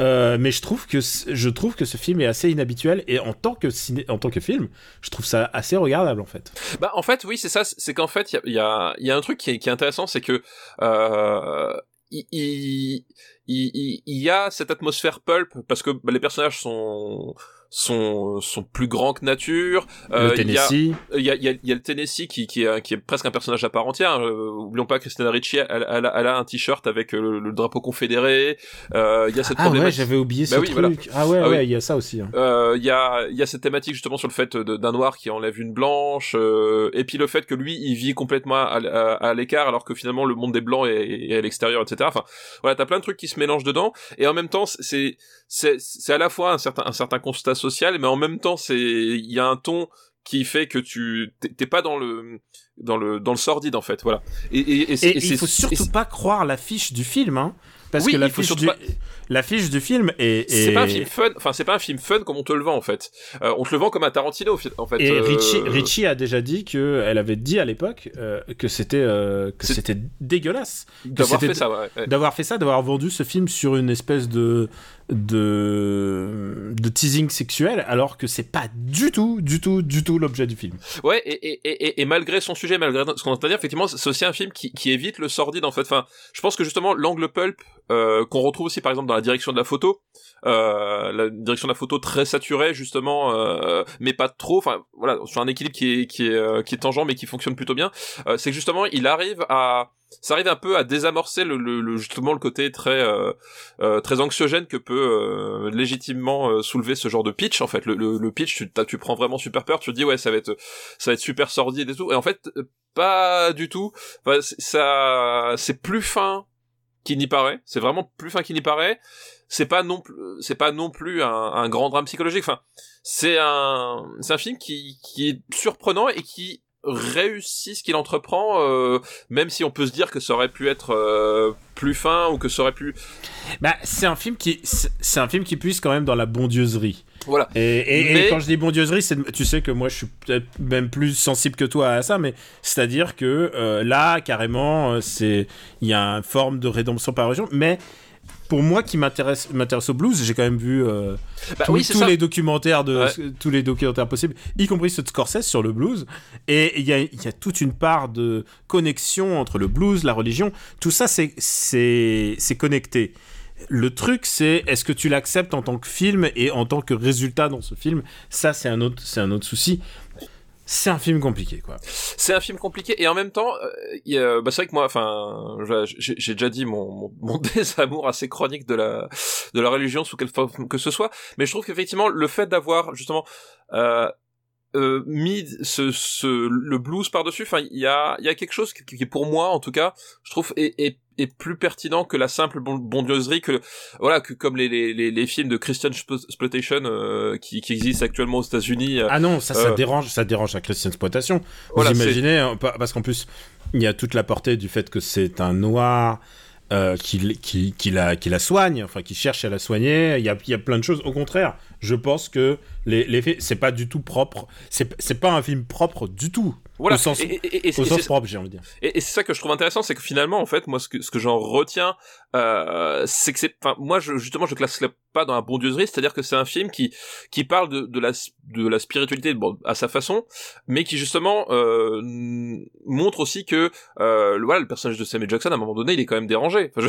Euh, mais je trouve que je trouve que ce film est assez inhabituel et en tant que ciné, en tant que film, je trouve ça assez regardable en fait. Bah en fait oui c'est ça, c'est qu'en fait il y a, y, y a un truc qui est, qui est intéressant, c'est que euh, il, y a cette atmosphère pulp parce que bah, les personnages sont sont sont plus grands que nature. Euh, le Tennessee. Il y a, il y, a, y a le Tennessee qui qui est, qui est presque un personnage à part entière. Euh, oublions pas Christina Ricci, elle, elle, elle a un t-shirt avec le, le, drapeau confédéré. Euh, il y a cette ah ouais, j'avais oublié bah ce oui, truc. Voilà. Ah ouais, ah ouais, oui. il y a ça aussi. Hein. Euh, il y a il y a cette thématique justement sur le fait d'un noir qui enlève une blanche, euh, et puis le fait que lui il vit complètement à, à, à l'écart alors que finalement le monde des blancs est, est à l'extérieur, etc. Enfin voilà, t'as plein de trucs qui se mélangent dedans, et en même temps c'est c'est c'est à la fois un certain un certain constat social, mais en même temps c'est il y a un ton qui fait que tu t'es pas dans le dans le dans le sordide en fait voilà et, et, et, et il faut surtout pas croire l'affiche du film hein parce oui, que l'affiche du, pas... l'affiche du film est, est... c'est pas un film fun enfin c'est pas un film fun comme on te le vend en fait euh, on te le vend comme un Tarantino en fait et euh... Richie, Richie a déjà dit que elle avait dit à l'époque euh, que c'était que c'était dégueulasse d'avoir fait ça ouais, ouais. d'avoir fait ça d'avoir vendu ce film sur une espèce de de teasing sexuel alors que c'est pas du tout du tout du tout l'objet du film. Ouais et, et, et, malgré son sujet malgré ce qu'on entend dire effectivement c'est aussi un film qui, qui évite le sordide en fait. Enfin je pense que justement l'angle pulp euh, qu'on retrouve aussi par exemple dans la direction de la photo euh, la direction de la photo très saturée justement euh, mais pas trop. Enfin voilà sur un équilibre qui est qui est euh, qui est tangent mais qui fonctionne plutôt bien. Euh, c'est que justement il arrive à ça arrive un peu à désamorcer le, le, le justement le côté très très anxiogène que peut légitimement soulever ce genre de pitch en fait. Le, le, le pitch tu, tu prends vraiment super peur tu te dis ouais ça va être ça va être super sordide et tout. Et en fait pas du tout. Enfin, ça c'est plus fin qu'il n'y paraît. C'est vraiment plus fin qu'il n'y paraît c'est pas non plus c'est pas non plus un, un, grand drame psychologique enfin c'est un c'est un film qui qui est surprenant et qui réussit ce qu'il entreprend, euh, même si on peut se dire que ça aurait pu être euh, plus fin ou que ça aurait pu. Bah, c'est un film qui, c'est un film qui puise quand même dans la bondieuserie. Voilà. Et, et, mais... et quand je dis bondieuserie, c'est, tu sais que moi je suis peut-être même plus sensible que toi à ça, mais c'est-à-dire que euh, là, carrément, c'est, il y a une forme de rédemption par région, mais pour moi qui m'intéresse m'intéresse au blues, j'ai quand même vu euh, bah, tous, oui, tous les documentaires de ouais. tous les documentaires possibles, y compris ceux de Scorsese sur le blues. Et il y a, y a toute une part de connexion entre le blues, la religion, tout ça c'est c'est c'est connecté. Le truc, c'est est-ce que tu l'acceptes en tant que film et en tant que résultat dans ce film? Ça, c'est un autre, c'est un autre souci. C'est un film compliqué, quoi. C'est un film compliqué et en même temps, euh, bah c'est vrai que moi, enfin, j'ai déjà dit mon, désamour assez chronique de la de la religion sous quelle forme que ce soit, mais je trouve qu'effectivement le fait d'avoir justement euh, euh, mis ce le blues par dessus, enfin, il y a il y a quelque chose qui, qui, pour moi, en tout cas, je trouve est, est est plus pertinent que la simple bondieuserie que voilà que comme les les, les films de Christian exploitation euh, qui, qui existent actuellement aux États-Unis ah non ça ça euh... dérange ça dérange la Christian exploitation vous voilà, imaginez parce qu'en plus il y a toute la portée du fait que c'est un noir euh, qui, qui, qui, la, qui la soigne, enfin qui cherche à la soigner. Il y a, il y a plein de choses. Au contraire, je pense que les, les c'est pas du tout propre. C'est pas un film propre du tout. Voilà. Au sens, et, et, et, au sens propre, j'ai envie de dire. Et, c'est ça que je trouve intéressant, c'est que finalement, en fait, moi, ce que, ce que j'en retiens, euh, c'est que c'est, enfin, moi, je, justement, je classerais pas dans la bondieuserie, c'est-à-dire que c'est un film qui, qui parle de, de la, de la spiritualité, bon, à sa façon, mais qui justement euh, montre aussi que, euh, voilà, le personnage de Samuel Jackson, à un moment donné, il est quand même dérangé. Enfin,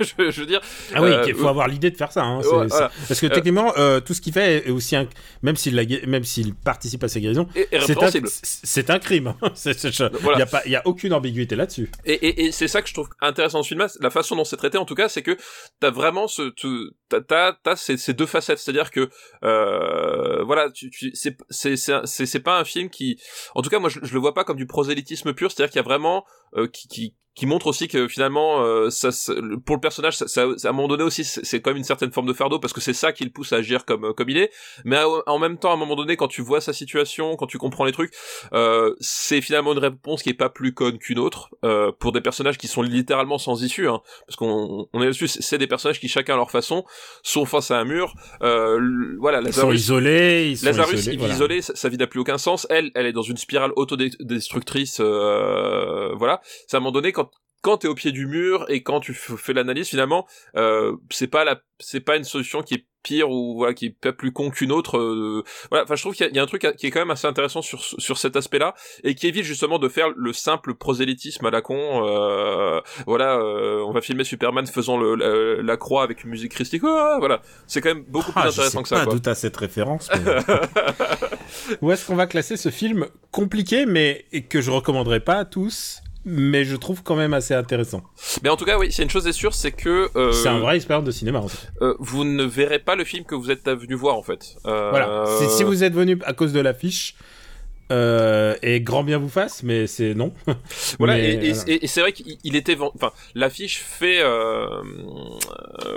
je, je, je, veux dire. Ah oui, il faut avoir l'idée de faire ça. Hein, ouais, voilà. Parce que techniquement, tout ce qu'il fait est aussi un, même s'il même s'il participe à sa guérison, c'est un, c'est un crime. Crime. hein. C'est- je- Voilà. Il y a il a aucune ambiguïté là-dessus. Et, et, et c'est ça que je trouve intéressant dans ce film-là, la façon dont c'est traité en tout cas, c'est que t'as vraiment ce, tu- t'as, t'as, t'as ces, ces deux facettes, c'est-à-dire que euh, voilà, tu, tu, c'est, c'est, c'est, un- c'est, c'est pas un film qui, en tout cas moi je, je le vois pas comme du prosélytisme pur, c'est-à-dire qu'il y a vraiment euh, qui, qui qui montre aussi que finalement euh, ça, pour le personnage ça, ça- à un moment donné aussi c'est quand même une certaine forme de fardeau parce que c'est ça qui le pousse à agir comme comme il est mais à- en même temps à un moment donné quand tu vois sa situation quand tu comprends les trucs euh, c'est finalement une réponse qui est pas plus conne qu'une autre euh, pour des personnages qui sont littéralement sans issue hein, parce qu'on on est là-dessus c'est des personnages qui chacun à leur façon sont face à un mur euh, voilà Ils sont Lazarus isolés, ils sont Lazarus, isolés. il voilà. isolé, sa, sa vie n'a plus aucun sens. Elle, elle est dans une spirale autodestructrice. Euh, voilà. C'est à un moment donné quand quand t'es au pied du mur et quand tu fais l'analyse finalement, euh, c'est pas la, c'est pas une solution qui est pire ou voilà qui est pas plus con qu'une autre. euh, voilà. Enfin, je trouve qu'il y, a- il y a un truc qui est quand même assez intéressant sur sur cet aspect-là et qui évite justement de faire le simple prosélytisme à la con. Euh, voilà, euh, on va filmer Superman faisant le, la, la croix avec une musique christique. Ah, voilà, c'est quand même beaucoup plus Ah, je intéressant sais que ça. pas quoi. d'où à cette référence. mais- Où est-ce qu'on va classer ce film compliqué, mais que je recommanderais pas à tous, mais je trouve quand même assez intéressant. Mais en tout cas, oui, c'est une chose est sûre, c'est que euh, C'est un vrai expérience de cinéma. En fait. euh, vous ne verrez pas le film que vous êtes venu voir en fait. Euh, Voilà. Si, si vous êtes venu à cause de l'affiche. Euh, et grand bien vous fasse, mais c'est non. voilà, Mais, et, voilà. c'est vrai qu'il il était, enfin, l'affiche fait euh,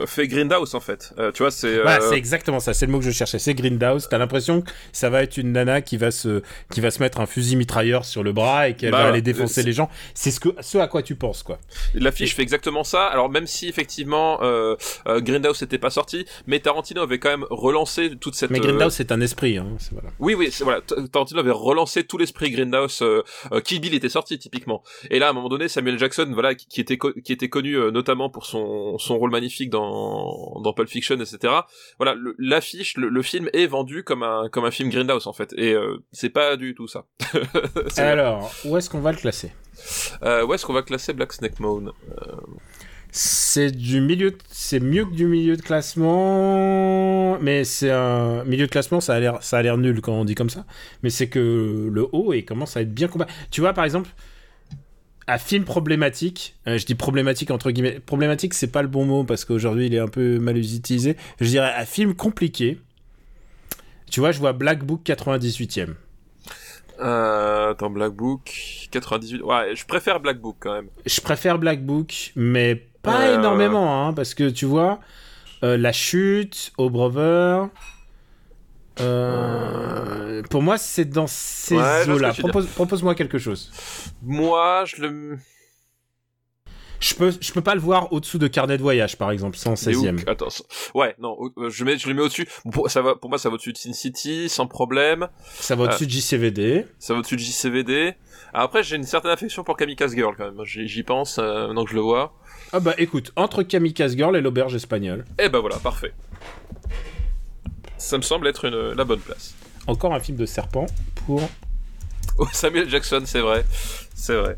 fait Grindhouse en fait. Euh, tu vois, c'est Voilà, euh, c'est exactement ça, c'est le mot que je cherchais, c'est Grindhouse. T'as l'impression que ça va être une nana qui va se, qui va se mettre un fusil mitrailleur sur le bras et qu'elle Bah va aller défoncer les gens. C'est ce que, ce à quoi tu penses, quoi. l'affiche fait exactement ça. Alors même si effectivement euh, Grindhouse n'était pas sorti, mais Tarantino avait quand même relancé toute cette. Mais Grindhouse, c'est un esprit, hein. c'est- Voilà. Oui, oui, c'est voilà. Tarantino avait relancé tout l'esprit Grindhouse. Euh, euh, Kill Bill était sorti typiquement. Et là, à un moment donné, Samuel Jackson, voilà, qui, qui était qui était connu euh, notamment pour son son rôle magnifique dans dans Pulp Fiction, etc. Voilà, l'affiche, le, le film est vendu comme un comme un film Grindhouse en fait. Et c'est pas du tout ça. Alors, où est-ce qu'on va le classer? Euh, où est-ce qu'on va classer Black Snake Moan? C'est du milieu, de- c'est mieux que du milieu de classement, mais c'est un milieu de classement, ça a l'air, ça a l'air nul quand on dit comme ça. Mais c'est que le haut et commence à être bien combat. Tu vois, par exemple, un film problématique, euh, je dis problématique entre guillemets, problématique, c'est pas le bon mot parce qu'aujourd'hui il est un peu mal utilisé. Je dirais un film compliqué. Tu vois, je vois Black Book 98e. euh, Attends, Black Book 98. Ouais, je préfère Black Book quand même. Je préfère Black Book, mais pas Euh, énormément, hein, parce que tu vois, euh, la chute, au Brother. euh, pour moi, c'est dans ces Ouais, que eaux-là. Propose, propose-moi quelque chose. Moi, je le. Je peux, je peux pas le voir au-dessous de Carnet de voyage, par exemple, C'est 116e. Hook. Attends, ça- ouais, non, je mets, je le mets au-dessus. Pour, ça va, pour moi, ça va au-dessus de Sin City, sans problème. Ça va au-dessus de JCVD. Ça va au-dessus de JCVD. Après, j'ai une certaine affection pour Kamikaze Girl quand même. J'y j'y pense euh, maintenant que je le vois. Ah bah écoute, entre Kamikaze Girl et l'auberge espagnole, Eh ben voilà, parfait. Ça me semble être une, la bonne place. encore un film de serpent pour... Oh, Samuel Jackson, c'est vrai. C'est vrai.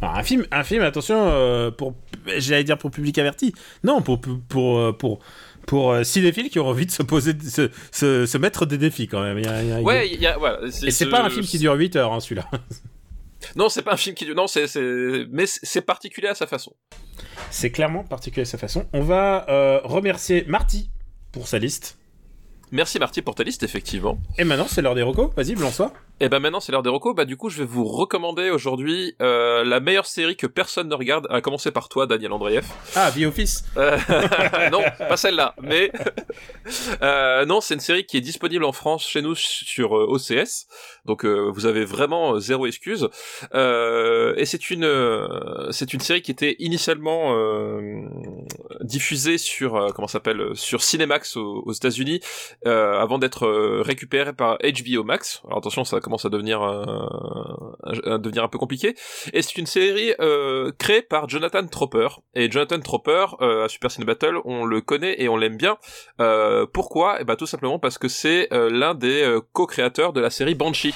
Alors, un film, un film, attention, euh, pour, j'allais dire pour public averti. Non, pour pour pour euh, pour, pour, euh, cinéphiles qui ont envie de se poser, se, se, se mettre des défis quand même. Il y a- il y a- Ouais, il y a, voilà. Et c'est ce- pas un film qui dure 8 heures, hein, celui-là. Non, c'est pas un film qui. Non, c'est, mais c'est c'est particulier à sa façon. C'est clairement particulier à sa façon. On va euh, remercier Marty pour sa liste. Merci Marty pour ta liste, effectivement. Et maintenant, c'est l'heure des recos. Vas-y, lance-toi. Et ben maintenant c'est l'heure des recos. Bah du coup je vais vous recommander aujourd'hui euh, la meilleure série que personne ne regarde, à commencer par toi Daniel Andreev. Ah, The Office. Euh, non, pas celle-là, mais euh, non, c'est une série qui est disponible en France chez nous sur euh, OCS, donc euh, vous avez vraiment euh, zéro excuse. Euh, et c'est une euh, c'est une série qui était initialement euh, diffusée sur euh, comment s'appelle sur Cinemax aux, aux États-Unis euh, avant d'être récupérée par HBO Max. Alors attention, ça commence à devenir euh, devenir un peu compliqué. Et c'est une série euh, créée par Jonathan Tropper. Et Jonathan Tropper, euh, à Super Cine Battle, on le connaît et on l'aime bien. Pourquoi? Eh ben tout simplement parce que c'est l'un des co-créateurs de la série Banshee.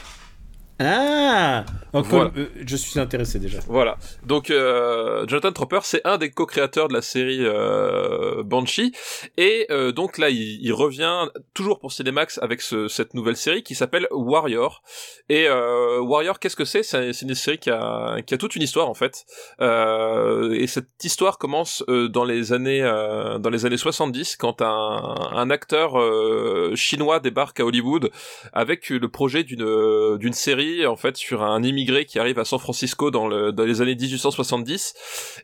Ah Donc, Voilà. euh, Je suis intéressé déjà. Voilà. Donc euh, Jonathan Tropper, c'est un des co-créateurs de la série euh, Banshee, et euh, donc là, il, il revient toujours pour Cinemax avec ce- cette nouvelle série qui s'appelle Warrior. Et euh, Warrior, qu'est-ce que c'est? C'est une série qui a, qui a toute une histoire en fait. Euh, et cette histoire commence euh, dans les années euh, dans les années 70 quand un, un acteur euh, chinois débarque à Hollywood avec le projet d'une d'une série en fait sur un immigré qui arrive à San Francisco dans le dans les années 1870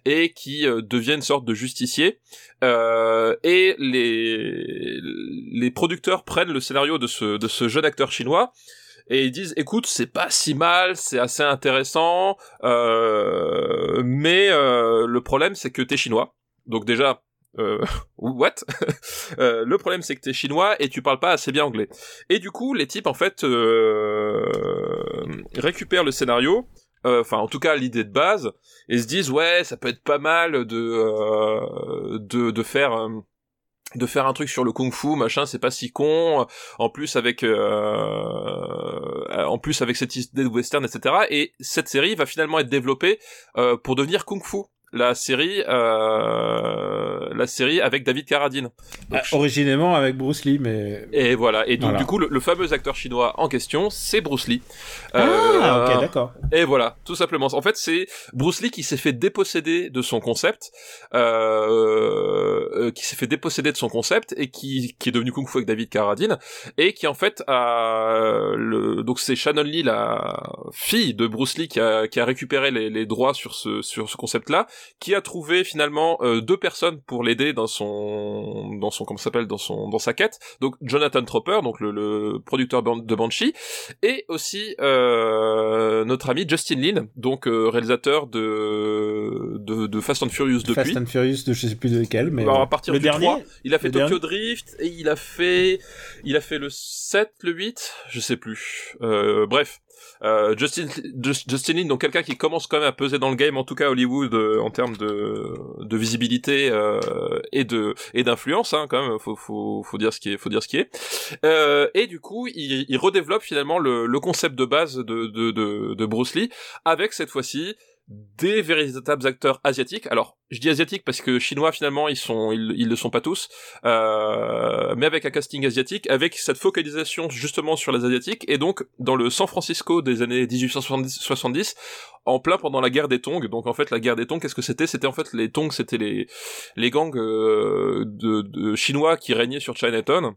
et qui euh, devient une sorte de justicier. Euh, et les les producteurs prennent le scénario de ce de ce jeune acteur chinois et ils disent écoute c'est pas si mal c'est assez intéressant euh, mais le problème c'est que t'es chinois. Donc déjà euh, what? Euh, Le problème c'est que t'es chinois et tu parles pas assez bien anglais. Et du coup les types en fait euh, récupèrent le scénario, euh, enfin en tout cas l'idée de base, et se disent ouais ça peut être pas mal de euh, de, de faire euh, de faire un truc sur le kung-fu machin c'est pas si con. En plus avec euh, en plus avec cette idée de western etc et cette série va finalement être développée euh, pour devenir kung-fu la série euh, la série avec David Carradine Donc, Ah, originellement avec Bruce Lee, mais. et voilà et donc Voilà. du coup le, le fameux acteur chinois en question c'est Bruce Lee Ah, Euh, ok, d'accord. et voilà, tout simplement. En fait, c'est Bruce Lee qui s'est fait déposséder de son concept, euh, euh, qui s'est fait déposséder de son concept et qui, qui est devenu Kung Fu avec David Carradine et qui en fait a le donc c'est Shannon Lee, la fille de Bruce Lee, qui a, qui a récupéré les, les droits sur ce sur ce concept-là, qui a trouvé finalement euh, deux personnes pour l'aider dans son dans son comment ça s'appelle dans son dans sa quête. Donc Jonathan Tropper, donc le, le producteur de Banshee, et aussi euh, notre ami Justin Lin, donc euh, réalisateur de, de de Fast and Furious depuis. Fast and Furious de je sais plus de lequel, mais. Alors, à partir le du dernier. 3, il a fait Le Tokyo Drift et il a fait il a fait le 7, le 8, je sais plus. Euh, bref, euh, Justin Just- Justin Lin, donc quelqu'un qui commence quand même à peser dans le game, en tout cas à Hollywood euh, en termes de visibilité euh, et de d'influence, hein, quand même. Faut faut dire ce qui est, faut dire ce qui est. Euh, et du coup, il, redéveloppe finalement le, le concept de base de, de, de, de Bruce Lee avec cette fois-ci des véritables acteurs asiatiques. Alors, je dis asiatiques parce que chinois finalement ils sont ils, ils le sont pas tous, euh, mais avec un casting asiatique, avec cette focalisation justement sur les asiatiques et donc dans le San Francisco des années 1870 70, en plein pendant la guerre des Tongs. Donc en fait la guerre des Tongs, qu'est-ce que c'était? C'était en fait les Tongs, c'était les les gangs euh, de, de chinois qui régnaient sur Chinatown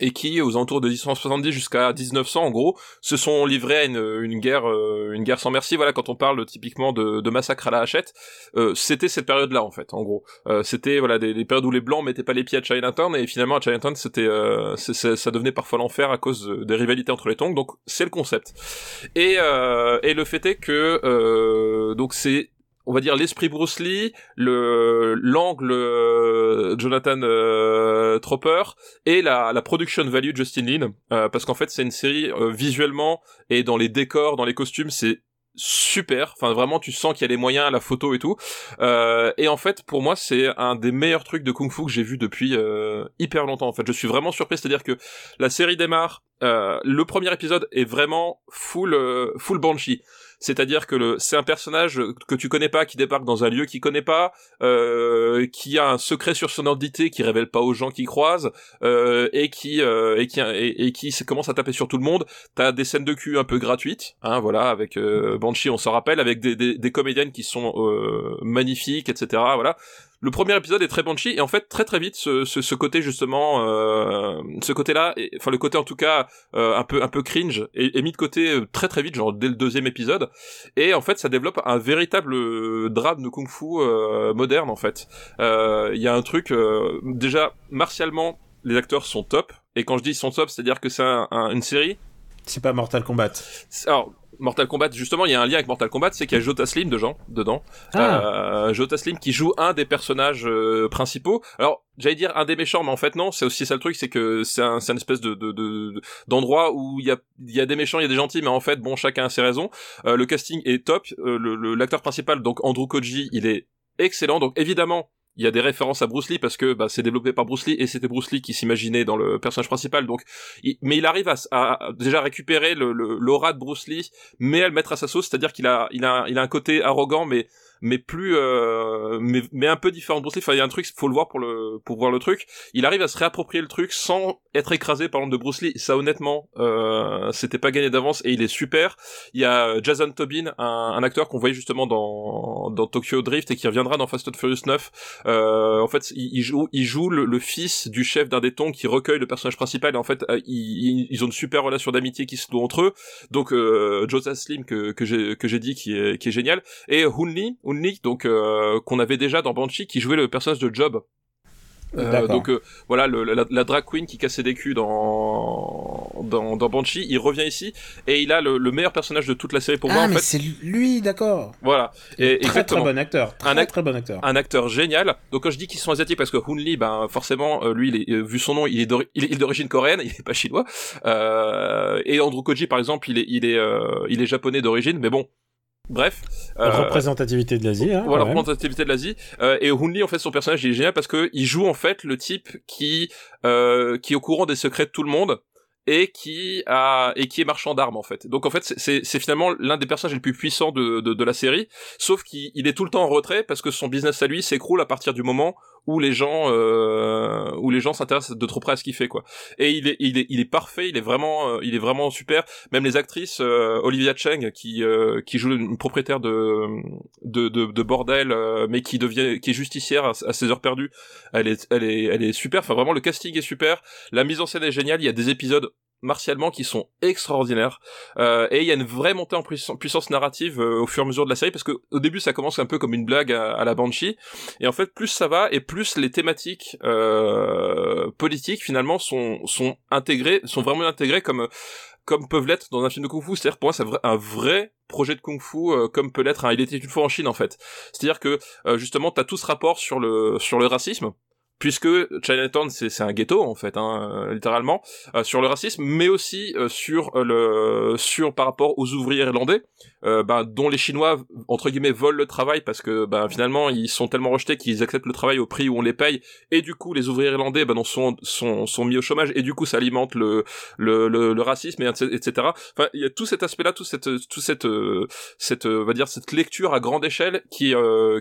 et qui, aux alentours de 1870 jusqu'à 1900, en gros, se sont livrés à une, une guerre, euh, une guerre sans merci. Voilà, quand on parle typiquement de, de massacre à la hachette, euh, c'était cette période-là en fait, en gros. Euh, c'était voilà des, des périodes où les blancs mettaient pas les pieds à Chinatown et finalement à Chinatown, c'était, euh, ça devenait parfois l'enfer à cause de- des rivalités entre les Tongs. Donc c'est le concept. Et euh, et le fait est que donc c'est on va dire l'esprit Bruce Lee, le l'angle euh, Jonathan euh, Tropper et la, la production value Justin Lin, euh, parce qu'en fait c'est une série euh, visuellement et dans les décors, dans les costumes, c'est super. Enfin vraiment, tu sens qu'il y a les moyens, la photo et tout. Euh, et en fait, pour moi, c'est un des meilleurs trucs de kung-fu que j'ai vu depuis euh, hyper longtemps. En fait, je suis vraiment surpris, c'est-à-dire que la série démarre. euh, le premier épisode est vraiment full euh, full banshee. C'est-à-dire que le, c'est un personnage que tu connais pas, qui débarque dans un lieu qu'il connaît pas, euh, qui a un secret sur son identité, qui révèle pas aux gens qui croisent, euh, et qui euh, et qui et, qui commence à taper sur tout le monde. T'as des scènes de cul un peu gratuites, hein, voilà, avec euh, Banshee, on s'en rappelle, avec des, des, des comédiennes qui sont euh, magnifiques, etc. Voilà. Le premier épisode est très Banshee et en fait très très vite ce, ce, ce côté justement, euh, ce côté-là, et- enfin le côté en tout cas euh, un peu un peu cringe est, est mis de côté euh, très très vite, genre dès le deuxième épisode. Et en fait, ça développe un véritable euh, drame de kung-fu euh, moderne en fait. Euh, Il y a un truc euh, déjà martialement, les acteurs sont top. Et quand je dis ils sont top, c'est-à-dire que c'est un- un- une série. C'est pas Mortal Kombat. c'est- Alors Mortal Kombat, justement, il y a un lien avec Mortal Kombat, c'est qu'il y a Jota Slim de gens dedans. Ah. Euh, Jota Slim qui joue un des personnages euh, principaux. Alors, j'allais dire un des méchants, mais en fait non, c'est aussi ça le truc, c'est que c'est un, c'est une espèce de, de, de- d'endroit où il y a, il y a des méchants, il y a des gentils, mais en fait, bon, chacun a ses raisons. Euh, le casting est top. Euh, le, le- l'acteur principal, donc Andrew Koji, il est excellent. Donc évidemment, il y a des références à Bruce Lee parce que bah, c'est développé par Bruce Lee et c'était Bruce Lee qui s'imaginait dans le personnage principal. Donc, mais il arrive à, à, déjà récupérer le l'aura de Bruce Lee, mais à le mettre à sa sauce, c'est-à-dire qu'il a, il a, il a un côté arrogant, mais mais plus euh, mais, mais un peu différent de Bruce Lee. Enfin, il y a un truc, faut le voir pour le pour voir le truc. Il arrive à se réapproprier le truc sans être écrasé par l'ombre de Bruce Lee. Ça, honnêtement, euh, c'était pas gagné d'avance et il est super. Il y a Jason Tobin, un, un acteur qu'on voyait justement dans dans Tokyo Drift et qui reviendra dans Fast and Furious 9. Euh, en fait, il, il, joue il joue le, fils du chef d'un des tons qui recueille le personnage principal. Et en fait, euh, ils, ils ont une super relation d'amitié qui se doit entre eux. Donc, euh, Joseph Slim que que j'ai que j'ai dit qui est qui est génial et Hunli donc euh, qu'on avait déjà dans Banshee, qui jouait le personnage de Job. Euh, donc euh, voilà le, la, drag queen qui cassait des culs dans, dans dans Banshee, il revient ici et il a le, meilleur personnage de toute la série pour ah, moi. Ah mais c'est lui, d'accord. Voilà. Et, très très bon acteur. Très, un très bon acteur. Un acteur génial. Donc quand je dis qu'ils sont asiatiques parce que Hun Lee, ben forcément lui, il est, vu son nom, il est d'origine coréenne, il est pas chinois. et Andrew Koji par exemple, il est il est il est japonais d'origine, mais bon Bref. Euh, représentativité de l'Asie. Hein, voilà, représentativité de l'Asie. Euh, et Hunli, en fait, son personnage, il est génial parce que il joue en fait le type qui euh, qui est au courant des secrets de tout le monde et qui a et qui est marchand d'armes en fait. Donc en fait c'est finalement l'un des personnages les plus puissants de, de, de la série, sauf qu'il est tout le temps en retrait parce que son business à lui s'écroule à partir du moment où les gens euh, où les gens s'intéressent de trop près à ce qu'il fait quoi. Et il est il est il est parfait, il est vraiment euh, il est vraiment super. Même les actrices euh, Olivia Cheng qui euh, qui joue une propriétaire de de de, de bordel mais qui devient qui est justicière à, à, ses heures perdues, elle est elle est elle est super. Enfin vraiment le casting est super, la mise en scène est géniale. Il y a des épisodes martialement qui sont extraordinaires. Euh, et il y a une vraie montée en puissance, narrative euh, au fur et à mesure de la série parce que au début ça commence un peu comme une blague à, la Banshee. Et en fait plus ça va et plus les thématiques euh, politiques finalement sont sont intégrées sont vraiment intégrées comme comme peuvent l'être dans un film de kung-fu c'est-à-dire pour moi c'est un vrai projet de kung-fu euh, comme peut l'être un il était une fois en Chine en fait. C'est-à-dire que justement t'as tout ce rapport sur le sur le racisme puisque Chinatown c'est un ghetto en fait hein, euh, littéralement euh, sur le racisme mais aussi euh, sur le sur par rapport aux ouvriers irlandais ben, dont les chinois entre guillemets volent le travail parce que ben finalement ils sont tellement rejetés qu'ils acceptent le travail au prix où on les paye. Et du coup les ouvriers irlandais ben sont sont sont mis au chômage et du coup ça alimente le le, le, racisme et etc enfin il y a tout cet aspect là tout cette tout cette cette on va dire cette lecture à grande échelle qui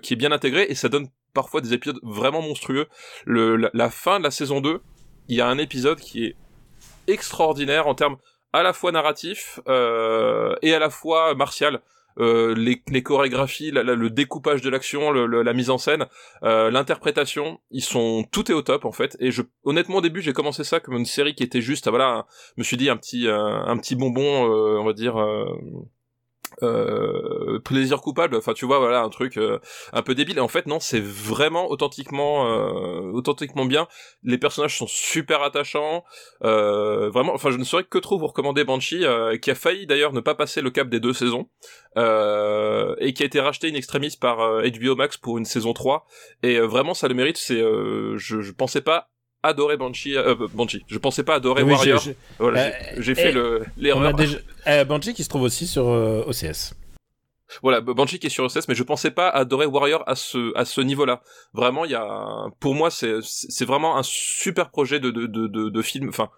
qui est bien intégrée et ça donne parfois des épisodes vraiment monstrueux. Le, la, fin de la saison 2, il y a un épisode qui est extraordinaire en termes à la fois narratif euh, et à la fois martial. Euh, les, les, chorégraphies, le découpage de l'action, la mise en scène, euh, l'interprétation, ils sont tout est au top en fait. Et je, honnêtement, au début, j'ai commencé ça comme une série qui était juste, voilà, je me suis dit un petit, un petit bonbon, euh, on va dire euh, plaisir coupable. Enfin tu vois voilà un truc euh, un peu débile. Et en fait non c'est vraiment authentiquement euh, authentiquement bien. Les personnages sont super attachants. Euh, vraiment enfin je ne saurais que trop vous recommander Banshee qui a failli d'ailleurs ne pas passer le cap des deux saisons et qui a été racheté in extremis par HBO Max pour une saison 3 et vraiment ça le mérite. C'est je, je pensais pas adoré Banshee, euh, Banshee. Je pensais pas adorer Warrior. Voilà, j'ai fait le l'erreur. Déjà... Euh, Banshee qui se trouve aussi sur euh, OCS. Voilà, Banshee qui est sur OCS, mais je pensais pas adorer Warrior à ce à ce niveau-là. Vraiment, il y a, pour moi, c'est c'est vraiment un super projet de de de de, de film. Enfin,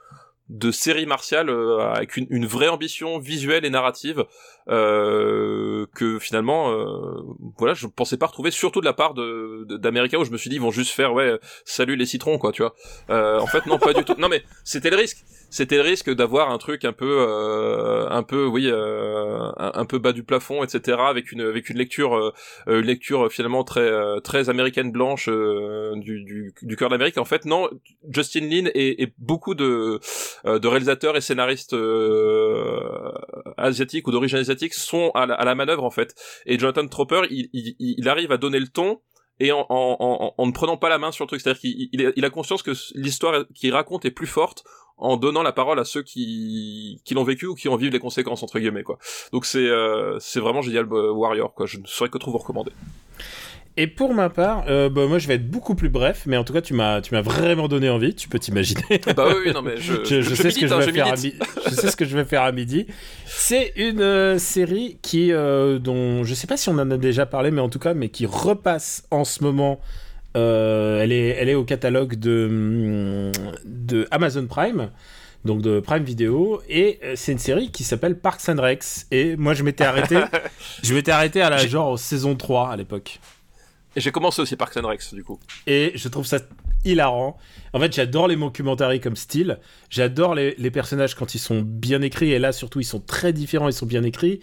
de série martiale euh, avec une, une, vraie ambition visuelle et narrative euh, que finalement euh, voilà je pensais pas retrouver surtout de la part de d'américains où je me suis dit ils vont juste faire ouais salut les citrons quoi tu vois. Euh, en fait non pas du tout. Non mais c'était le risque. C'était le risque d'avoir un truc un peu euh, un peu oui euh, un, peu bas du plafond etc avec une avec une lecture une lecture finalement très très américaine blanche du du, du cœur d'Amérique en fait non Justin Lin et, et beaucoup de de réalisateurs et scénaristes asiatiques ou d'origine asiatique sont à la, manœuvre en fait et Jonathan Tropper il, arrive à donner le ton et en, ne prenant pas la main sur le truc. C'est-à-dire qu'il il a conscience que l'histoire qu'il raconte est plus forte en donnant la parole à ceux qui, l'ont vécu ou qui en vivent les conséquences entre guillemets quoi. Donc c'est euh, vraiment génial euh, Warrior quoi. Je ne saurais que trop vous recommander. Et pour ma part, euh, bah, moi je vais être beaucoup plus bref, mais en tout cas tu m'as tu m'as vraiment donné envie, tu peux t'imaginer. bah oui, non mais je, je, sais ce que je vais faire à midi. je sais ce que je vais faire à midi. C'est une série qui dont je sais pas si on en a déjà parlé, mais en tout cas mais qui repasse en ce moment Euh, elle, est, elle est au catalogue de, de Amazon Prime, donc de Prime Video, et euh, c'est une série qui s'appelle Parks and Recs. Et moi, je m'étais arrêté, je m'étais arrêté à la genre saison 3 à l'époque. Et j'ai commencé aussi Parks and Recs, du coup. Et je trouve ça hilarant. En fait, j'adore les documentaires comme style. J'adore les, personnages quand ils sont bien écrits. Et là, surtout, ils sont très différents. Ils sont bien écrits.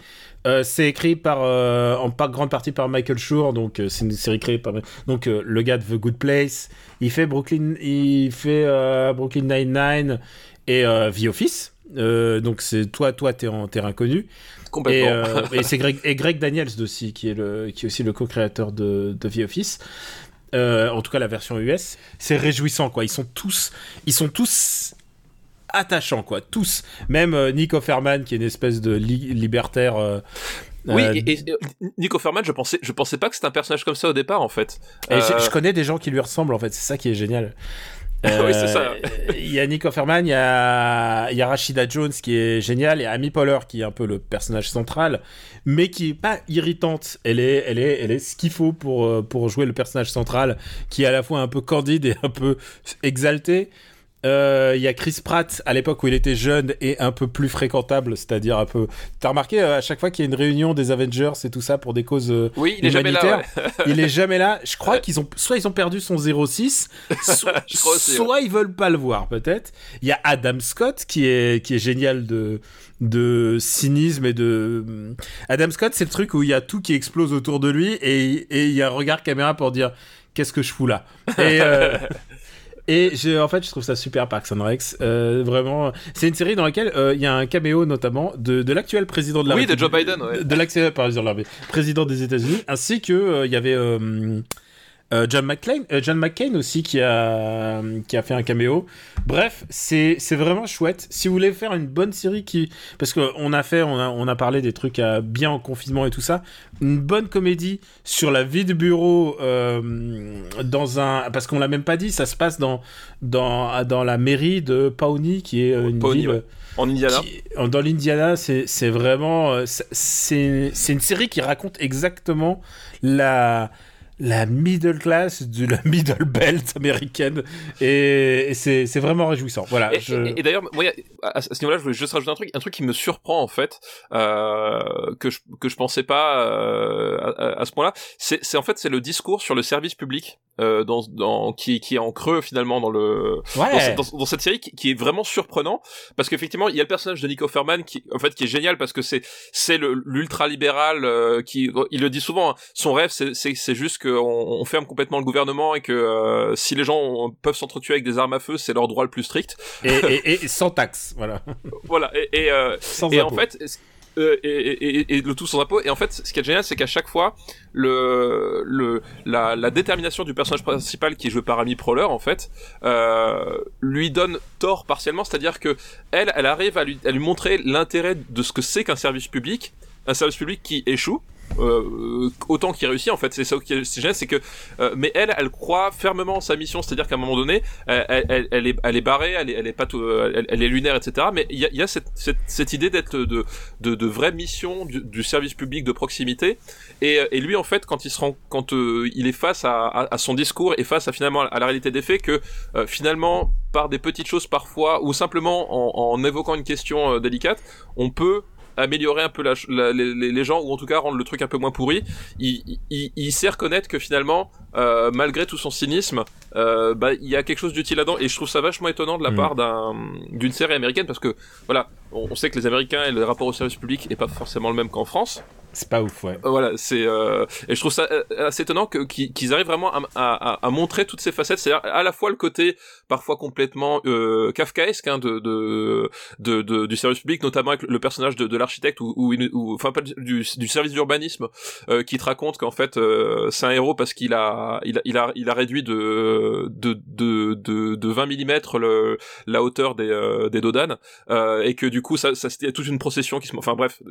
Euh, c'est écrit par, euh, en pas grande partie par Michael Schur. Donc, euh, c'est une série créée par. Donc, le gars de The Good Place. Il fait Brooklyn, il fait Brooklyn Nine-Nine et The Office. donc, c'est toi, toi, t'es en terrain connu. Complètement. Et, et c'est Greg, et Greg Daniels aussi, qui est, le, qui est aussi le co-créateur de, de The Office. Euh, en tout cas la version US, c'est réjouissant quoi. Ils sont tous, ils sont tous attachants quoi, tous. Même euh, Nick Offerman qui est une espèce de li libertaire. Euh, oui, et, et, Nick Offerman, je pensais, je pensais pas que c'était un personnage comme ça au départ en fait. Et je connais des gens qui lui ressemblent en fait. C'est ça qui est génial. Euh, oui, c'est ça. Il y a Nick Offerman, il y a, y Jones qui est géniale, a Amy Poehler qui est un peu le personnage central, mais qui est pas irritante. Elle est, elle est, elle est ce qu'il faut pour, pour jouer le personnage central, qui est à la fois un peu candide et un peu exalté. Il euh, y a Chris Pratt à l'époque où il était jeune et un peu plus fréquentable, c'est-à-dire un peu. T'as remarqué euh, à chaque fois qu'il y a une réunion des Avengers et tout ça pour des causes euh, oui, il est jamais là. Ouais. il est jamais là. Je crois qu'ils ont soit ils ont perdu son 06, soit, aussi, soit ouais. ils veulent pas le voir peut-être. Il y a Adam Scott qui est qui est génial de de cynisme et de Adam Scott c'est le truc où il y a tout qui explose autour de lui et il y a un regard caméra pour dire qu'est-ce que je fous là? Et et je, en fait, je trouve ça super Parks and Recs. Euh, vraiment, c'est une série dans laquelle il euh, y a un caméo notamment de, de l'actuel président de la oui, de Joe Biden, ouais. de, de l'actuel président des États-Unis, ainsi que euh, il y avait euh, John McClane, euh, John McCain aussi qui a qui a fait un caméo. Bref, c'est vraiment chouette. Si vous voulez faire une bonne série qui parce que on a fait on a on a parlé des trucs à bien en confinement et tout ça, une bonne comédie sur la vie de bureau euh, dans un parce qu'on l'a même pas dit, ça se passe dans dans dans la mairie de Pawnee qui est une Pawnee, ville ouais. En Indiana qui, Dans l'Indiana, c'est vraiment. C'est une série qui raconte exactement la, la middle class de la middle belt américaine. Et, et c'est vraiment réjouissant. Voilà et, je... et, et d'ailleurs moi à ce niveau-là je voulais juste rajouter un truc un truc qui me surprend en fait euh, que je que je pensais pas euh, à, à, ce point-là. C'est en fait c'est le discours sur le service public euh, dans, dans qui qui est en creux finalement dans le ouais. dans, dans, dans, cette série qui, qui, est vraiment surprenant. Parce qu'effectivement il y a le personnage de Nick Offerman qui en fait qui est génial parce que c'est c'est l'ultra libéral euh, qui il le dit souvent hein, son rêve c'est c'est juste que on, on, ferme complètement le gouvernement et que euh, si les gens ont, peuvent s'entretuer avec des armes à feu, c'est leur droit le plus strict. Et, et, et sans taxe, voilà. voilà. Et, et, euh, et en fait, euh, et, et, et, le tout sans impôt. Et en fait, ce qui est génial, c'est qu'à chaque fois, le, le, la, la, détermination du personnage principal qui est joué par Amy Proller, en fait, euh, lui donne tort partiellement. C'est-à-dire que elle, elle arrive à lui, à lui montrer l'intérêt de ce que c'est qu'un service public, un service public qui échoue autant qu'il réussit en fait c'est ça qui est génial c'est que euh, mais elle elle croit fermement en sa mission c'est à dire qu'à un moment donné elle, elle, elle, est elle est barrée elle est, elle est pas tout, elle, elle, est lunaire etc mais il y a, y a cette, cette, cette, idée d'être de, de, de vraie mission du, du, service public de proximité et, et lui en fait quand il se rend quand euh, il est face à, à, son discours et face à finalement à la réalité des faits que euh, finalement par des petites choses parfois ou simplement en, en évoquant une question euh, délicate on peut améliorer un peu la, la, les, les, gens ou en tout cas rendre le truc un peu moins pourri il, il, il sait reconnaître que finalement euh, malgré tout son cynisme euh, bah il y a quelque chose d'utile là-dedans et je trouve ça vachement étonnant de la mmh. part d'un d'une série américaine parce que voilà on, on, sait que les américains et le rapport au service public est pas forcément le même qu'en France c'est pas ouf, ouais. Voilà, c'est euh... et je trouve ça euh, assez étonnant que qu'ils arrivent vraiment à, à, à, montrer toutes ces facettes, c'est-à-dire à la fois le côté parfois complètement euh, kafkaesque hein, de, de, de, de, du service public, notamment avec le personnage de, de l'architecte ou, ou, ou, enfin pas du, du service d'urbanisme euh, qui te raconte qu'en fait euh, c'est un héros parce qu'il a il a il a il a réduit de de de de, de 20 mm le la hauteur des euh, des dodanes euh, et que du coup ça ça c'était toute une procession qui se enfin bref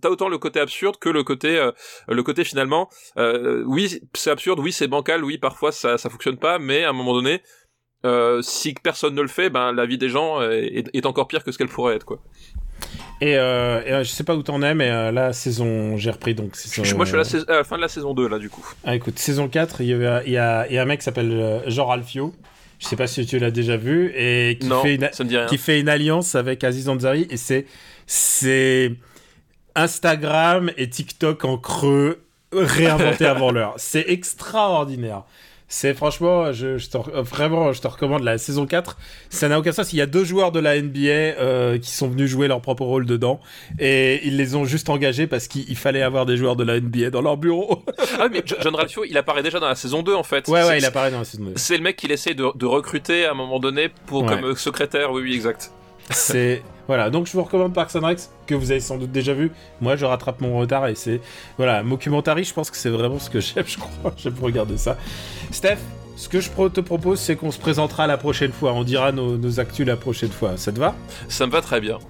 t'as autant le côté absurde que le côté euh, le côté finalement euh, oui c'est absurde oui c'est bancal oui parfois ça ça fonctionne pas mais à un moment donné euh, si personne ne le fait ben la vie des gens est, est encore pire que ce qu'elle pourrait être quoi Et, euh, et, euh, je sais pas où t'en es, mais euh, là, saison, j'ai repris donc. Saison, Moi, je suis à la, à la fin de la saison 2, là, du coup. Ah, écoute, saison 4, il y, a, il y a- il y a un mec qui s'appelle Jean Alfio. Je sais pas si tu l'as déjà vu. Et qui, non, fait une, qui fait alliance avec Aziz Ansari. Et c'est. C'est. Instagram et TikTok en creux réinventé avant l'heure. C'est extraordinaire. C'est franchement, je, je te, vraiment, je te recommande la saison 4. Ça n'a aucun sens. Il y a deux joueurs de la NBA euh, qui sont venus jouer leur propre rôle dedans. Et ils les ont juste engagés parce qu'il il fallait avoir des joueurs de la NBA dans leur bureau. Ah, mais Jo- John Ralphio, il apparaît déjà dans la saison 2, en fait. ouais, ouais, il apparaît dans la saison 2. C'est le mec qu'il essaye de, de recruter à un moment donné pour Ouais. comme secrétaire, oui, oui, exact. C'est voilà, donc je vous recommande Parks and Rec que vous avez sans doute déjà vu. Moi, je rattrape mon retard et c'est voilà, Mockumentary, je pense que c'est vraiment ce que j'aime, je crois. J'aime regarder ça. Steph, ce que je te propose, c'est qu'on se présentera la prochaine fois. On dira nos, nos actus la prochaine fois. Ça te va? Ça me va très bien.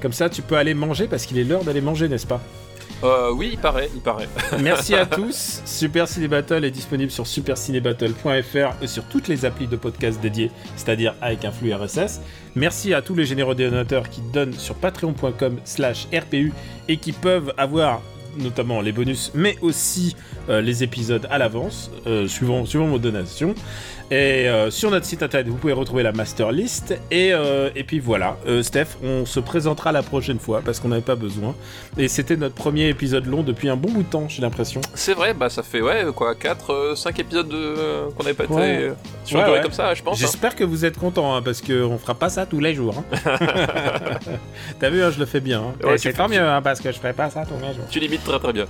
Comme ça, tu peux aller manger parce qu'il est l'heure d'aller manger, n'est-ce pas? Euh, oui, il paraît, il paraît. Merci à tous. Super Ciné Battle est disponible sur supercinébattle.fr et sur toutes les applis de podcast dédiées, c'est-à-dire avec un flux RSS. Merci à tous les généreux donateurs qui donnent sur patreon.com slash RPU et qui peuvent avoir notamment les bonus, mais aussi euh, les épisodes à l'avance, euh, suivant, suivant vos donations. Et euh, sur notre site internet, vous pouvez retrouver la master list. Et, euh, et puis voilà, Euh, Steph, on se présentera la prochaine fois parce qu'on n'avait pas besoin. Et c'était notre premier épisode long depuis un bon bout de temps, j'ai l'impression. C'est vrai, bah ça fait, ouais, quoi, 4, 5 épisodes de, qu'on n'avait pas été Ouais. sur Ouais, ouais. comme ça, je pense. hein. J'espère que vous êtes contents hein, parce qu'on fera pas ça tous les jours. hein. T'as vu, je le fais bien. c'est tant mieux parce que je fais pas ça tous les jours. Tu limites très très bien.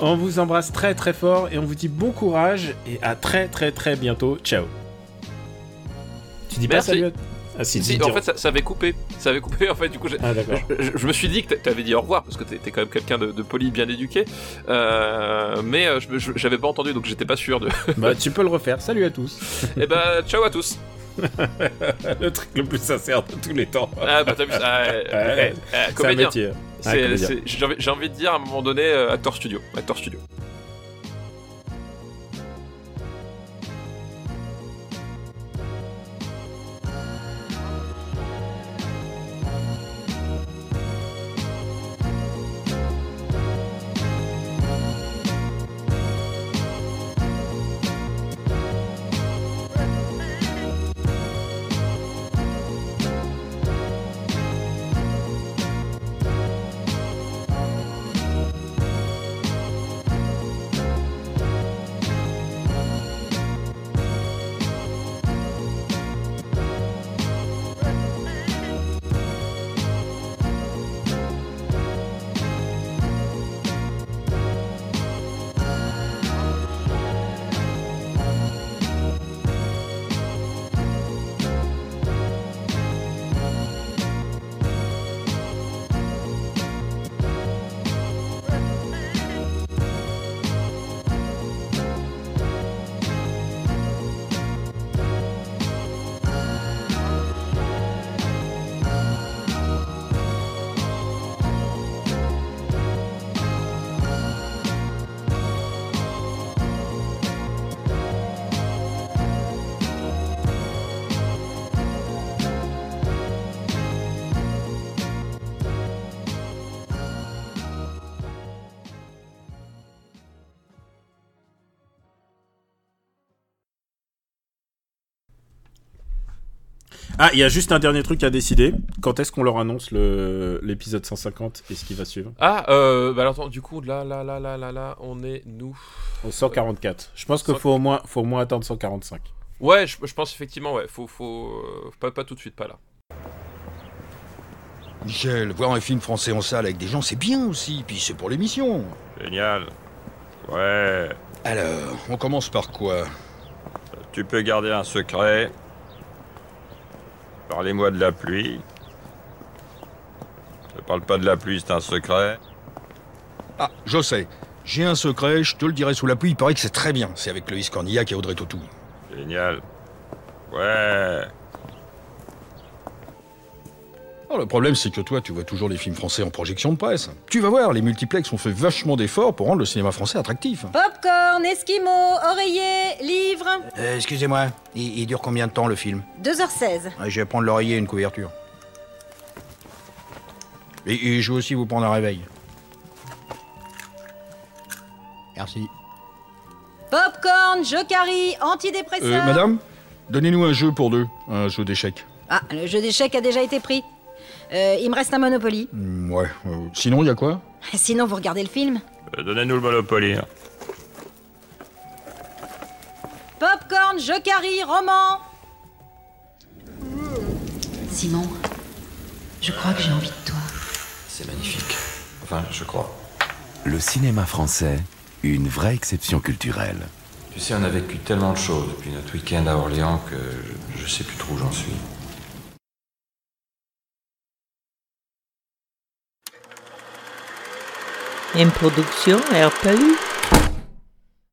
On vous embrasse très très fort et on vous dit bon courage et à très très très bientôt. Ciao. Tu dis pas Merci. salut. Ah si, Si, en fait, ça, ça avait coupé. Ça avait coupé, en fait, du coup, Ah je, je- je me suis dit que t'a- t'avais dit au revoir parce que t'es quand même quelqu'un de, de poli, bien éduqué, euh, mais euh, j'avais pas entendu donc j'étais pas sûr de. bah tu peux le refaire. Salut à tous. Eh bah, ciao à tous. le truc le plus sincère de tous les temps. Ah bah t'as vu ça. ah, un comédien. C'est- envie, j'ai envie de dire à un moment donné euh, acteur studio. Acteur studio. Ah, il y a juste un dernier truc à décider. Quand est-ce qu'on leur annonce le- l'épisode 150 et ce qui va suivre? Ah, euh, bah alors attends, du coup, là, là, là, là, là, là, on est nous. Au 144. Je pense qu'il faut au moins, faut au moins attendre 145. Ouais, je, je pense effectivement, ouais, faut, faut, euh, pas, pas tout de suite, pas là. Michel, voir un film français en salle avec des gens, c'est bien aussi, puis c'est pour l'émission. Génial. Ouais, Alors, on commence par quoi? Tu peux garder un secret. Parlez-moi de la pluie. Ne parle pas de la pluie, c'est un secret. Ah, je sais. J'ai un secret, je te le dirai sous la pluie, il paraît que c'est très bien. C'est avec Loïs Cornillac et Audrey Tautou. Génial. Ouais. Alors, le problème, c'est que toi, tu vois toujours les films français en projection de presse. Tu vas voir, les multiplex ont fait vachement d'efforts pour rendre le cinéma français attractif. Popcorn, esquimau, oreiller, livre. Euh, excusez-moi, il, il dure combien de temps le film? 2h16. Je vais prendre l'oreiller et une couverture. Et, et je vais aussi vous prendre un réveil. Merci. Popcorn, antidépresseur. Euh, madame, donnez-nous un jeu pour deux, un jeu d'échecs. Ah, le jeu d'échecs a déjà été pris. Euh, il me reste un Monopoly. Hmm, ouais. euh, sinon, il y a quoi? Sinon, vous regardez le film. Euh, Donnez-nous le Monopoly. hein. Popcorn, Jokari, roman. Simon, je crois que j'ai envie de toi. C'est magnifique. Enfin, je crois. Le cinéma français, une vraie exception culturelle. Tu sais, on a vécu tellement de choses depuis notre week-end à Orléans que je, je sais plus trop où j'en suis. Une production RPU.